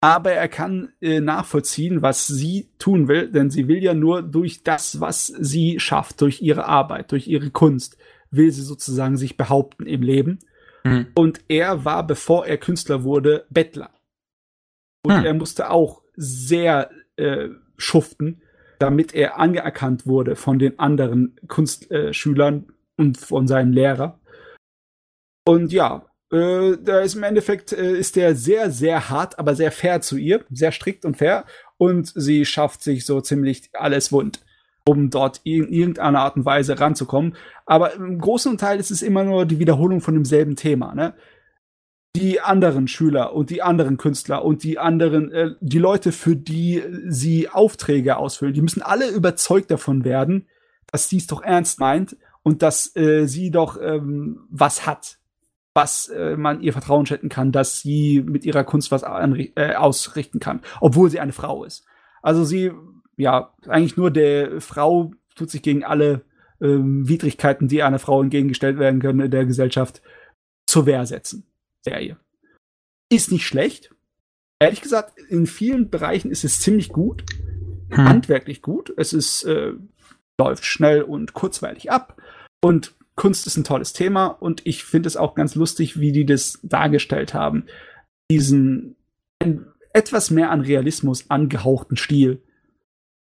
aber er kann äh, nachvollziehen, was sie tun will, denn sie will ja nur durch das, was sie schafft, durch ihre Arbeit, durch ihre Kunst, will sie sozusagen sich behaupten im Leben. Mhm. Und er war, bevor er Künstler wurde, Bettler. Und mhm. er musste auch sehr äh, schuften, damit er anerkannt wurde von den anderen Kunstschülern äh, und von seinem Lehrer. Und ja, äh, da ist im Endeffekt äh, ist der sehr, sehr hart, aber sehr fair zu ihr, sehr strikt und fair. Und sie schafft sich so ziemlich alles wund, um dort in irgendeiner Art und Weise ranzukommen. Aber im großen Teil ist es immer nur die Wiederholung von demselben Thema. Ne? Die anderen Schüler und die anderen Künstler und die anderen, äh, die Leute, für die sie Aufträge ausfüllen, die müssen alle überzeugt davon werden, dass sie es doch ernst meint und dass äh, sie doch ähm, was hat was äh, man ihr Vertrauen schenken kann, dass sie mit ihrer Kunst was äh, ausrichten kann, obwohl sie eine Frau ist. Also sie, ja, eigentlich nur der Frau tut sich gegen alle ähm, Widrigkeiten, die einer Frau entgegengestellt werden können in der Gesellschaft, zur Wehr setzen. Serie. Ist nicht schlecht. Ehrlich gesagt, in vielen Bereichen ist es ziemlich gut. Hm. Handwerklich gut. Es ist, äh, läuft schnell und kurzweilig ab. Und Kunst ist ein tolles Thema und ich finde es auch ganz lustig, wie die das dargestellt haben. Diesen etwas mehr an Realismus angehauchten Stil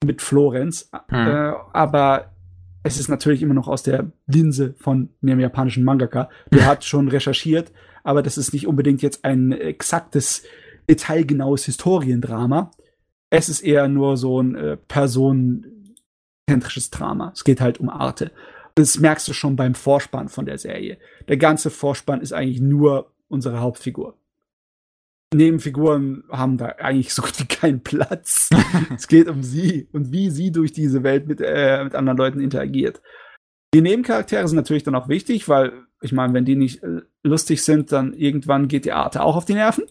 mit Florenz. Hm. Äh, aber es ist natürlich immer noch aus der Linse von einem japanischen Mangaka. Der [LAUGHS] hat schon recherchiert, aber das ist nicht unbedingt jetzt ein exaktes, detailgenaues Historiendrama. Es ist eher nur so ein äh, personenzentrisches Drama. Es geht halt um Arte. Das merkst du schon beim Vorspann von der Serie. Der ganze Vorspann ist eigentlich nur unsere Hauptfigur. Nebenfiguren haben da eigentlich so gut wie keinen Platz. [LAUGHS] es geht um sie und wie sie durch diese Welt mit, äh, mit anderen Leuten interagiert. Die Nebencharaktere sind natürlich dann auch wichtig, weil, ich meine, wenn die nicht äh, lustig sind, dann irgendwann geht die Arte auch auf die Nerven.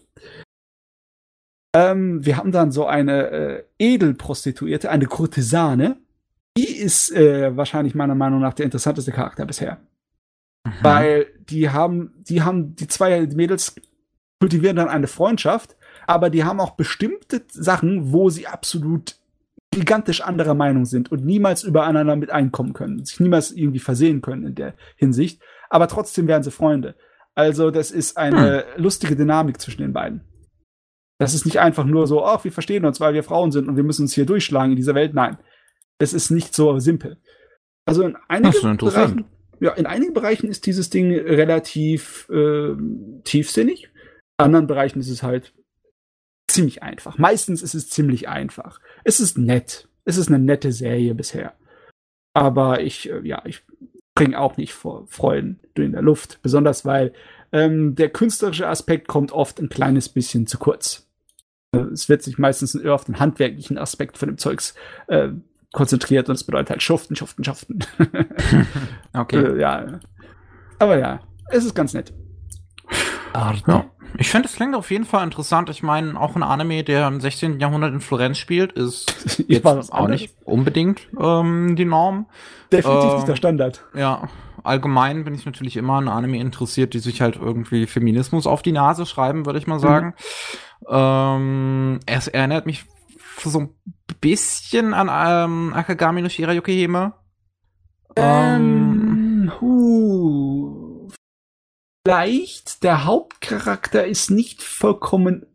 Ähm, wir haben dann so eine äh, Edelprostituierte, eine Kurtisane. Die ist äh, wahrscheinlich meiner Meinung nach der interessanteste Charakter bisher. Mhm. Weil die haben, die haben, die zwei Mädels kultivieren dann eine Freundschaft, aber die haben auch bestimmte Sachen, wo sie absolut gigantisch anderer Meinung sind und niemals übereinander mit einkommen können, sich niemals irgendwie versehen können in der Hinsicht, aber trotzdem werden sie Freunde. Also das ist eine hm. lustige Dynamik zwischen den beiden. Das ist nicht einfach nur so, ach, wir verstehen uns, weil wir Frauen sind und wir müssen uns hier durchschlagen in dieser Welt. Nein, das ist nicht so simpel. Also in einigen Bereichen, ja, in einigen Bereichen ist dieses Ding relativ äh, tiefsinnig. In anderen Bereichen ist es halt ziemlich einfach. Meistens ist es ziemlich einfach. Es ist nett. Es ist eine nette Serie bisher. Aber ich, äh, ja, ich bringe auch nicht vor Freuden in der Luft. Besonders weil ähm, der künstlerische Aspekt kommt oft ein kleines bisschen zu kurz. Äh, es wird sich meistens eher auf den handwerklichen Aspekt von dem Zeugs äh, konzentriert und es bedeutet halt Schuften, Schuften, Schuften. [LAUGHS] okay. Äh, ja. Aber ja, es ist ganz nett. Ja. Ich finde, es klingt auf jeden Fall interessant. Ich meine, auch ein Anime, der im 16. Jahrhundert in Florenz spielt, ist [LAUGHS] jetzt auch nicht unbedingt ähm, die Norm. Definitiv ähm, nicht der Standard. Ja, allgemein bin ich natürlich immer an Anime interessiert, die sich halt irgendwie Feminismus auf die Nase schreiben, würde ich mal sagen. Mhm. Ähm, es erinnert mich so ein bisschen an ähm, Akagami no Shirayuki Hime. Ähm, ähm, huh vielleicht der Hauptcharakter ist nicht vollkommen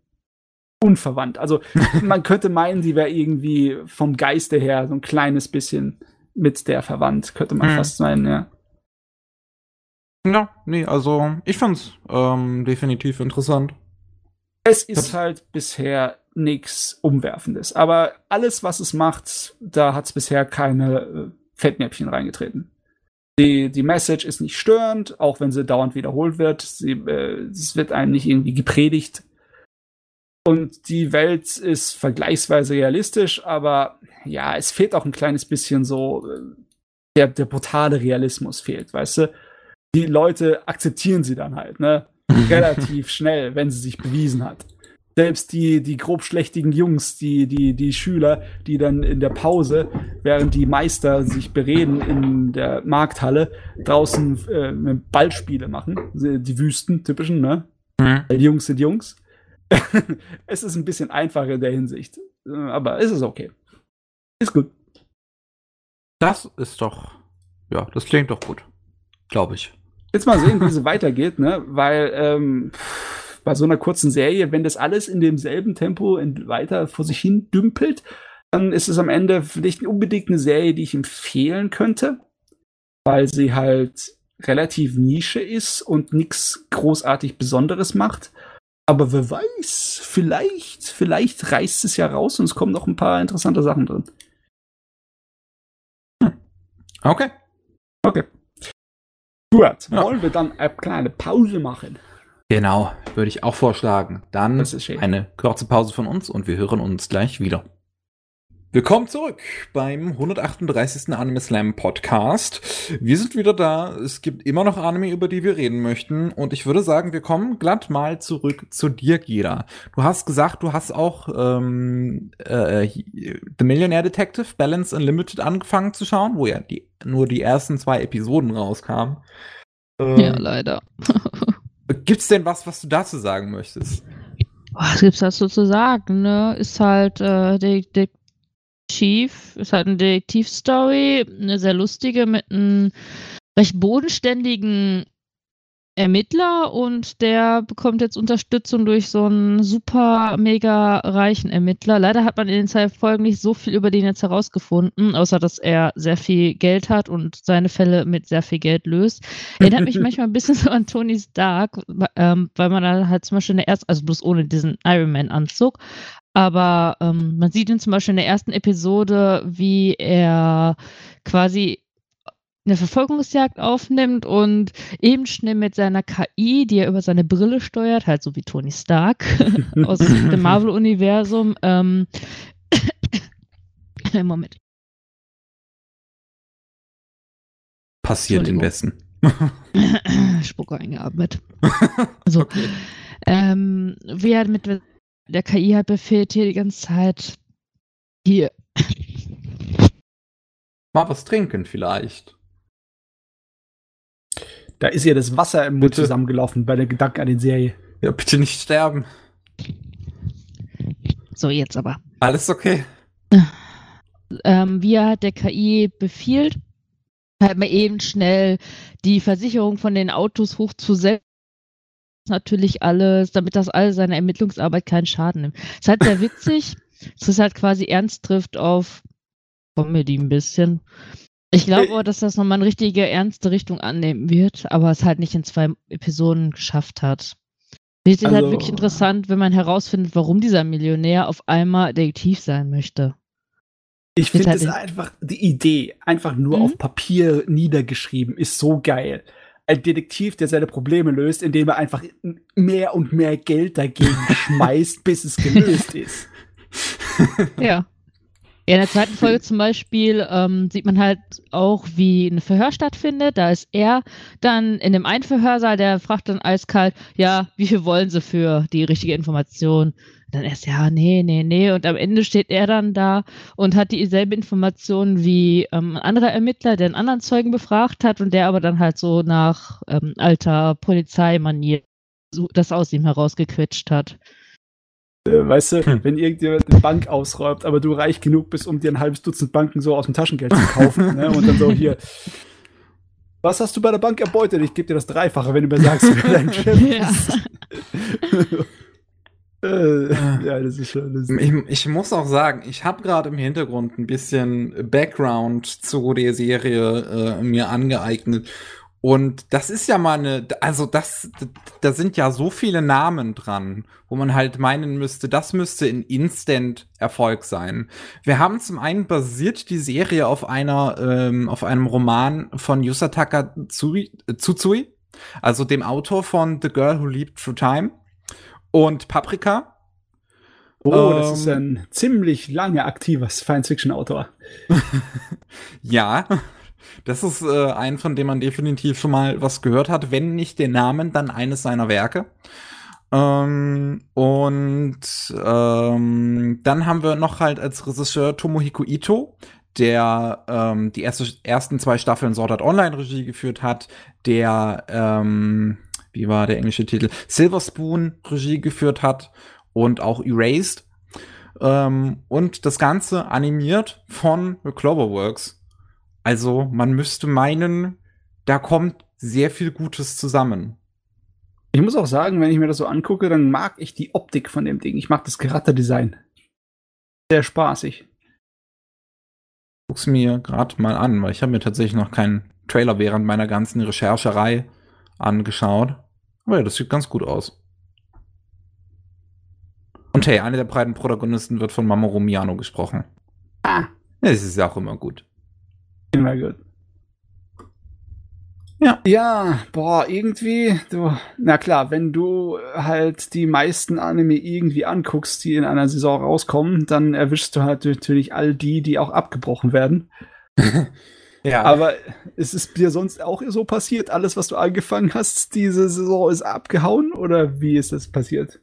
unverwandt. Also [LAUGHS] man könnte meinen, sie wäre irgendwie vom Geiste her so ein kleines bisschen mit der verwandt, könnte man mhm. fast meinen, ja. Ja, nee, also ich fand's ähm, definitiv interessant. Es ist halt bisher nichts Umwerfendes, aber alles, was es macht, da hat es bisher keine äh, Fettnäpfchen reingetreten. Die, die Message ist nicht störend, auch wenn sie dauernd wiederholt wird. Sie, äh, es wird einem nicht irgendwie gepredigt. Und die Welt ist vergleichsweise realistisch, aber ja, es fehlt auch ein kleines bisschen so, äh, der, der brutale Realismus fehlt, weißt du? Die Leute akzeptieren sie dann halt, ne? [LAUGHS] Relativ schnell, wenn sie sich bewiesen hat selbst die, die grobschlächtigen Jungs, die, die, die Schüler, die dann in der Pause, während die Meister sich bereden in der Markthalle, draußen äh, Ballspiele machen. Die Wüsten, typischen, ne? Mhm. Die Jungs sind Jungs. [LAUGHS] es ist ein bisschen einfacher in der Hinsicht. Aber es ist okay. Ist gut. Das ist doch. Ja, das klingt doch gut. Glaube ich. Jetzt mal sehen, wie es [LAUGHS] weitergeht, ne? Weil, ähm, bei so einer kurzen Serie, wenn das alles in demselben Tempo weiter vor sich hin dümpelt, dann ist es am Ende vielleicht nicht unbedingt eine Serie, die ich empfehlen könnte, weil sie halt relativ Nische ist und nichts großartig Besonderes macht. Aber wer weiß, vielleicht, vielleicht reißt es ja raus und es kommen noch ein paar interessante Sachen drin. Hm. Okay. Okay. Gut, ja. wollen wir dann eine kleine Pause machen? Genau, würde ich auch vorschlagen. Dann eine kurze Pause von uns und wir hören uns gleich wieder. Willkommen zurück beim 138. Anime Slam Podcast. Wir sind wieder da. Es gibt immer noch Anime, über die wir reden möchten. Und ich würde sagen, wir kommen glatt mal zurück zu dir, Gira. Du hast gesagt, du hast auch ähm, äh, The Millionaire Detective Balance Unlimited angefangen zu schauen, wo ja die, nur die ersten zwei Episoden rauskamen. Ähm, ja, leider. [LAUGHS] Gibt's denn was, was du dazu sagen möchtest? Was gibt's dazu zu sagen, ne? Ist halt äh, Chief, ist halt eine Detektivstory, eine sehr lustige mit einem recht bodenständigen Ermittler und der bekommt jetzt Unterstützung durch so einen super mega reichen Ermittler. Leider hat man in den zwei Folgen nicht so viel über den jetzt herausgefunden, außer dass er sehr viel Geld hat und seine Fälle mit sehr viel Geld löst. Erinnert mich manchmal ein bisschen [LAUGHS] so an Tony Stark, ähm, weil man da halt zum Beispiel in der ersten, also bloß ohne diesen Iron Man-Anzug, aber ähm, man sieht ihn zum Beispiel in der ersten Episode, wie er quasi eine Verfolgungsjagd aufnimmt und eben schnell mit seiner KI, die er über seine Brille steuert, halt so wie Tony Stark [LAUGHS] aus dem Marvel-Universum. Ähm, [COUGHS] Moment. Passiert in Westen. [COUGHS] Spucke eingeatmet. Also, [LAUGHS] Okay. ähm, wie er mit der KI halt befehlt hier die ganze Zeit. Hier. Mal was trinken vielleicht. Da ist ja das Wasser im Mund Bitte. zusammengelaufen bei der Gedanken an die Serie. Ja, bitte nicht sterben. So, jetzt aber. Alles okay. ähm, wie er halt der KI befiehlt, halt mal eben schnell die Versicherung von den Autos hochzusetzen. Natürlich alles, damit das all seine Ermittlungsarbeit keinen Schaden nimmt. ist halt sehr [LAUGHS] witzig. Es ist halt quasi ernst trifft auf Comedy ein bisschen. Ich glaube aber, dass das nochmal eine richtige ernste Richtung annehmen wird, aber es halt nicht in zwei Episoden geschafft hat. Es ist halt Also- wirklich interessant, wenn man herausfindet, warum dieser Millionär auf einmal Detektiv sein möchte. Ich finde halt es in- einfach, die Idee, einfach nur Mhm. auf Papier niedergeschrieben, ist so geil. Ein Detektiv, der seine Probleme löst, indem er einfach mehr und mehr Geld dagegen [LAUGHS] schmeißt, bis es gelöst ist. Ja. Ja, in der zweiten Folge zum Beispiel ähm, sieht man halt auch, wie ein Verhör stattfindet. Da ist er dann in dem einen Verhörsaal, der fragt dann eiskalt, ja, wie viel wollen sie für die richtige Information? Dann erst, ja, nee, nee, nee. Und am Ende steht er dann da und hat dieselbe Information wie ähm, ein anderer Ermittler, der einen anderen Zeugen befragt hat und der aber dann halt so nach ähm, alter Polizeimanier das aus ihm herausgequetscht hat. Weißt du, Hm. wenn irgendjemand eine Bank ausräumt, aber du reich genug bist, um dir ein halbes Dutzend Banken so aus dem Taschengeld zu kaufen, ne? und dann so hier. Was hast du bei der Bank erbeutet? Ich gebe dir das Dreifache, wenn du mir sagst, wer dein [LAUGHS] Chef Ja. ist. [LAUGHS] äh, ja, das ist schon. Das Ich, ich muss auch sagen, ich habe gerade im Hintergrund ein bisschen Background zu der Serie äh, mir angeeignet. Und das ist ja mal eine, also das, da sind ja so viele Namen dran, wo man halt meinen müsste, das müsste ein Instant-Erfolg sein. Wir haben zum einen basiert die Serie auf einer, ähm, auf einem Roman von Yusataka Tsui, äh, Tsutsui, also dem Autor von The Girl Who Leaped Through Time und Paprika. oh, das ist ähm, ein ziemlich lange aktiver Science-Fiction-Autor. [LAUGHS] Ja, das ist äh, ein, von dem man definitiv schon mal was gehört hat, wenn nicht den Namen, dann eines seiner Werke. Ähm, und ähm, dann haben wir noch halt als Regisseur Tomohiko Ito, der ähm, die erste, ersten zwei Staffeln Sword Art Online Regie geführt hat, der, ähm, wie war der englische Titel, Silver Spoon Regie geführt hat und auch Erased. Ähm, und das Ganze animiert von Cloverworks. Also man müsste meinen, da kommt sehr viel Gutes zusammen. Ich muss auch sagen, wenn ich mir das so angucke, dann mag ich die Optik von dem Ding. Ich mag das Charakterdesign. Sehr spaßig. Guck's mir gerade mal an, weil ich habe mir tatsächlich noch keinen Trailer während meiner ganzen Rechercherei angeschaut. Aber ja, das sieht ganz gut aus. Und hey, einer der beiden Protagonisten wird von Mamoru Miyano gesprochen. Ah, Das ist ja auch immer gut. Immer gut. Ja. Ja, boah, irgendwie, du, na klar, wenn du halt die meisten Anime irgendwie anguckst, die in einer Saison rauskommen, dann erwischst du halt natürlich all die, die auch abgebrochen werden. [LAUGHS] Ja, Aber ist es dir sonst auch so passiert? Alles, was du angefangen hast, diese Saison ist abgehauen? Oder wie ist das passiert?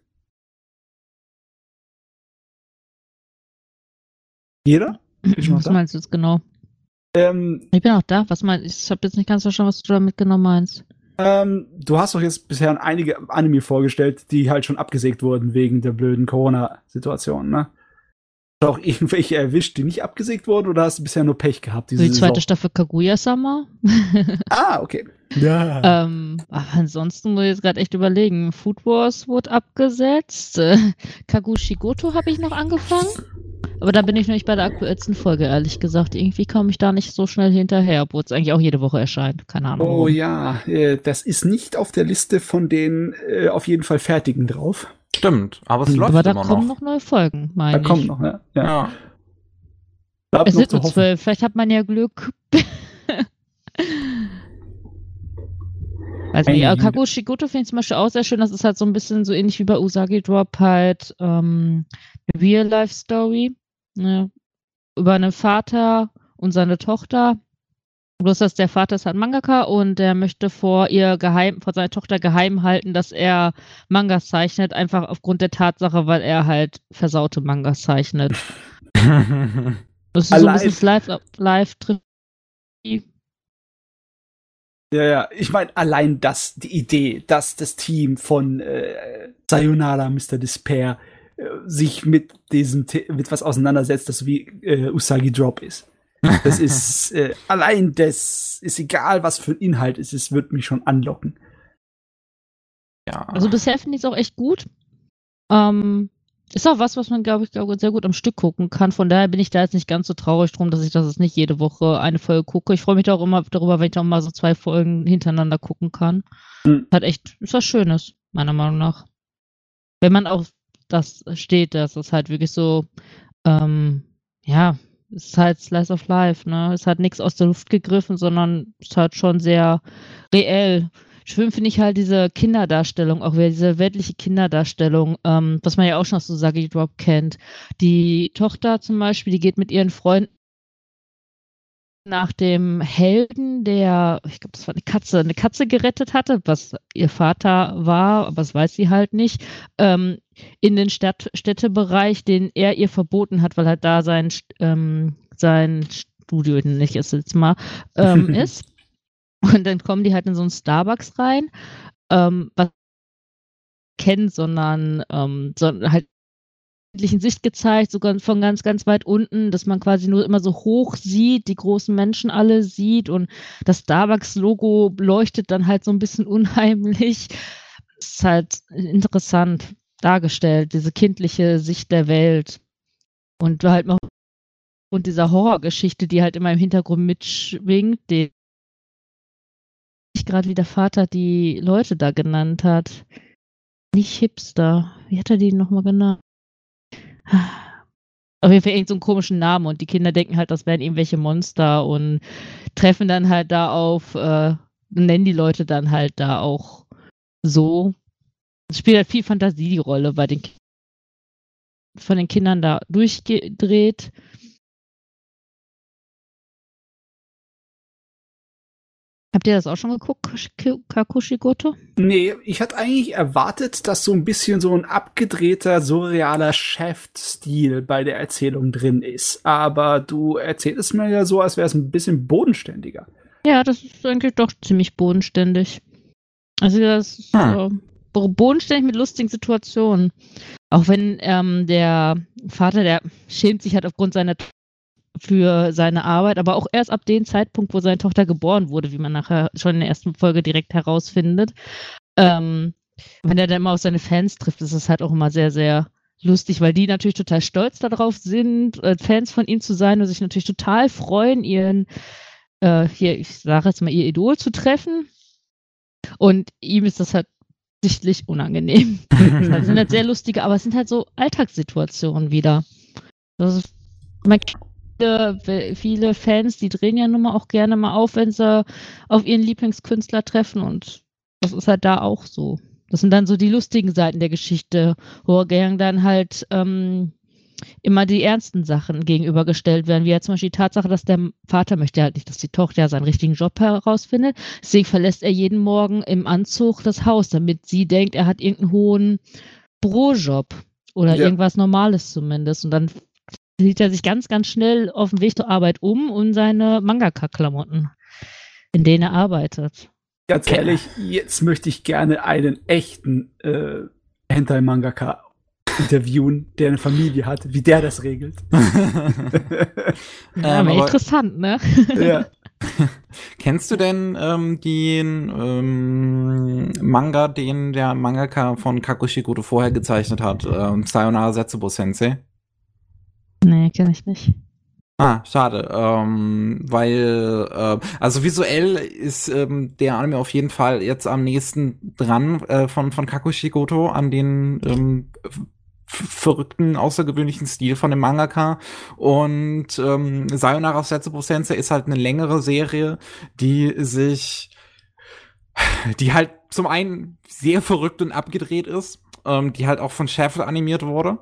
Jeder? Was meinst du jetzt genau? Ähm, Ich bin auch da. Was meinst Ich habe jetzt nicht ganz verstanden, was du damit genau meinst. ähm, du hast doch jetzt bisher einige Anime vorgestellt, die halt schon abgesägt wurden wegen der blöden Corona-Situation, ne? Hast du auch irgendwelche erwischt, die nicht abgesägt wurden, oder hast du bisher nur Pech gehabt? Diese Die zweite Saison? Staffel Kaguya-Sama. [LAUGHS] Ah, okay. Ja. ähm, aber ansonsten muss ich jetzt gerade echt überlegen. Food Wars wurde abgesetzt. Äh, Kagushi-Goto habe ich noch angefangen. Aber da bin ich noch nicht bei der aktuellsten Folge, ehrlich gesagt. Irgendwie komme ich da nicht so schnell hinterher, obwohl es eigentlich auch jede Woche erscheint. Keine Ahnung. Oh ja, äh, das ist nicht auf der Liste von den äh, auf jeden Fall fertigen drauf. stimmt. Aber es läuft Aber da immer kommen noch. noch neue Folgen, meine Da ich. kommt noch, ne? Ja. Ja. Es sind nur zwölf. Vielleicht hat man ja Glück. Also ja. Kagushi Goto finde ich zum Beispiel auch sehr schön. Das ist halt so ein bisschen so ähnlich wie bei Usagi Drop halt ähm, Real-Life-Story. Ne? Über einen Vater und seine Tochter, Bloß, dass der Vater ist halt Mangaka und der möchte vor ihr geheim, vor seiner Tochter geheim halten, dass er Mangas zeichnet, einfach aufgrund der Tatsache, weil er halt versaute Mangas zeichnet. [LAUGHS] das ist Allein- so ein bisschen live, live Ja, ja, ich meine, allein das, die Idee, dass das Team von äh, Sayonara, Mr. Despair, äh, sich mit diesem, mit was auseinandersetzt, das wie äh, Usagi Drop ist. Das [LAUGHS] ist, äh, allein das ist egal, was für ein Inhalt es ist, wird mich schon anlocken. ja. Also bisher finde ich es auch echt gut. Ähm, ist auch was, was man, glaube ich, glaub, sehr gut am Stück gucken kann. Von daher bin ich da jetzt nicht ganz so traurig drum, dass ich das jetzt nicht jede Woche eine Folge gucke. Ich freue mich da auch immer darüber, wenn ich auch mal so zwei Folgen hintereinander gucken kann. Hm. Hat echt, ist was Schönes, meiner Meinung nach. Wenn man auf das steht, dass es halt wirklich so, ähm, ja, es ist halt Slice of Life, ne? Es hat nichts aus der Luft gegriffen, sondern es hat schon sehr reell. Schön finde ich halt diese Kinderdarstellung, auch wieder diese weltliche Kinderdarstellung, ähm, was man ja auch schon aus so Sagi Drop kennt. Die Tochter zum Beispiel, die geht mit ihren Freunden nach dem Helden, der, ich glaube, das war eine Katze, eine Katze gerettet hatte, was ihr Vater war, aber das weiß sie halt nicht, ähm, in den Stadt, Städtebereich, den er ihr verboten hat, weil halt da sein, ähm, sein Studio, nicht ist jetzt mal, ähm, [LAUGHS] ist. Und dann kommen die halt in so einen Starbucks rein, ähm, was kennt, sondern ähm, so, halt Sicht gezeigt, sogar von ganz, ganz weit unten, dass man quasi nur immer so hoch sieht, die großen Menschen alle sieht und das Starbucks-Logo leuchtet dann halt so ein bisschen [LAUGHS] unheimlich. Ist halt interessant dargestellt, diese kindliche Sicht der Welt. Und halt noch und dieser Horrorgeschichte, die halt immer im Hintergrund mitschwingt, ich gerade wie der Vater die Leute da genannt hat. Nicht Hipster. Wie hat er die nochmal genannt? Auf jeden Fall irgendeinen so einen komischen Namen und die Kinder denken halt, das wären irgendwelche Monster und treffen dann halt da auf, äh, nennen die Leute dann halt da auch so. Es spielt halt viel Fantasie die Rolle bei den von den Kindern da durchgedreht. Habt ihr das auch schon geguckt, Kakushi- Kakushigoto? Nee, ich hatte eigentlich erwartet, dass so ein bisschen so ein abgedrehter, surrealer Chef-Stil bei der Erzählung drin ist. Aber du erzählst mir ja so, als wäre es ein bisschen bodenständiger. Ja, das ist eigentlich doch ziemlich bodenständig. Also das ist Hm. äh, bo- bodenständig mit lustigen Situationen. Auch wenn ähm, der Vater, der schämt sich halt aufgrund seiner für seine Arbeit, aber auch erst ab dem Zeitpunkt, wo seine Tochter geboren wurde, wie man nachher schon in der ersten Folge direkt herausfindet. Ähm, wenn er dann immer auf seine Fans trifft, ist es halt auch immer sehr, sehr lustig, weil die natürlich total stolz darauf sind, äh, Fans von ihm zu sein und sich natürlich total freuen, ihren, äh, hier, ich sage jetzt mal, ihr Idol zu treffen. Und ihm ist das halt sichtlich unangenehm. [LAUGHS] Das sind halt sehr lustige, aber es sind halt so Alltagssituationen wieder. Das ist, man kennt viele, viele Fans, die drehen ja nun mal auch gerne mal auf, wenn sie auf ihren Lieblingskünstler treffen und das ist halt da auch so. Das sind dann so die lustigen Seiten der Geschichte, wo dann halt ähm, immer die ernsten Sachen gegenübergestellt werden, wie ja zum Beispiel die Tatsache, dass der Vater möchte halt nicht, dass die Tochter seinen richtigen Job herausfindet. Deswegen verlässt er jeden Morgen im Anzug das Haus, damit sie denkt, er hat irgendeinen hohen Bürojob oder Ja. irgendwas Normales zumindest. Und dann sieht er sich ganz, ganz schnell auf dem Weg zur Arbeit um und seine Mangaka-Klamotten, in denen er arbeitet. Ganz Okay. ehrlich, jetzt möchte ich gerne einen echten äh, Hentai-Mangaka interviewen, der eine Familie hat, wie der das regelt. [LAUGHS] Ja, Ähm, aber aber- interessant, ne? ja. [LAUGHS] Kennst du denn ähm, den ähm, Manga, den der Mangaka von Kakushikoto vorher gezeichnet hat? Ähm, Sayonara Setsubo Sensei? Nee, kenn ich nicht. Ah, schade. Ähm, weil, äh, also visuell ist ähm, der Anime auf jeden Fall jetzt am nächsten dran äh, von, von Kakushikoto an den ähm, verrückten, außergewöhnlichen Stil von dem Mangaka. Und ähm, Sayonara Setsubo Sensei ist halt eine längere Serie, die sich, die halt zum einen sehr verrückt und abgedreht ist, ähm, die halt auch von Schäfer animiert wurde.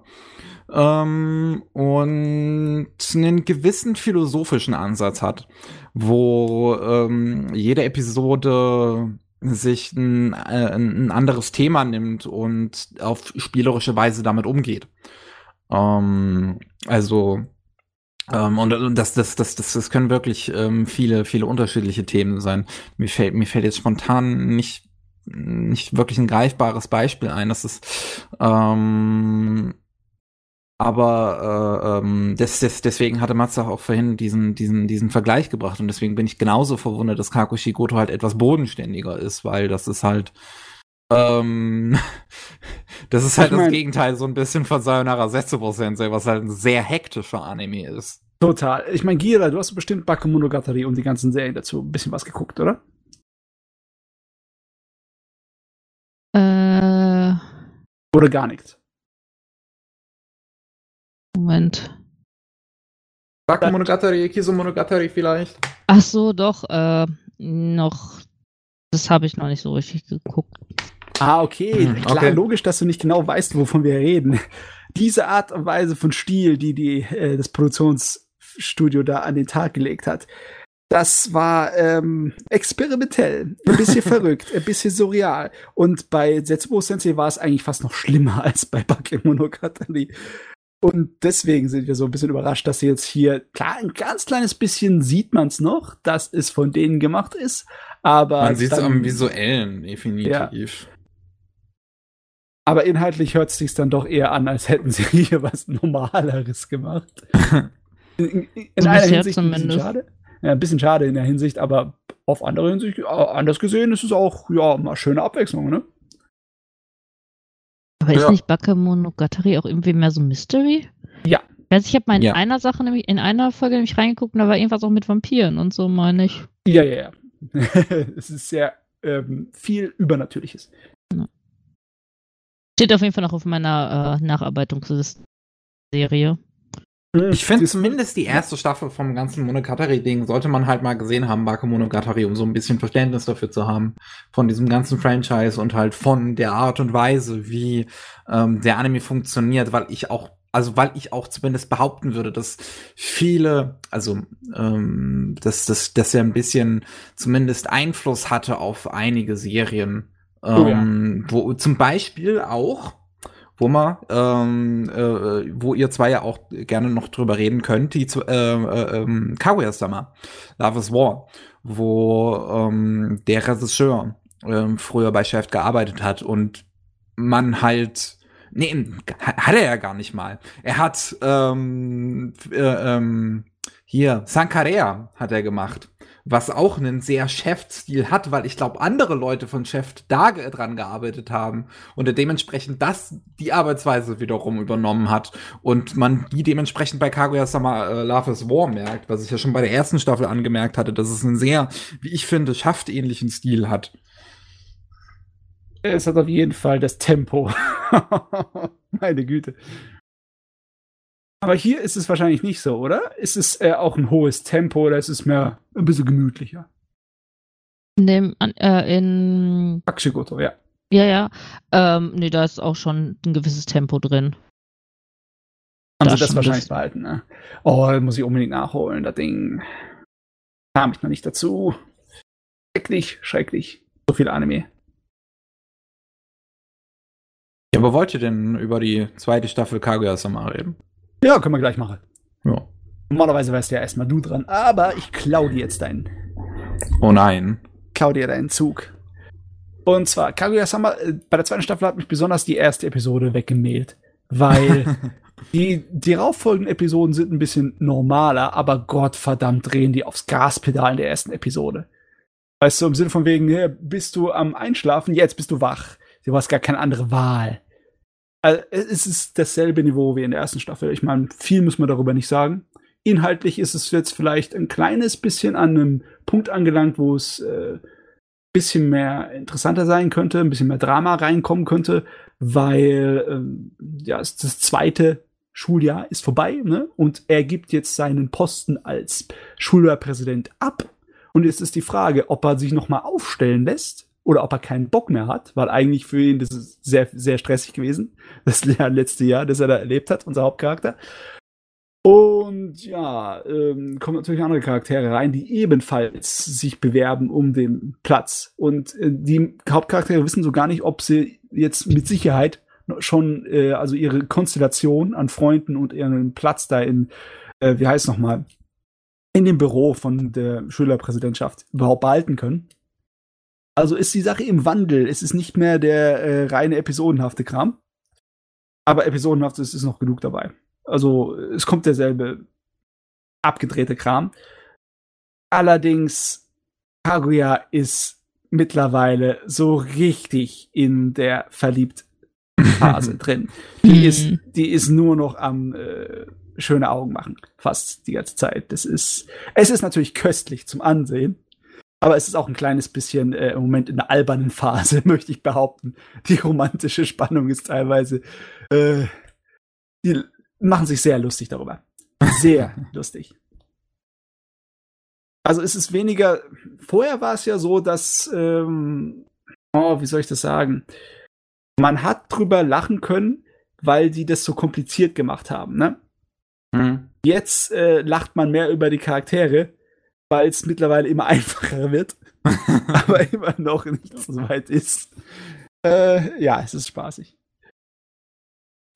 Ähm, und einen gewissen philosophischen Ansatz hat, wo ähm, jede Episode sich ein, äh, ein anderes Thema nimmt und auf spielerische Weise damit umgeht. Ähm, also ähm, und, und das, das, das, das, das können wirklich ähm, viele, viele unterschiedliche Themen sein. Mir fällt, mir fällt jetzt spontan nicht, nicht wirklich ein greifbares Beispiel ein. Das ist ähm, aber äh, ähm, das, das, deswegen hatte Matze auch vorhin diesen, diesen, diesen Vergleich gebracht und deswegen bin ich genauso verwundert, dass Kakushi Goto halt etwas bodenständiger ist, weil das ist halt ähm, [LAUGHS] das ist halt ich mein, das Gegenteil so ein bisschen von Sayonara Setsubo Sensei, was halt ein sehr hektischer Anime ist. Total. Ich meine, Gira, du hast bestimmt Bakemonogatari und die ganzen Serien dazu ein bisschen was geguckt, oder? Äh. Oder gar nichts. Moment. Bakemonogatari, Kisomonogatari vielleicht. Ach so, doch, äh, noch. Das habe ich noch nicht so richtig geguckt. Ah, okay. Hm, Klar, logisch, dass du nicht genau weißt, wovon wir reden. [LAUGHS] Diese Art und Weise von Stil, die, die äh, das Produktionsstudio da an den Tag gelegt hat, das war ähm, experimentell, ein bisschen [LAUGHS] verrückt, ein bisschen surreal. Und bei Setsubo Sensei war es eigentlich fast noch schlimmer als bei Bakemonogatari. Und deswegen sind wir so ein bisschen überrascht, dass sie jetzt hier, klar, ein ganz kleines bisschen sieht man es noch, dass es von denen gemacht ist, aber. Man sieht es am visuellen, definitiv. Ja. Aber inhaltlich hört es sich dann doch eher an, als hätten sie [LAUGHS] hier was Normaleres gemacht. [LAUGHS] In, in, in einer Hinsicht ein bisschen schade. Ja, ein bisschen schade in der Hinsicht, aber auf andere Hinsicht, anders gesehen, ist es auch, ja, mal schöne Abwechslung, ne? Aber ja. ist nicht Bakemonogatari auch irgendwie mehr so Mystery? Ja. Also ich habe mal in ja. einer Sache nämlich, in einer Folge nämlich reingeguckt und da war irgendwas auch mit Vampiren und so, meine ich. Ja, ja, ja. [LAUGHS] es ist sehr ähm, viel Übernatürliches. Ja. Steht auf jeden Fall noch auf meiner äh, Nacharbeitungsserie. Hm, ich finde zumindest die erste Staffel vom ganzen Monogatari-Ding sollte man halt mal gesehen haben, Bake Monogatari, um so ein bisschen Verständnis dafür zu haben von diesem ganzen Franchise und halt von der Art und Weise, wie ähm, der Anime funktioniert, weil ich auch also weil ich auch zumindest behaupten würde, dass viele, also ähm, dass, dass, dass er ein bisschen zumindest Einfluss hatte auf einige Serien, ähm, ja. Wo zum Beispiel auch, man, ähm, äh, wo ihr zwei ja auch gerne noch drüber reden könnt, die äh, äh, ähm, Kaguya-sama, Love is War, wo ähm, der Regisseur ähm, früher bei Chef gearbeitet hat und man halt Nee, hat er ja gar nicht mal. Er hat ähm, äh, ähm, hier Sankarea hat er gemacht was auch einen sehr Chef-Stil hat, weil ich glaube, andere Leute von Chef da dran gearbeitet haben und dementsprechend das die Arbeitsweise wiederum übernommen hat und man die dementsprechend bei Kaguya-sama äh, Love is War merkt, was ich ja schon bei der ersten Staffel angemerkt hatte, dass es einen sehr, wie ich finde, schaftähnlichen Stil hat. Es hat auf jeden Fall das Tempo. [LAUGHS] Meine Güte. Aber hier ist es wahrscheinlich nicht so, oder? Ist es äh, auch ein hohes Tempo oder ist es mehr ein bisschen gemütlicher? In dem, äh, in. Akshigoto, ja. Ja, ja. Ähm, nee, da ist auch schon ein gewisses Tempo drin. Haben sie das wahrscheinlich das behalten, ne? Oh, muss ich unbedingt nachholen, das Ding. Kam ich noch nicht dazu. Schrecklich, schrecklich. So viel Anime. Ja, aber wollt ihr denn über die zweite Staffel Kaguya-sama reden? Ja, können wir gleich machen. Ja. Normalerweise wärst ja erstmal du dran, aber ich klau dir jetzt deinen. Oh nein. Klau dir deinen Zug. Und zwar, Kaguya-sama, äh, bei der zweiten Staffel hat mich besonders die erste Episode weggemäht. Weil [LAUGHS] die, die rauffolgenden Episoden sind ein bisschen normaler, aber Gottverdammt drehen die aufs Gaspedal in der ersten Episode. Weißt du, im Sinne von wegen, bist du am Einschlafen, jetzt bist du wach. Du hast gar keine andere Wahl. Also, es ist dasselbe Niveau wie in der ersten Staffel. Ich meine, viel muss man darüber nicht sagen. Inhaltlich ist es jetzt vielleicht ein kleines bisschen an einem Punkt angelangt, wo es äh, bisschen mehr interessanter sein könnte, ein bisschen mehr Drama reinkommen könnte, weil ähm, ja, das zweite Schuljahr ist vorbei, ne? Und er gibt jetzt seinen Posten als Schullehrpräsident ab. Und jetzt ist die Frage, ob er sich noch mal aufstellen lässt oder ob er keinen Bock mehr hat, weil eigentlich für ihn das ist sehr, sehr stressig gewesen, [LAUGHS] das letzte Jahr, das er da erlebt hat, unser Hauptcharakter. Und ja, ähm, kommen natürlich andere Charaktere rein, die ebenfalls sich bewerben um den Platz. Und äh, die Hauptcharaktere wissen so gar nicht, ob sie jetzt mit Sicherheit schon, äh, also ihre Konstellation an Freunden und ihren Platz da in, äh, wie heißt nochmal, in dem Büro von der Schülerpräsidentschaft überhaupt behalten können. Also ist die Sache im Wandel. Es ist nicht mehr der äh, reine episodenhafte Kram. Aber episodenhaft ist, ist noch genug dabei. Also es kommt derselbe abgedrehte Kram. Allerdings, Kaguya ist mittlerweile so richtig in der Verliebt-Phase [LAUGHS] drin. Die ist, die ist nur noch am äh, schöne Augen machen, fast die ganze Zeit. Das ist, es ist natürlich köstlich zum Ansehen. Aber es ist auch ein kleines bisschen äh, im Moment in der albernen Phase, [LAUGHS] möchte ich behaupten. Die romantische Spannung ist teilweise, äh, die machen sich sehr lustig darüber. Sehr [LAUGHS] lustig. Also es ist weniger, vorher war es ja so, dass, ähm, oh, wie soll ich das sagen? Man hat drüber lachen können, weil die das so kompliziert gemacht haben, ne? Mhm. Jetzt äh, lacht man mehr über die Charaktere, weil es mittlerweile immer [LAUGHS] einfacher wird, [LAUGHS] aber immer noch nicht so weit ist. Äh, ja, es ist spaßig.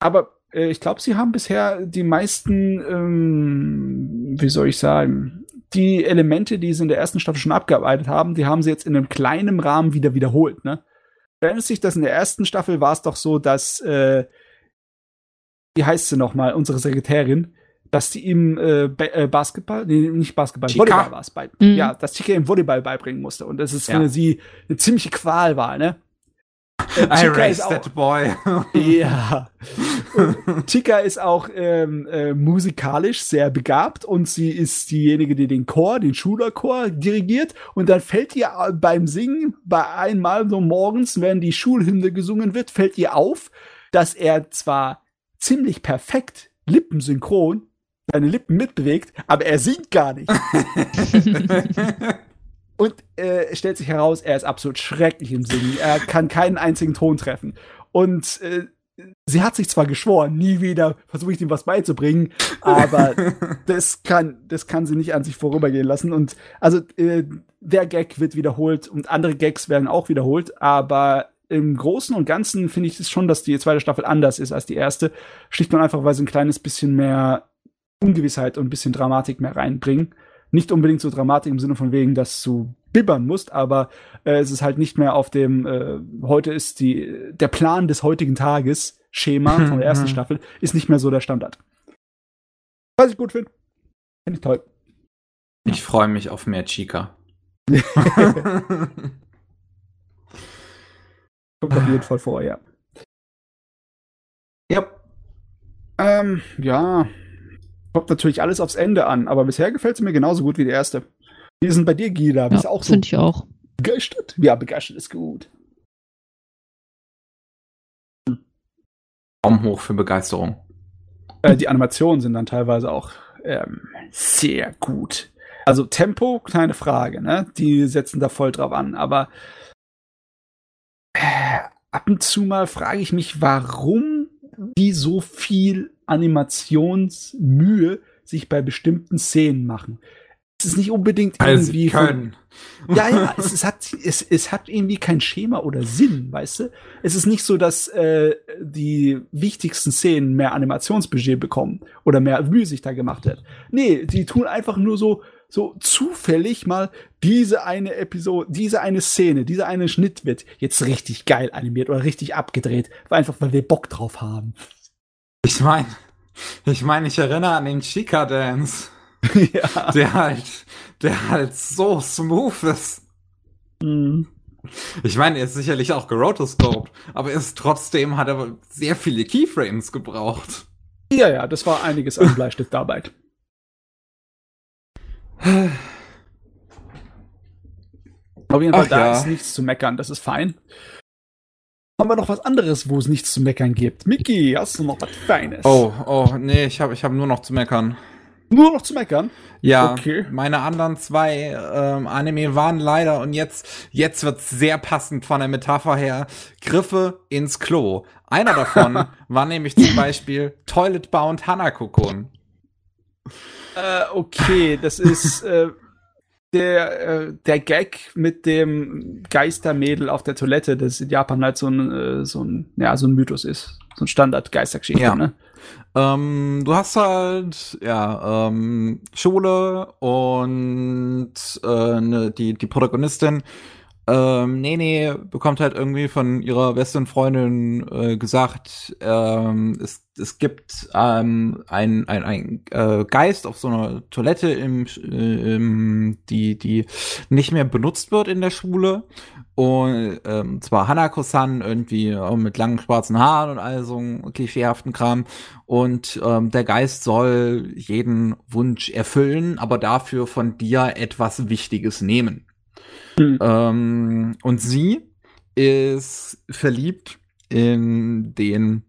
Aber äh, ich glaube, sie haben bisher die meisten, ähm, wie soll ich sagen, die Elemente, die sie in der ersten Staffel schon abgearbeitet haben, die haben sie jetzt in einem kleinen Rahmen wieder wiederholt. Ne? Erinnert sich, dass in der ersten Staffel war es doch so, dass, äh, wie heißt sie nochmal, unsere Sekretärin, dass die ihm äh, äh, Basketball, nee, nicht Basketball, Chica? Volleyball war es bei. Mhm. Ja, dass Chica ihm Volleyball beibringen musste. Und das ist ja. für sie eine ziemliche Qual war, ne? I raised that boy. [LAUGHS] ja. Chica ist auch ähm, äh, musikalisch sehr begabt und sie ist diejenige, die den Chor, den Schulerchor dirigiert. Und dann fällt ihr beim Singen, bei einmal so morgens, wenn die Schulhymne gesungen wird, fällt ihr auf, dass er zwar ziemlich perfekt lippensynchron seine Lippen mitbewegt, aber er singt gar nicht. [LAUGHS] Und äh, stellt sich heraus, er ist absolut schrecklich im Singen. Er kann keinen einzigen Ton treffen. Und äh, sie hat sich zwar geschworen, nie wieder versuche ich ihm was beizubringen, aber [LAUGHS] das kann, das kann sie nicht an sich vorübergehen lassen. Und also äh, der Gag wird wiederholt und andere Gags werden auch wiederholt, aber im Großen und Ganzen finde ich es schon, dass die zweite Staffel anders ist als die erste. Schlicht und einfach, weil sie ein kleines bisschen mehr Ungewissheit und ein bisschen Dramatik mehr reinbringen nicht unbedingt so Dramatik im Sinne von wegen, dass du bibbern musst, aber äh, es ist halt nicht mehr auf dem, äh, heute ist die, der Plan des heutigen Tages, Schema [LAUGHS] von der ersten Staffel, ist nicht mehr so der Standard. Was ich gut finde. Finde ich toll. Ich freue mich auf mehr Chica. [LAUGHS] Kommt auf jeden Fall vor, ja. Ja. Ähm, ja, Kommt natürlich alles aufs Ende an, aber bisher gefällt sie mir genauso gut wie die erste. Ist denn bei dir, Gila? Bist ja, auch so? Finde ich auch. Begeistert? Ja, begeistert ist gut. Daumen hoch für Begeisterung. Äh, die Animationen sind dann teilweise auch ähm, sehr gut. Also Tempo, keine Frage, ne? Die setzen da voll drauf an, aber äh, ab und zu mal frage ich mich, warum die so viel Animationsmühe sich bei bestimmten Szenen machen. Es ist nicht unbedingt also irgendwie. Von, ja, ja, es, es, hat, es, es hat irgendwie kein Schema oder Sinn, weißt du? Es ist nicht so, dass äh, die wichtigsten Szenen mehr Animationsbudget bekommen oder mehr Mühe sich da gemacht wird. Nee, die tun einfach nur so, so zufällig mal diese eine Episode, diese eine Szene, dieser eine Schnitt wird jetzt richtig geil animiert oder richtig abgedreht, einfach weil wir Bock drauf haben. Ich meine, ich meine, ich erinnere an den Chica Dance. [LAUGHS] ja. Der halt, der halt so smooth ist. Mhm. Ich meine, er ist sicherlich auch gerotoscoped, aber er ist trotzdem hat er sehr viele Keyframes gebraucht. Ja, ja, das war einiges an Bleistiftarbeit. [LAUGHS] Auf jeden Fall, Ach, da ja. ist nichts zu meckern, das ist fein haben wir noch was anderes, wo es nichts zu meckern gibt. Mickey, hast du noch was Feines? Oh, oh, nee, ich habe ich hab nur noch zu meckern. Nur noch zu meckern? Ja, Okay. meine anderen zwei ähm, Anime waren leider und jetzt jetzt wird's sehr passend von der Metapher her Griffe ins Klo. Einer davon [LAUGHS] war nämlich zum Beispiel Toilet Bound Hanako-kun. Äh, okay, das ist äh, der, äh, der Gag mit dem Geistermädel auf der Toilette, das in Japan halt so ein, äh, so ein, ja, so ein Mythos ist. So ein Standard-Geistergeschichte, Ja. ne? Ähm, du hast halt, ja, ähm, Schule und äh, ne, die, die Protagonistin, ähm, Nene bekommt halt irgendwie von ihrer besten Freundin äh, gesagt, ähm, es, es gibt ähm, ein, ein, äh, Geist auf so einer Toilette, im, äh, im, die, die nicht mehr benutzt wird in der Schule. Und ähm, zwar Hanako-san irgendwie mit langen schwarzen Haaren und all so einem klischeehaften Kram. Und ähm, der Geist soll jeden Wunsch erfüllen, aber dafür von dir etwas Wichtiges nehmen. Hm. Ähm, und sie ist verliebt in den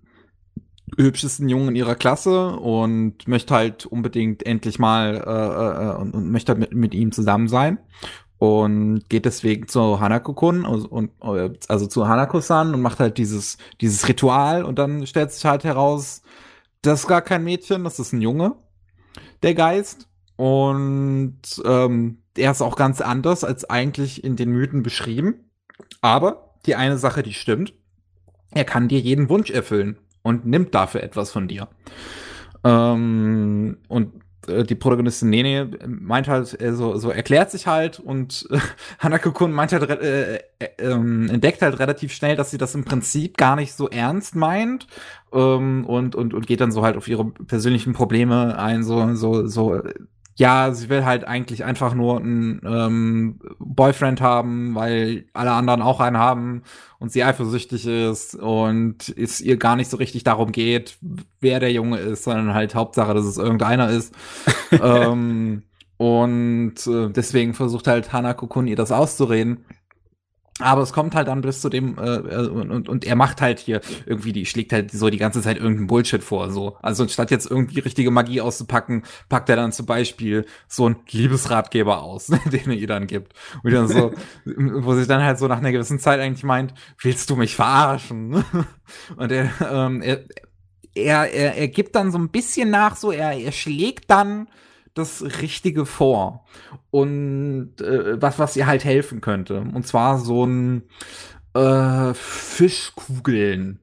hübschesten Jungen in ihrer Klasse und möchte halt unbedingt endlich mal äh, äh, und, und möchte halt mit, mit ihm zusammen sein und geht deswegen zu Hanako-kun und äh, also zu Hanako-san und macht halt dieses dieses Ritual und dann stellt sich halt heraus, das ist gar kein Mädchen, das ist ein Junge, der Geist und ähm, er ist auch ganz anders als eigentlich in den Mythen beschrieben. Aber die eine Sache, die stimmt, er kann dir jeden Wunsch erfüllen und nimmt dafür etwas von dir. Ähm, und äh, die Protagonistin Nene meint halt, äh, so, so erklärt sich halt und äh, [LAUGHS] Hanako-kun meint halt, äh, äh, ähm, entdeckt halt relativ schnell, dass sie das im Prinzip gar nicht so ernst meint ähm, und, und, und geht dann so halt auf ihre persönlichen Probleme ein, so, so, so, äh, ja, sie will halt eigentlich einfach nur einen ähm, Boyfriend haben, weil alle anderen auch einen haben und sie eifersüchtig ist und es ihr gar nicht so richtig darum geht, wer der Junge ist, sondern halt Hauptsache, dass es irgendeiner ist. [LAUGHS] ähm, und äh, deswegen versucht halt Hanako-kun ihr das auszureden. Aber es kommt halt dann bis zu dem, äh, äh, und, und, und er macht halt hier irgendwie, die schlägt halt so die ganze Zeit irgendeinen Bullshit vor. so. Also statt jetzt irgendwie richtige Magie auszupacken, packt er dann zum Beispiel so einen Liebesratgeber aus, [LAUGHS] den er ihr dann gibt. Und dann so, wo sich dann halt so nach einer gewissen Zeit eigentlich meint, willst du mich verarschen? [LAUGHS] Und er, ähm, er, er, er, er gibt dann so ein bisschen nach, so er, er schlägt dann das Richtige vor und äh, was, was ihr halt helfen könnte. Und zwar so ein äh, Fischkugeln.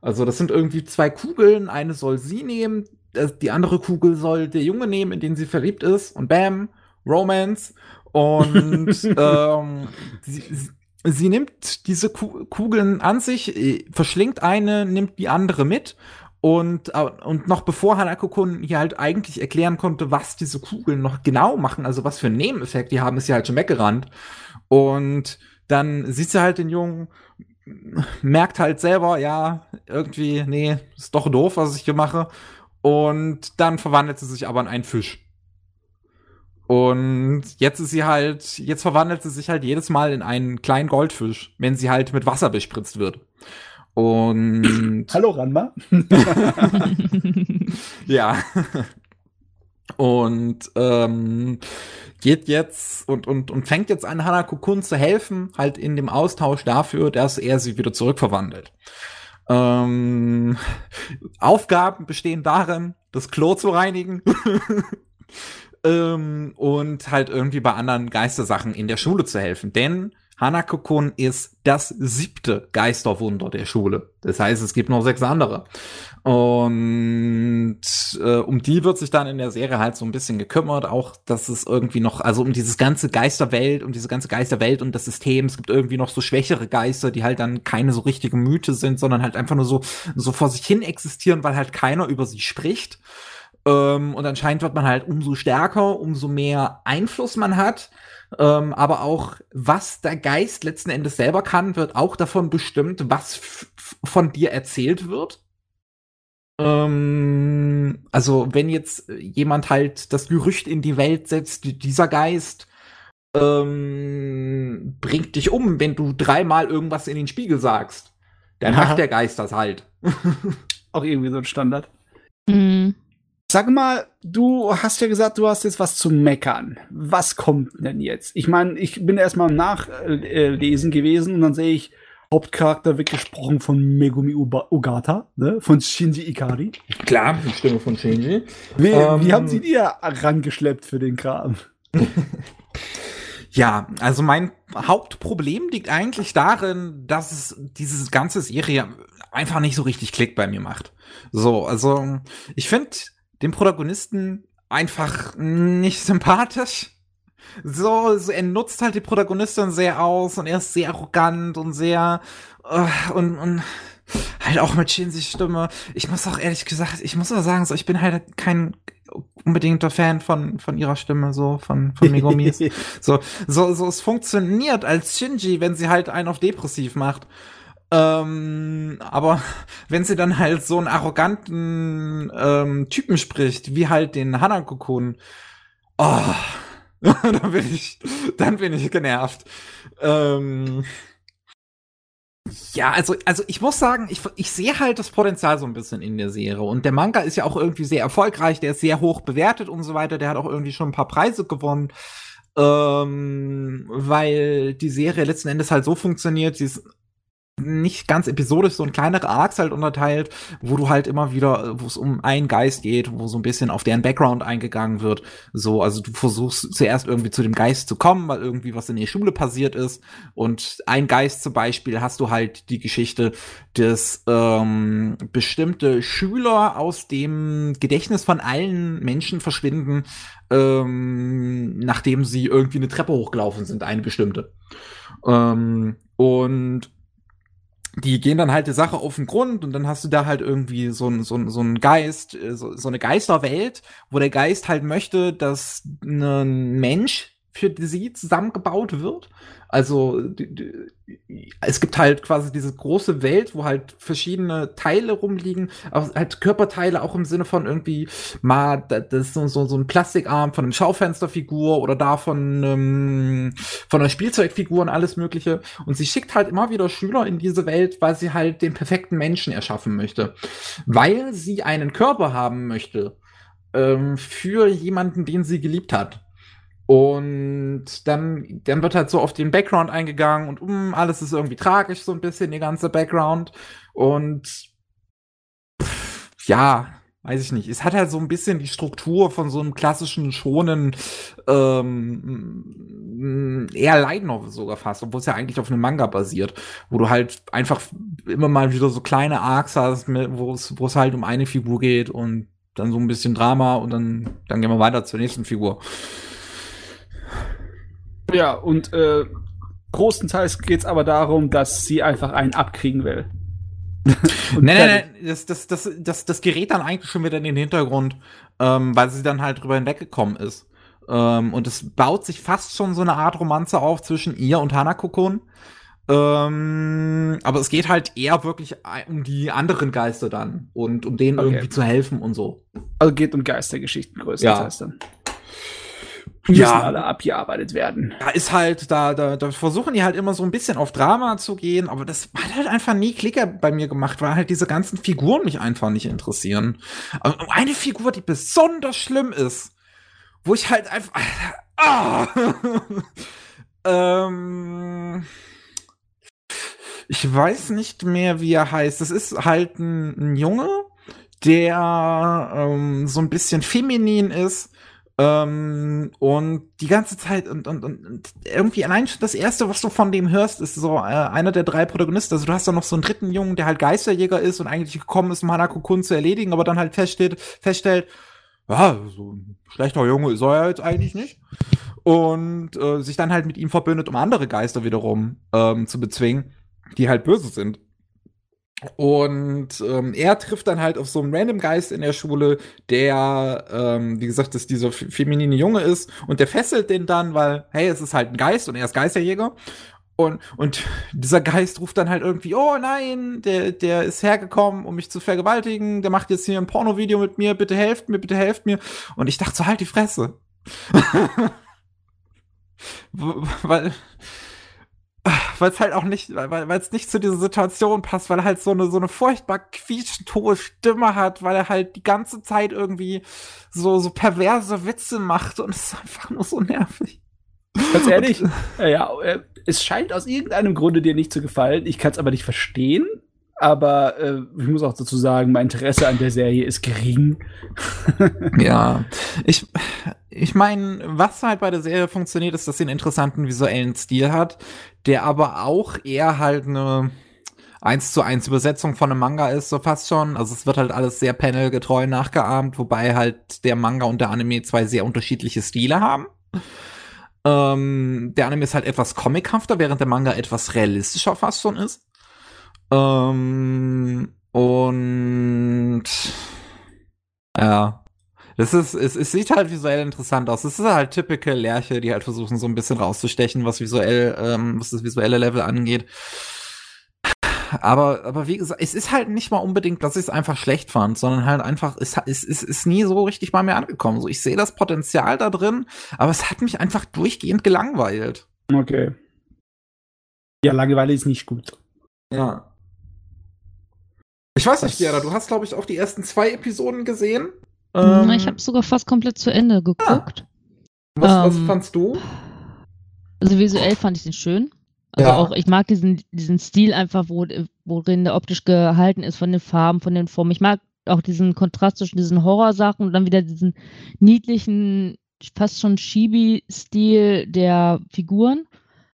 Also das sind irgendwie zwei Kugeln, eine soll sie nehmen, äh, die andere Kugel soll der Junge nehmen, in den sie verliebt ist. Und bam, Romance. Und [LAUGHS] ähm, sie, sie, sie nimmt diese Ku Kugeln an sich, äh, verschlingt eine, nimmt die andere mit und, äh, und noch bevor Hanako-kun hier halt eigentlich erklären konnte, was diese Kugeln noch genau machen, also was für einen Nebeneffekt die haben, ist sie halt schon weggerannt. Und dann sieht sie halt den Jungen, merkt halt selber, ja, irgendwie, nee, ist doch doof, was ich hier mache. Und dann verwandelt sie sich aber in einen Fisch. Und jetzt ist sie halt, jetzt verwandelt sie sich halt jedes Mal in einen kleinen Goldfisch, wenn sie halt mit Wasser bespritzt wird. Und Hallo Ranma. [LAUGHS] ja. Und ähm, geht jetzt und, und, und fängt jetzt an, Hanako Kun zu helfen, halt in dem Austausch dafür, dass er sie wieder zurückverwandelt. Ähm, Aufgaben bestehen darin, das Klo zu reinigen. [LAUGHS] ähm, und halt irgendwie bei anderen Geistersachen in der Schule zu helfen. Denn Hanako-kun ist das siebte Geisterwunder der Schule. Das heißt, es gibt noch sechs andere. Und äh, um die wird sich dann in der Serie halt so ein bisschen gekümmert, auch dass es irgendwie noch, also um dieses ganze Geisterwelt, um diese ganze Geisterwelt und das System, es gibt irgendwie noch so schwächere Geister, die halt dann keine so richtige Mythe sind, sondern halt einfach nur so, so vor sich hin existieren, weil halt keiner über sie spricht. Ähm, und anscheinend wird man halt umso stärker, umso mehr Einfluss man hat. Ähm, aber auch, was der Geist letzten Endes selber kann, wird auch davon bestimmt, was von dir erzählt wird. Ähm, also, wenn jetzt jemand halt das Gerücht in die Welt setzt, dieser Geist ähm, bringt dich um, wenn du dreimal irgendwas in den Spiegel sagst. Dann Aha. macht der Geist das halt. [LAUGHS] Auch irgendwie so ein Standard. Mhm. Sag mal, du hast ja gesagt, du hast jetzt was zu meckern. Was kommt denn jetzt? Ich meine, ich bin erstmal am Nachlesen gewesen und dann sehe ich, Hauptcharakter wird gesprochen von Megumi Ogata, ne? von Shinji Ikari. Klar, die Stimme von Shinji. Wie, ähm, wie haben sie die rangeschleppt für den Kram? [LAUGHS] ja, also mein Hauptproblem liegt eigentlich darin, dass es diese ganze Serie einfach nicht so richtig Klick bei mir macht. So, also ich finde den Protagonisten einfach nicht sympathisch. So, so, er nutzt halt die Protagonistin sehr aus und er ist sehr arrogant und sehr uh, und, und halt auch mit Shinzis Stimme. Ich muss auch ehrlich gesagt, ich muss aber sagen, so ich bin halt kein unbedingter Fan von von ihrer Stimme so von von Megumis. [LAUGHS] so so so es funktioniert als Shinji, wenn sie halt einen auf depressiv macht. Ähm, aber [LAUGHS] wenn sie dann halt so einen arroganten ähm, Typen spricht, wie halt den Hanako-kun, oh, [LAUGHS] dann bin ich, dann bin ich genervt. Ähm, ja, also, also ich muss sagen, ich, ich sehe halt das Potenzial so ein bisschen in der Serie. Und der Manga ist ja auch irgendwie sehr erfolgreich, der ist sehr hoch bewertet und so weiter. Der hat auch irgendwie schon ein paar Preise gewonnen. Ähm, weil die Serie letzten Endes halt so funktioniert, sie ist nicht ganz episodisch, so ein kleinere Arcs halt unterteilt, wo du halt immer wieder, wo es um einen Geist geht, wo so ein bisschen auf deren Background eingegangen wird. So, also du versuchst zuerst irgendwie zu dem Geist zu kommen, weil irgendwie was in der Schule passiert ist. Und ein Geist zum Beispiel hast du halt die Geschichte, dass ähm, bestimmte Schüler aus dem Gedächtnis von allen Menschen verschwinden, ähm, nachdem sie irgendwie eine Treppe hochgelaufen sind, eine bestimmte. Ähm, und die gehen dann halt die Sache auf den Grund und dann hast du da halt irgendwie so ein, so so ein Geist, äh, so, so eine Geisterwelt, wo der Geist halt möchte, dass ein Mensch für sie zusammengebaut wird. Also es gibt halt quasi diese große Welt, wo halt verschiedene Teile rumliegen, auch halt Körperteile auch im Sinne von irgendwie mal das ist so, so, so ein Plastikarm von einem Schaufensterfigur oder da von ähm, von einer Spielzeugfigur und alles mögliche. Und sie schickt halt immer wieder Schüler in diese Welt, weil sie halt den perfekten Menschen erschaffen möchte, weil sie einen Körper haben möchte ähm, für jemanden, den sie geliebt hat. Und dann, dann wird halt so auf den Background eingegangen und um, alles ist irgendwie tragisch, so ein bisschen, die ganze Background. Und pff, ja, weiß ich nicht. Es hat halt so ein bisschen die Struktur von so einem klassischen schonen, ähm, eher Light sogar fast, obwohl es ja eigentlich auf einem Manga basiert, wo du halt einfach immer mal wieder so kleine Arcs hast, wo es, wo es halt um eine Figur geht und dann so ein bisschen Drama und dann, dann gehen wir weiter zur nächsten Figur. Ja, und äh, großenteils geht es aber darum, dass sie einfach einen abkriegen will. [LAUGHS] nein, nein, nein, das, das, das, das, das gerät dann eigentlich schon wieder in den Hintergrund, ähm, weil sie dann halt drüber hinweggekommen ist. Ähm, und es baut sich fast schon so eine Art Romanze auf zwischen ihr und Hanako-kun. Ähm, aber es geht halt eher wirklich um die anderen Geister dann und um denen okay. irgendwie zu helfen und so. Also geht um Geistergeschichten größtenteils ja. dann müssen ja. alle abgearbeitet werden. Da ist halt, da, da, da versuchen die halt immer so ein bisschen auf Drama zu gehen, aber das hat halt einfach nie Klicker bei mir gemacht, weil halt diese ganzen Figuren mich einfach nicht interessieren. Aber eine Figur, die besonders schlimm ist, wo ich halt einfach. [LAUGHS] Ah, [LAUGHS] ähm, ich weiß nicht mehr, wie er heißt. Das ist halt ein, ein Junge, der ähm, so ein bisschen feminin ist ähm, und die ganze Zeit und, und, und irgendwie allein schon das erste, was du von dem hörst, ist so äh, einer der drei Protagonisten. Also du hast da noch so einen dritten Jungen, der halt Geisterjäger ist und eigentlich gekommen ist, um Hanako Kun zu erledigen, aber dann halt feststellt, feststellt, ja, so ein schlechter Junge ist er ja jetzt eigentlich nicht. Und äh, sich dann halt mit ihm verbündet, um andere Geister wiederum ähm, zu bezwingen, die halt böse sind. Und ähm, er trifft dann halt auf so einen random Geist in der Schule, der, ähm, wie gesagt, dass dieser feminine Junge ist und der fesselt den dann, weil, hey, es ist halt ein Geist und er ist Geisterjäger. Und, und [LAUGHS] dieser Geist ruft dann halt irgendwie, oh nein, der, der ist hergekommen, um mich zu vergewaltigen, der macht jetzt hier ein Pornovideo mit mir, bitte helft mir, bitte helft mir. Und ich dachte so, halt die Fresse. [LAUGHS] weil, weil es halt auch nicht, weil es nicht zu dieser Situation passt, weil er halt so eine so eine furchtbar quietschentohe Stimme hat, weil er halt die ganze Zeit irgendwie so so perverse Witze macht und es ist einfach nur so nervig. Ganz ehrlich, ja, es scheint aus irgendeinem Grunde dir nicht zu gefallen. Ich kann es aber nicht verstehen. Aber äh, ich muss auch dazu sagen, mein Interesse an der Serie ist gering. [LAUGHS] ja, ich, ich meine, was halt bei der Serie funktioniert, ist, dass sie einen interessanten visuellen Stil hat, der aber auch eher halt eine eins zu eins Übersetzung von einem Manga ist, so fast schon. Also es wird halt alles sehr panelgetreu nachgeahmt, wobei halt der Manga und der Anime zwei sehr unterschiedliche Stile haben. Ähm, der Anime ist halt etwas comichafter, während der Manga etwas realistischer fast schon ist. Ähm, und ja. Das ist, es, es sieht halt visuell interessant aus. Es ist halt typische Lerche, die halt versuchen, so ein bisschen rauszustechen, was visuell, ähm, was das visuelle Level angeht. Aber, aber wie gesagt, es ist halt nicht mal unbedingt, dass ich es einfach schlecht fand, sondern halt einfach, es, es, es ist nie so richtig bei mir angekommen. So, ich sehe das Potenzial da drin, aber es hat mich einfach durchgehend gelangweilt. Okay. Ja, Langeweile ist nicht gut. Ja. Ich weiß nicht, Gerda, du hast, glaube ich, auch die ersten zwei Episoden gesehen. Ähm, ich habe sogar fast komplett zu Ende geguckt. Ah. Was, ähm, was fandst du? Also visuell fand ich den schön. Also ja. auch, ich mag diesen, diesen Stil einfach, wo, worin der optisch gehalten ist, von den Farben, von den Formen. Ich mag auch diesen Kontrast zwischen diesen Horrorsachen und dann wieder diesen niedlichen, fast schon Chibi-Stil der Figuren.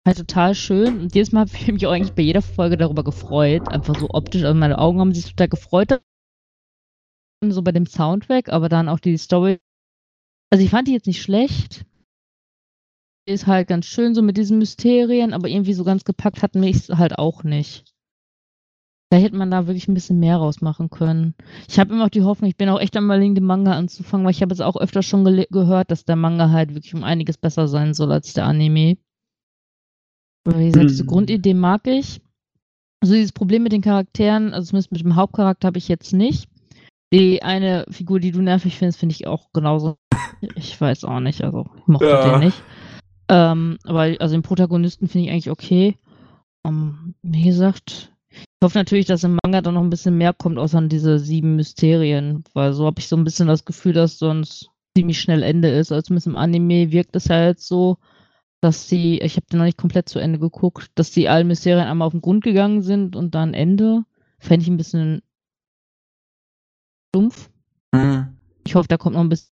Halt total schön. Und jedes Mal [LAUGHS] habe ich mich auch eigentlich bei jeder Folge darüber gefreut. Einfach so optisch. Also meine Augen haben sich total gefreut. So bei dem Soundtrack, aber dann auch die Story. Also ich fand die jetzt nicht schlecht. Ist halt ganz schön so mit diesen Mysterien, aber irgendwie so ganz gepackt hat mich halt auch nicht. Da hätte man da wirklich ein bisschen mehr rausmachen können. Ich habe immer auch die Hoffnung, ich bin auch echt am überlegen, den Manga anzufangen, weil ich habe jetzt auch öfter schon gehört, dass der Manga halt wirklich um einiges besser sein soll als der Anime. Aber wie gesagt, mhm. diese Grundidee mag ich. Also dieses Problem mit den Charakteren, also zumindest mit dem Hauptcharakter habe ich jetzt nicht. Die eine Figur, die du nervig findest, finde ich auch genauso. Ich weiß auch nicht, also ich mochte ja. den nicht. Ähm, aber also den Protagonisten finde ich eigentlich okay. Um, ähm, wie gesagt, ich hoffe natürlich, dass im Manga dann noch ein bisschen mehr kommt, außer an diese sieben Mysterien, weil so habe ich so ein bisschen das Gefühl, dass sonst ziemlich schnell Ende ist. Also zumindest im Anime wirkt es ja jetzt so, dass sie, ich habe den noch nicht komplett zu Ende geguckt, dass die allen Mysterien einmal auf den Grund gegangen sind und dann Ende. Fände ich ein bisschen dumpf. Mhm. Ich hoffe, da kommt noch ein bisschen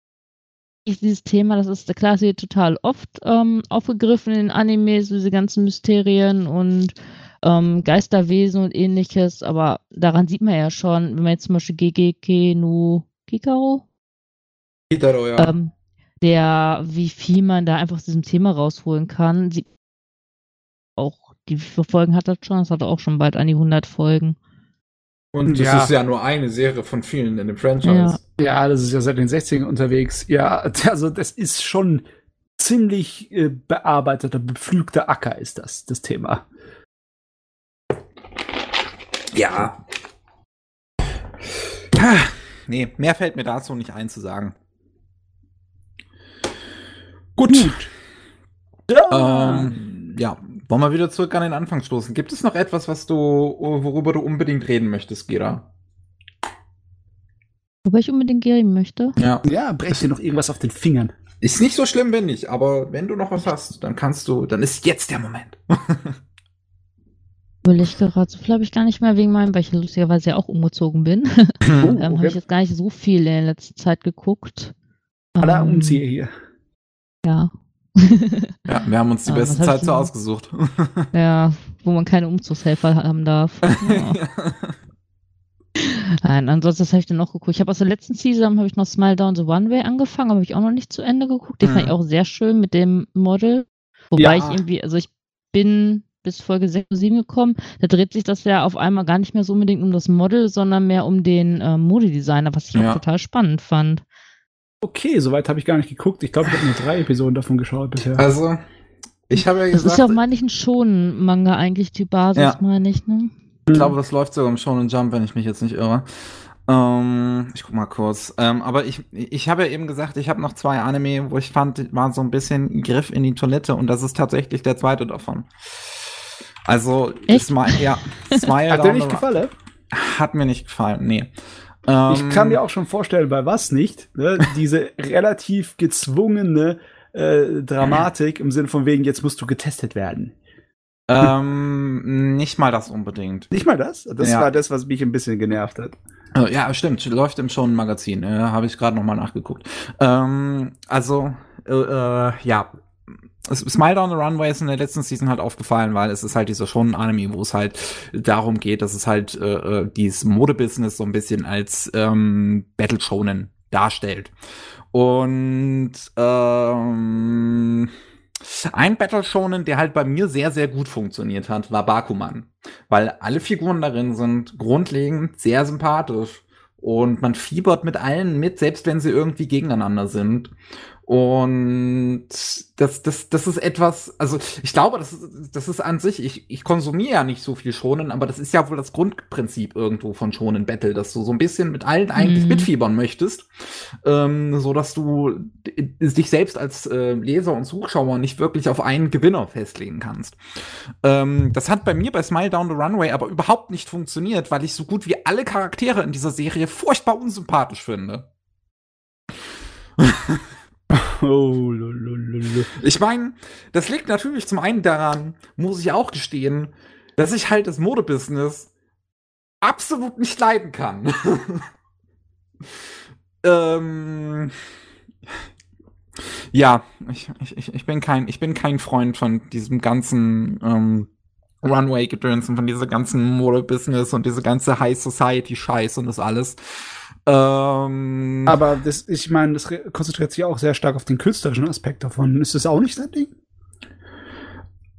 dieses Thema, das ist klar, es wird total oft ähm, aufgegriffen in Animes, diese ganzen Mysterien und ähm, Geisterwesen und ähnliches, aber daran sieht man ja schon, wenn man jetzt zum Beispiel GGK no Kikaro Kitaro, ja. Ähm, der, wie viel man da einfach aus diesem Thema rausholen kann. Sie, auch, die Folgen hat das schon? Das hat auch schon bald an die 100 Folgen. Und das ja. ist ja nur eine Serie von vielen in dem Franchise. Ja. ja, das ist ja seit den 60ern unterwegs. Ja, [LAUGHS] also das ist schon ziemlich äh, bearbeiteter, bepflügter Acker ist das, das Thema. Ja. Ah, nee, mehr fällt mir dazu nicht ein zu sagen. Gut. Gut. Ja. Ähm, ja, wollen wir wieder zurück an den Anfang stoßen. Gibt es noch etwas, was du, worüber du unbedingt reden möchtest, Gira? Worüber ich unbedingt reden möchte? Ja. Ja, brech dir noch irgendwas auf den Fingern. Ist nicht so schlimm, wenn nicht, aber wenn du noch was hast, dann kannst du, dann ist jetzt der Moment. [LAUGHS] Will ich gerade, so viel habe ich gar nicht mehr wegen meinem, weil ich lustigerweise ja auch umgezogen bin. Oh, [LAUGHS] [LAUGHS] ähm, okay. habe ich jetzt gar nicht so viel in letzter Zeit geguckt. Aller ähm, Umzieher hier. Ja. ja, wir haben uns die ja, beste Zeit so ausgesucht. ja, [LAUGHS] wo man keine Umzugshelfer haben darf. Ja. [LAUGHS] Nein, ansonsten habe ich dann noch geguckt. Ich habe aus der letzten Season habe ich noch Smile Down the One Way angefangen, habe ich auch noch nicht zu Ende geguckt. Den mhm. fand ich auch sehr schön mit dem Model. Wobei ja. ich irgendwie, also ich bin bis Folge 6 oder 7 gekommen. Da dreht sich das ja auf einmal gar nicht mehr so unbedingt um das Model, sondern mehr um den äh, Modedesigner, was ich ja. auch total spannend fand. Okay, soweit habe ich gar nicht geguckt. Ich glaube, ich habe nur drei Episoden davon geschaut bisher. Also, ich habe ja gesagt. Das ist ja auch, meine ich, ein Shonen-Manga eigentlich, die Basis, ja. meine ich, ne? Ich glaube, das läuft sogar im Shonen Jump, wenn ich mich jetzt nicht irre. Ähm, ich guck mal kurz. Ähm, aber ich, ich habe ja eben gesagt, ich habe noch zwei Anime, wo ich fand, war so ein bisschen Griff in die Toilette und das ist tatsächlich der zweite davon. Also, Echt? Smile, ja, [LAUGHS] Smile Hat dir nicht gefallen? Hat mir nicht gefallen, nee. Ich Ähm, kann mir auch schon vorstellen, bei was nicht. Ne? Diese [LAUGHS] relativ gezwungene äh, Dramatik im Sinne von wegen, jetzt musst du getestet werden. ähm, nicht mal das unbedingt. Nicht mal das? Das Ja. war das, was mich ein bisschen genervt hat. Äh, Ja, stimmt. Läuft im schon Magazin. Äh, Habe ich gerade noch mal nachgeguckt. Ähm, also, äh, äh, ja. Smile Down the Runway ist in der letzten Season halt aufgefallen, weil es ist halt dieser schon Anime, wo es halt darum geht, dass es halt äh, äh, dieses Modebusiness so ein bisschen als ähm, Battle Shonen darstellt. Und ähm, ein Battle Shonen, der halt bei mir sehr, sehr gut funktioniert hat, war Bakuman. Weil alle Figuren darin sind grundlegend sehr sympathisch. Und man fiebert mit allen mit, selbst wenn sie irgendwie gegeneinander sind. Und das, das, das ist etwas, also ich glaube, das ist, das ist an sich, ich, ich konsumiere ja nicht so viel Schonen, aber das ist ja wohl das Grundprinzip irgendwo von Schonen Battle, dass du so ein bisschen mit allen eigentlich Mhm. mitfiebern möchtest, ähm, so dass du dich selbst als äh, Leser und Zuschauer nicht wirklich auf einen Gewinner festlegen kannst. Ähm, das hat bei mir bei Smile Down the Runway aber überhaupt nicht funktioniert, weil ich so gut wie alle Charaktere in dieser Serie furchtbar unsympathisch finde. [LAUGHS] Oh, lulululu. Ich meine, das liegt natürlich zum einen daran, muss ich auch gestehen, dass ich halt das Modebusiness absolut nicht leiden kann. [LAUGHS] ähm, ja, ich, ich, ich- ich bin kein, ich bin kein Freund von diesem ganzen ähm, Runway-Gedöns und von dieser ganzen Modebusiness und diese ganze High Society-Scheiß und das alles. Ähm, Aber das, ich meine, das konzentriert sich auch sehr stark auf den künstlerischen Aspekt davon. Ist das auch nicht dein Ding?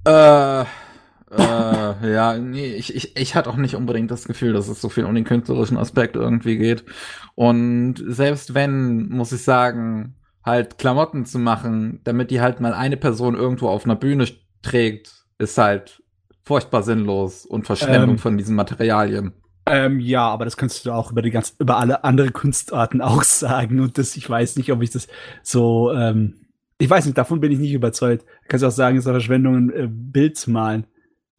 Äh, äh, ja, nee, ich, ich, ich hatte auch nicht unbedingt das Gefühl, dass es so viel um den künstlerischen Aspekt irgendwie geht. Und selbst wenn, muss ich sagen, halt Klamotten zu machen, damit die halt mal eine Person irgendwo auf einer Bühne trägt, ist halt furchtbar sinnlos und Verschwendung Ähm. von diesen Materialien. Ähm, ja, aber das könntest du auch über die ganz, über alle anderen Kunstarten [LAUGHS] auch sagen. Und das, ich weiß nicht, ob ich das so, ähm, ich weiß nicht, davon bin ich nicht überzeugt. Kannst du auch sagen, es ist eine Verschwendung, ein äh, Bild zu malen.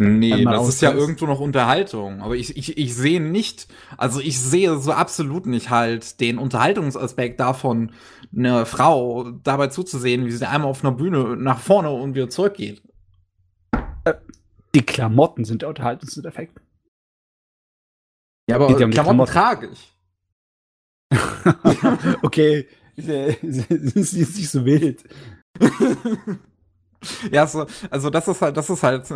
Nee, das ist ja irgendwo noch Unterhaltung. Aber ich, ich, ich sehe nicht, also ich sehe so absolut nicht halt den Unterhaltungsaspekt davon, eine Frau dabei zuzusehen, wie sie einmal auf einer Bühne nach vorne und wieder zurückgeht. Die Klamotten sind der Unterhaltungseffekt. Ja, aber Geht ja um die Klamotten, Klamotten. trage ich. [LAUGHS] okay, ist, äh, [LAUGHS] ist nicht so wild. [LAUGHS] ja, so, also das ist halt, das ist halt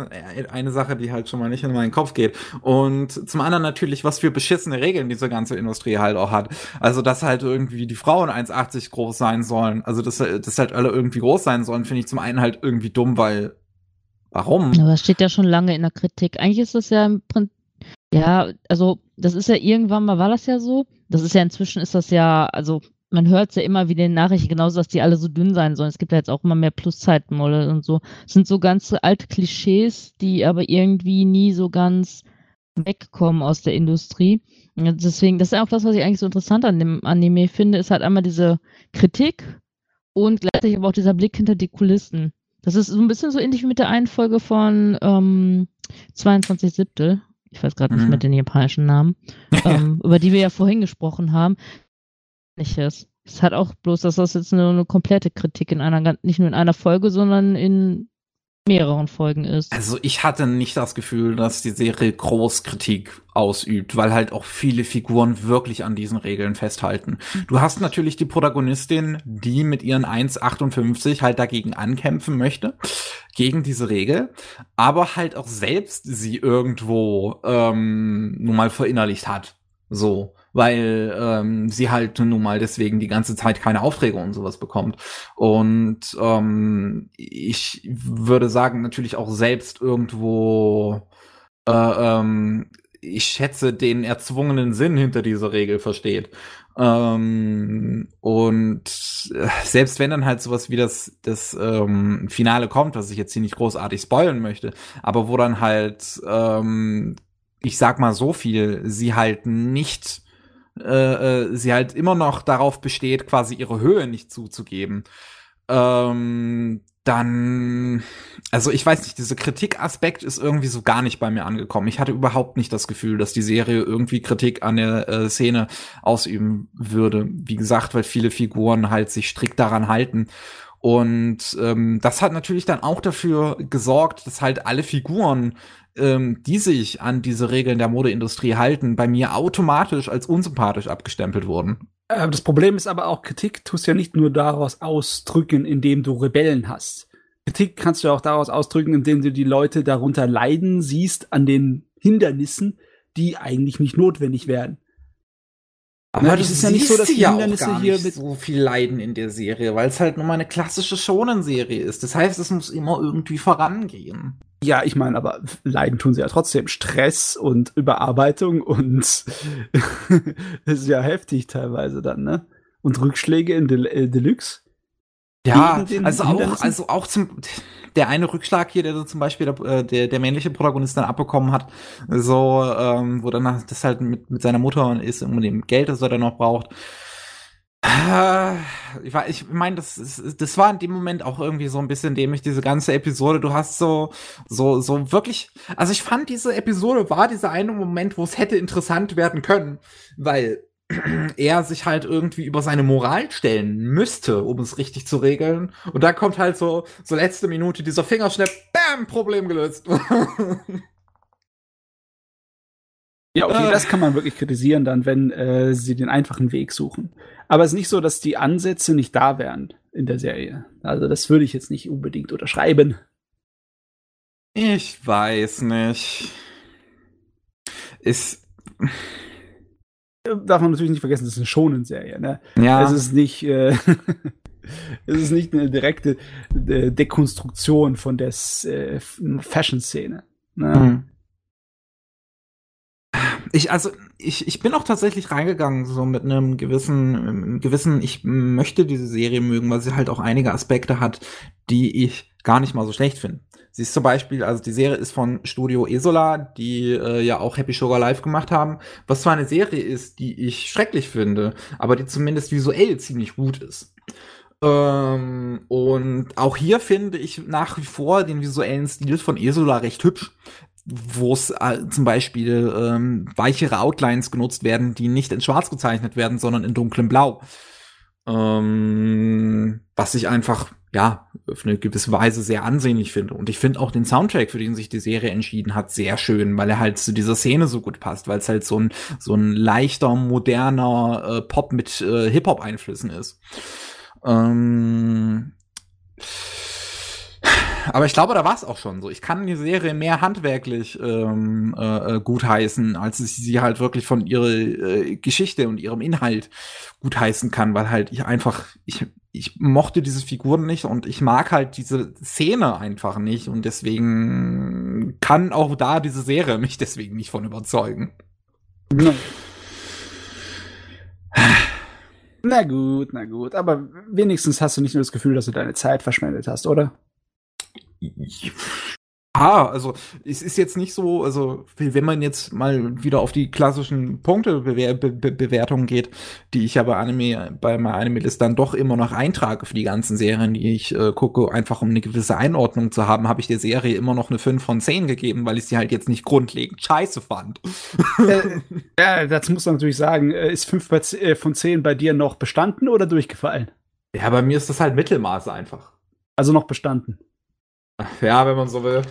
eine Sache, die halt schon mal nicht in meinen Kopf geht. Und zum anderen natürlich, was für beschissene Regeln diese ganze Industrie halt auch hat. Also, dass halt irgendwie die Frauen 1,80 groß sein sollen. Also, dass, dass halt alle irgendwie groß sein sollen, finde ich zum einen halt irgendwie dumm, weil warum? Aber das steht ja schon lange in der Kritik. Eigentlich ist das ja im Prinzip, ja, also das ist ja irgendwann mal war das ja so. Das ist ja inzwischen ist das ja, also man hört es ja immer wieder in den Nachrichten genauso, dass die alle so dünn sein sollen. Es gibt ja jetzt auch immer mehr Pluszeitmodelle und so. Das sind so ganze alte Klischees, die aber irgendwie nie so ganz wegkommen aus der Industrie. Deswegen, das ist auch das, was ich eigentlich so interessant an dem Anime finde, ist halt einmal diese Kritik und gleichzeitig aber auch dieser Blick hinter die Kulissen. Das ist so ein bisschen so ähnlich wie mit der einen Folge von ähm, 22 Siebtel. Ich weiß gerade nicht Mhm. mit den japanischen Namen, [LAUGHS] ähm, über die wir ja vorhin gesprochen haben. Es hat auch bloß, dass das jetzt nur eine komplette Kritik in einer, nicht nur in einer Folge, sondern in mehreren Folgen ist. Also ich hatte nicht das Gefühl, dass die Serie groß Kritik ausübt, weil halt auch viele Figuren wirklich an diesen Regeln festhalten. Du hast natürlich die Protagonistin, die mit ihren 1,58 halt dagegen ankämpfen möchte, gegen diese Regel, aber halt auch selbst sie irgendwo ähm, nun mal verinnerlicht hat. So, weil ähm, sie halt nun mal deswegen die ganze Zeit keine Aufträge und sowas bekommt. Und ähm, ich würde sagen, natürlich auch selbst irgendwo, äh, ähm, ich schätze, den erzwungenen Sinn hinter dieser Regel versteht. Ähm, und äh, selbst wenn dann halt sowas wie das, das ähm, Finale kommt, was ich jetzt hier nicht großartig spoilen möchte, aber wo dann halt, ähm, ich sag mal so viel, sie halt nicht äh, äh, sie halt immer noch darauf besteht, quasi ihre Höhe nicht zuzugeben. Ähm, dann, also ich weiß nicht, dieser Kritikaspekt ist irgendwie so gar nicht bei mir angekommen. Ich hatte überhaupt nicht das Gefühl, dass die Serie irgendwie Kritik an der äh, Szene ausüben würde. Wie gesagt, weil viele Figuren halt sich strikt daran halten. Und ähm, das hat natürlich dann auch dafür gesorgt, dass halt alle Figuren, ähm, die sich an diese Regeln der Modeindustrie halten, bei mir automatisch als unsympathisch abgestempelt wurden. Äh, das Problem ist aber auch, Kritik tust ja nicht nur daraus ausdrücken, indem du Rebellen hast. Kritik kannst du auch daraus ausdrücken, indem du die Leute darunter leiden siehst an den Hindernissen, die eigentlich nicht notwendig wären. Aber Na, das ist ja nicht so, dass die ja Hindernisse hier mit so viel leiden in der Serie, weil es halt nur mal eine klassische Shonen-Serie ist. Das heißt, es muss immer irgendwie vorangehen. Ja, ich meine, aber leiden tun sie ja trotzdem. Stress und Überarbeitung und [LAUGHS] ist ja heftig teilweise dann, ne? Und Rückschläge in Del äh, Deluxe. Ja, also auch, also auch zum, der eine Rückschlag hier, der zum Beispiel der, äh, der, der männliche Protagonist dann abbekommen hat, so, ähm, wo dann das halt mit, mit seiner Mutter ist, um dem Geld, das er dann noch braucht. Ich, ich meine, das, das war in dem Moment auch irgendwie so ein bisschen dämlich, diese ganze Episode. Du hast so, so, so wirklich, also ich fand diese Episode war dieser eine Moment, wo es hätte interessant werden können, weil [CLEARS THROAT] er sich halt irgendwie über seine Moral stellen müsste, um es richtig zu regeln. Und da kommt halt so, so letzte Minute dieser Fingerschnipp, bam, Problem gelöst. [LAUGHS] Ja, okay, äh. das kann man wirklich kritisieren dann, wenn äh, sie den einfachen Weg suchen. Aber es ist nicht so, dass die Ansätze nicht da wären in der Serie. Also das würde ich jetzt nicht unbedingt unterschreiben. Ich weiß nicht. Ist darf man natürlich nicht vergessen, das ist eine Shonen-Serie. Ne? Ja. Es ist nicht, äh, [LAUGHS] es ist nicht eine direkte äh, Dekonstruktion von der äh, Fashion-Szene. Ne? Mhm. Ich, also, ich, ich bin auch tatsächlich reingegangen, so mit einem gewissen, gewissen, ich möchte diese Serie mögen, weil sie halt auch einige Aspekte hat, die ich gar nicht mal so schlecht finde. Sie ist zum Beispiel, also die Serie ist von Studio Esola, die äh, ja auch Happy Sugar Live gemacht haben, was zwar eine Serie ist, die ich schrecklich finde, aber die zumindest visuell ziemlich gut ist. Ähm, und auch hier finde ich nach wie vor den visuellen Stil von Esola recht hübsch wo es äh, zum Beispiel ähm, weichere Outlines genutzt werden, die nicht in Schwarz gezeichnet werden, sondern in dunklem Blau. Ähm, was ich einfach, ja, auf eine gewisse Weise sehr ansehnlich finde. Und ich finde auch den Soundtrack, für den sich die Serie entschieden hat, sehr schön, weil er halt zu dieser Szene so gut passt, weil es halt so ein, so ein leichter, moderner äh, Pop mit äh, Hip-Hop-Einflüssen ist. Ähm aber ich glaube, da war es auch schon so. Ich kann die Serie mehr handwerklich ähm, äh, äh gutheißen, als ich sie halt wirklich von ihrer äh, Geschichte und ihrem Inhalt gutheißen kann, weil halt ich einfach, ich, ich mochte diese Figuren nicht und ich mag halt diese Szene einfach nicht und deswegen kann auch da diese Serie [LAUGHS] mich deswegen nicht von überzeugen. Ja. Na gut, na gut, aber wenigstens hast du nicht nur das Gefühl, dass du deine Zeit verschwendet hast, oder? Ah, also es ist jetzt nicht so, also wenn man jetzt mal wieder auf die klassischen Punktebewertungen geht, die ich ja bei Anime, bei meiner Anime-List dann doch immer noch eintrage für die ganzen Serien, die ich äh, gucke, einfach um eine gewisse Einordnung zu haben, habe ich der Serie immer noch eine 5 von 10 gegeben, weil ich sie halt jetzt nicht grundlegend scheiße fand. Äh, ja, dazu muss man natürlich sagen, äh, ist 5 äh, von 10 bei dir noch bestanden oder durchgefallen? Ja, bei mir ist das halt Mittelmaße einfach. Also noch bestanden. Ja, wenn man so will.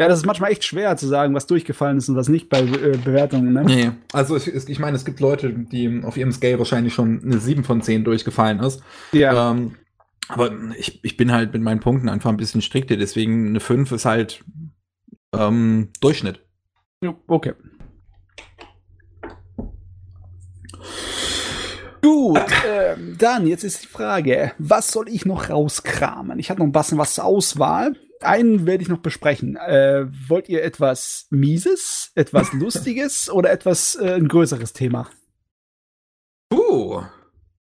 Ja, das ist manchmal echt schwer zu sagen, was durchgefallen ist und was nicht bei äh, Bewertungen, ne? Nee. Also ich, ich meine, es gibt Leute, die auf ihrem Scale wahrscheinlich schon eine 7 von 10 durchgefallen ist. Ja. Ähm, aber ich, ich bin halt mit meinen Punkten einfach ein bisschen strikter, deswegen eine 5 ist halt ähm, Durchschnitt. Ja, okay. Gut, [LAUGHS] ähm, dann jetzt ist die Frage, was soll ich noch rauskramen? Ich habe noch ein bisschen was zur Auswahl. Einen werde ich noch besprechen. Äh, wollt ihr etwas Mieses, etwas [LAUGHS] Lustiges oder etwas äh, ein größeres Thema? Uh,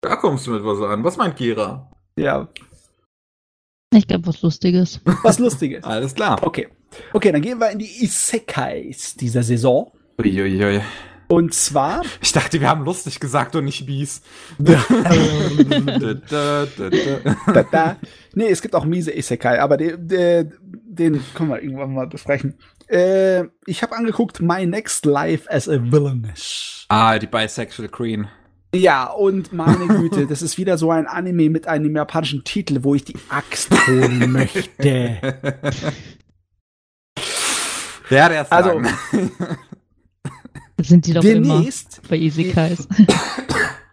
da kommst du mit was an. Was meint Kira? Ja. Ich glaube, was Lustiges. Was Lustiges. [LAUGHS] Alles klar. Okay. Okay, dann gehen wir in die Isekais dieser Saison. Uiuiui. Und zwar. Ich dachte, wir haben lustig gesagt und nicht mies. [LAUGHS] da, da. Nee, es gibt auch miese Isekai, aber den, den, den können wir irgendwann mal besprechen. Äh, ich habe angeguckt My Next Life as a Villainess. Ah, die Bisexual Queen. Ja, und meine Güte, das ist wieder so ein Anime mit einem japanischen Titel, wo ich die Axt holen [LAUGHS] möchte. Ja, der ist Also, Sind die doch demnächst immer bei Isekais. [LAUGHS]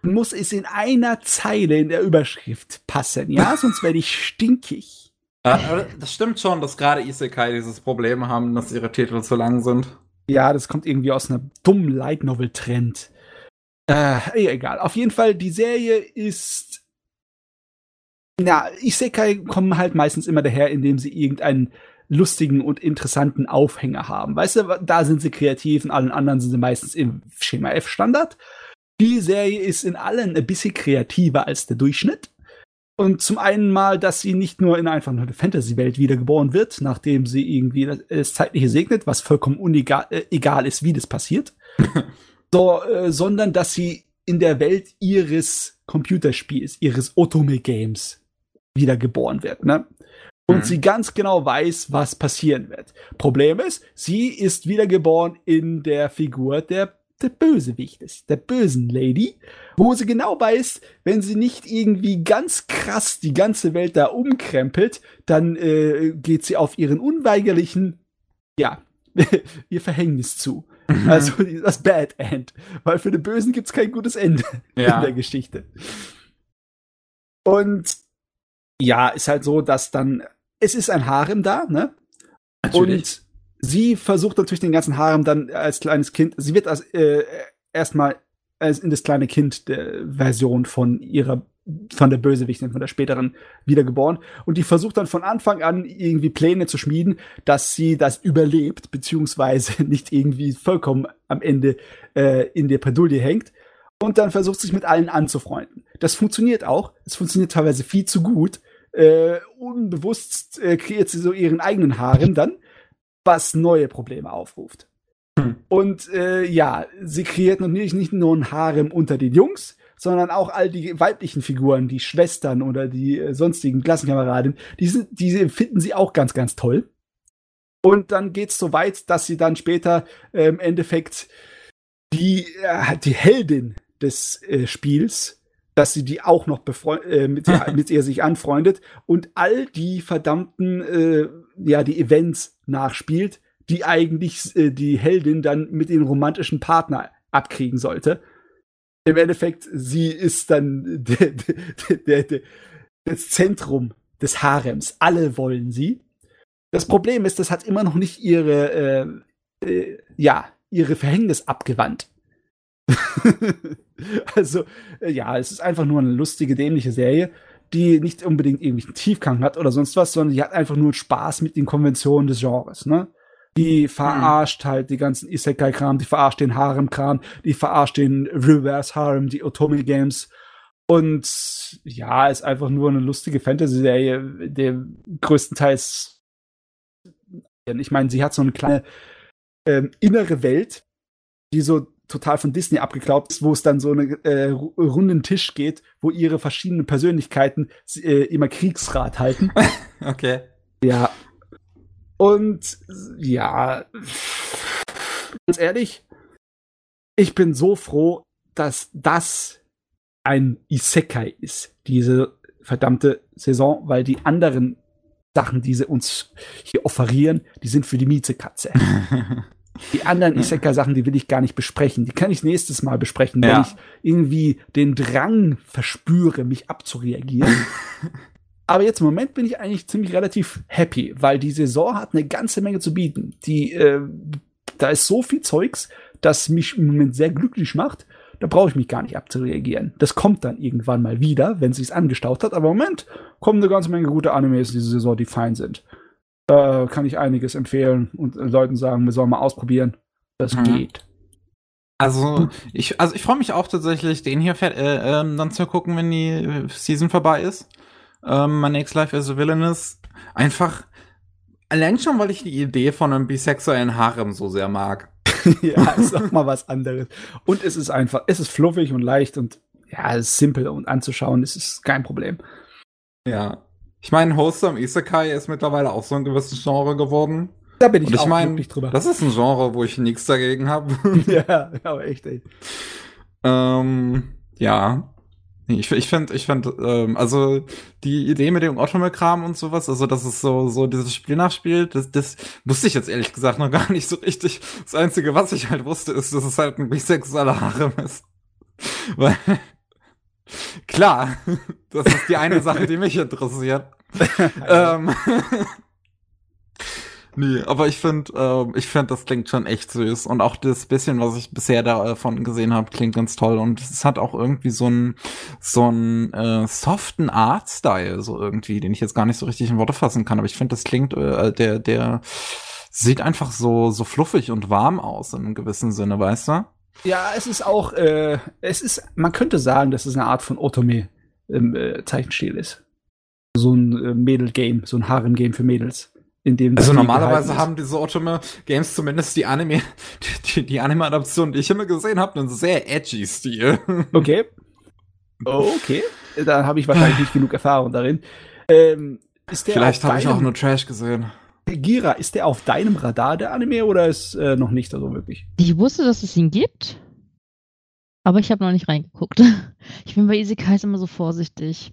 muss es in einer Zeile in der Überschrift passen, ja? [LAUGHS] Sonst werde ich stinkig. Ja, aber das stimmt schon, dass gerade Isekai dieses Problem haben, dass ihre Titel zu lang sind. Ja, das kommt irgendwie aus einer dummen Light Novel Trend. Äh, eh, egal. Auf jeden Fall, die Serie ist. Na, Isekai kommen halt meistens immer daher, indem sie irgendeinen lustigen und interessanten Aufhänger haben. Weißt du, da sind sie kreativ, in allen anderen sind sie meistens im Schema F Standard. Die Serie ist in allen ein bisschen kreativer als der Durchschnitt. Und zum einen mal, dass sie nicht nur in einfach nur eine Fantasy-Welt wiedergeboren wird, nachdem sie irgendwie das, das Zeitliche segnet, was vollkommen unegal äh, egal ist, wie das passiert, [LAUGHS] so, äh, sondern dass sie in der Welt ihres Computerspiels, ihres Otome-Games wiedergeboren wird, ne? Und Mhm. sie ganz genau weiß, was passieren wird. Problem ist, sie ist wiedergeboren in der Figur der, der Bösewichtes, der bösen Lady, wo sie genau weiß, wenn sie nicht irgendwie ganz krass die ganze Welt da umkrempelt, dann äh, geht sie auf ihren unweigerlichen, ja, [LAUGHS] ihr Verhängnis zu. Also das Bad End. Weil für den Bösen gibt's kein gutes Ende [LAUGHS] in Ja. der Geschichte. Und ja, ist halt so, dass dann, es ist ein Harem da, ne? Und sie versucht natürlich den ganzen Harem dann als kleines Kind, sie wird als äh, erstmal als in das kleine Kind der Version von ihrer von der Bösewichtin, von der späteren wiedergeboren. Und die versucht dann von Anfang an irgendwie Pläne zu schmieden, dass sie das überlebt, beziehungsweise [LAUGHS] nicht irgendwie vollkommen am Ende äh, in der Pedulie hängt. Und dann versucht sich mit allen anzufreunden. Das funktioniert auch. Es funktioniert teilweise viel zu gut. Äh, unbewusst äh, kreiert sie so ihren eigenen Harem dann, was neue Probleme aufruft. Hm. Und äh, ja, sie kreiert natürlich nicht nur ein Harem unter den Jungs, sondern auch all die weiblichen Figuren, die Schwestern oder die äh, sonstigen Klassenkameradinnen, die, sind, die finden sie auch ganz, ganz toll. Und dann geht's so weit, dass sie dann später äh, im Endeffekt die, äh, die Heldin des äh, Spiels, dass sie die auch noch äh, mit, ihr, [LAUGHS] mit ihr sich anfreundet und all die verdammten, äh, ja, die Events nachspielt, die eigentlich äh, die Heldin dann mit dem romantischen Partner abkriegen sollte. Im Endeffekt, sie ist dann [LAUGHS] der, der, der, der, das Zentrum des Harems. Alle wollen sie. Das Problem ist, das hat immer noch nicht ihre, äh, äh, ja, ihre Verhängnis abgewandt. [LAUGHS] also, äh, ja, es ist einfach nur eine lustige, dämliche Serie, die nicht unbedingt irgendwie einen Tiefgang hat oder sonst was, sondern die hat einfach nur Spaß mit den Konventionen des Genres, ne? Die verarscht halt die ganzen Isekai-Kram, die verarscht den Harem-Kram, die verarscht den Reverse Harem, die Otome Games. Und ja, ist einfach nur eine lustige Fantasy-Serie, der größtenteils, ich meine, sie hat so eine kleine ähm, innere Welt, die so total von Disney abgeklaubt ist, wo es dann so einen äh, ru- runden Tisch geht, wo ihre verschiedenen Persönlichkeiten äh, immer Kriegsrat halten. [LAUGHS] Okay. Ja. Und ja, ganz ehrlich, ich bin so froh, dass das ein Isekai ist, diese verdammte Saison, weil die anderen Sachen, die sie uns hier offerieren, die sind für die Miezekatze. [LAUGHS] Die anderen Isekai-Sachen, die will ich gar nicht besprechen. Die kann ich nächstes Mal besprechen, wenn Ja. ich irgendwie den Drang verspüre, mich abzureagieren. [LAUGHS] Aber jetzt im Moment bin ich eigentlich ziemlich relativ happy, weil die Saison hat eine ganze Menge zu bieten. Die, äh, da ist so viel Zeugs, das mich im Moment sehr glücklich macht. Da brauche ich mich gar nicht abzureagieren. Das kommt dann irgendwann mal wieder, wenn sich's angestaut hat. Aber im Moment kommen eine ganze Menge gute Animes diese Saison, die fein sind. Da kann ich einiges empfehlen und äh, Leuten sagen, wir sollen mal ausprobieren. Das Mhm. geht. Also ich, also ich freue mich auch tatsächlich, den hier äh, ähm, dann zu gucken, wenn die äh, Season vorbei ist. Ähm, My Next Life as a Villainous. Einfach allein schon, weil ich die Idee von einem bisexuellen Harem so sehr mag. [LAUGHS] ja, ist auch mal was [LAUGHS] anderes. Und es ist einfach, es ist fluffig und leicht und ja, es ist simpel und anzuschauen, es ist kein Problem. Ja. Ich meine, Wholesome Isekai ist mittlerweile auch so ein gewisses Genre geworden. Da bin ich, Und ich auch mein, glücklich drüber. Das ist ein Genre, wo ich nichts dagegen habe. [LAUGHS] [LAUGHS] ja, aber echt, ey. ähm, ja. Ich, ich finde, ich find, ähm, also die Idee mit dem Otome-Kram und sowas, also dass es so, so dieses Spiel nachspielt, das, das wusste ich jetzt ehrlich gesagt noch gar nicht so richtig. Das Einzige, was ich halt wusste, ist, dass es halt ein bisexueller Harem ist. [LAUGHS] Weil, klar, [LAUGHS] das ist die eine Sache, die mich interessiert. [LAUGHS] ähm, [LAUGHS] nee, aber ich finde, ähm, ich finde, das klingt schon echt süß. Und auch das bisschen, was ich bisher davon gesehen habe, klingt ganz toll. Und es hat auch irgendwie so einen so einen äh, soften Art-Style, so irgendwie, den ich jetzt gar nicht so richtig in Worte fassen kann. Aber ich finde, das klingt, äh, der, der sieht einfach so, so fluffig und warm aus in einem gewissen Sinne, weißt du? Ja, es ist auch, äh, es ist, man könnte sagen, dass es eine Art von Otome im äh, Zeichenstil ist. So ein äh, Mädel-Game, so ein Harem-Game für Mädels. In dem Also normalerweise haben diese Otome-Games zumindest die Anime, die, die Anime-Adaption, die ich immer gesehen habe, einen sehr edgy Stil. Okay. Okay. Da habe ich wahrscheinlich nicht genug Erfahrung darin. Ähm, ist der Vielleicht habe ich auch nur Trash gesehen. Gira, ist der auf deinem Radar, der Anime, oder ist äh, noch nicht so wirklich? Ich wusste, dass es ihn gibt, aber ich habe noch nicht reingeguckt. [LAUGHS] Ich bin bei Isekais immer so vorsichtig.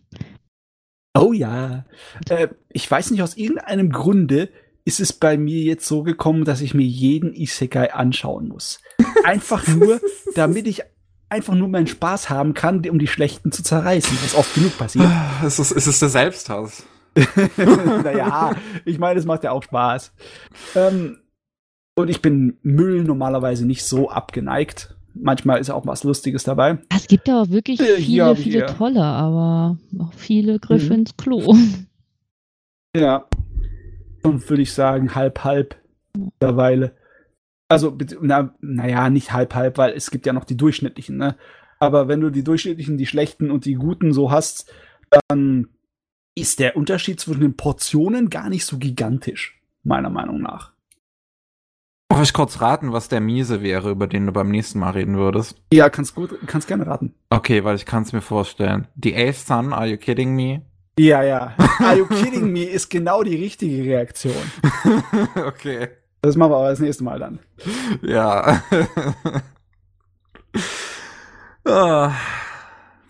Oh ja. Äh, ich weiß nicht, aus irgendeinem Grunde ist es bei mir jetzt so gekommen, dass ich mir jeden Isekai anschauen muss. [LAUGHS] Einfach nur, damit ich einfach nur meinen Spaß haben kann, um die Schlechten zu zerreißen, was oft genug passiert. Es ist, es ist der Selbsthass. [LAUGHS] naja, ich meine, es macht ja auch Spaß. Ähm, und ich bin Müll normalerweise nicht so abgeneigt. Manchmal ist auch was Lustiges dabei. Es gibt ja auch wirklich Äh, viele, ich viele eher- tolle, aber auch viele Griffe Mhm. ins Klo. Ja. Und würde ich sagen, halb, halb mittlerweile. Also, na, naja, nicht halb, halb, weil es gibt ja noch die durchschnittlichen, ne? Aber wenn du die durchschnittlichen, die schlechten und die guten so hast, dann ist der Unterschied zwischen den Portionen gar nicht so gigantisch, meiner Meinung nach. Darf ich kurz raten, was der Miese wäre, über den du beim nächsten Mal reden würdest? Ja, kannst gut, kannst gerne raten. Okay, weil ich kann es mir vorstellen. The Eighth Son, are you kidding me? Ja, ja. [LAUGHS] Are you kidding me? Ist genau die richtige Reaktion. [LAUGHS] okay. Das machen wir aber das nächste Mal dann. Ja. [LAUGHS] ah.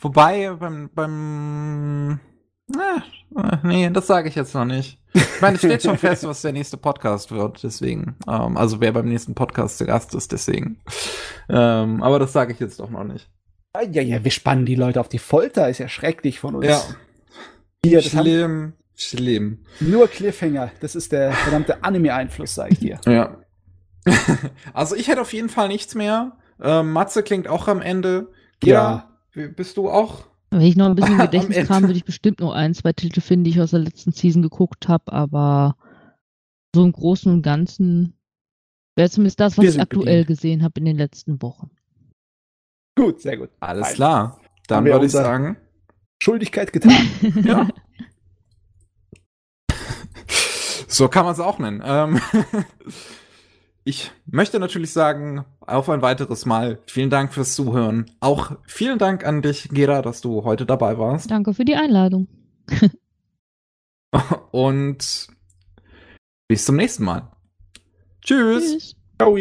Wobei beim beim äh, nee, das sage ich jetzt noch nicht. Ich meine, es steht schon [LAUGHS] fest, was der nächste Podcast wird, deswegen. Ähm, also wer beim nächsten Podcast zu Gast ist, deswegen. Ähm, aber das sage ich jetzt doch noch nicht. Ja, ja, wir spannen die Leute auf die Folter. Ist ja schrecklich von uns. Ja. Hier, Schlimm, schlimm. nur Cliffhanger. Das ist der verdammte Anime-Einfluss, sag ich dir. [LAUGHS] Ja. also ich hätte auf jeden Fall nichts mehr. Ähm, Matze klingt auch am Ende. Ja. Gira, bist du auch? Wenn ich noch ein bisschen [LAUGHS] Gedächtnis kam, würde ich bestimmt noch ein, zwei Titel finden, die ich aus der letzten Season geguckt habe, aber so im Großen und Ganzen wäre zumindest das, was ich aktuell bedient. gesehen habe in den letzten Wochen. Gut, sehr gut. Alles Fein. klar. Dann würde ich sagen. Schuldigkeit getan. [LAUGHS] Ja. [LAUGHS] so kann man es auch nennen. Ähm, ich möchte natürlich sagen, auf ein weiteres Mal vielen Dank fürs Zuhören. Auch vielen Dank an dich, Gera, dass du heute dabei warst. Danke für die Einladung. [LAUGHS] Und bis zum nächsten Mal. Tschüss. Tschüss. Ciao.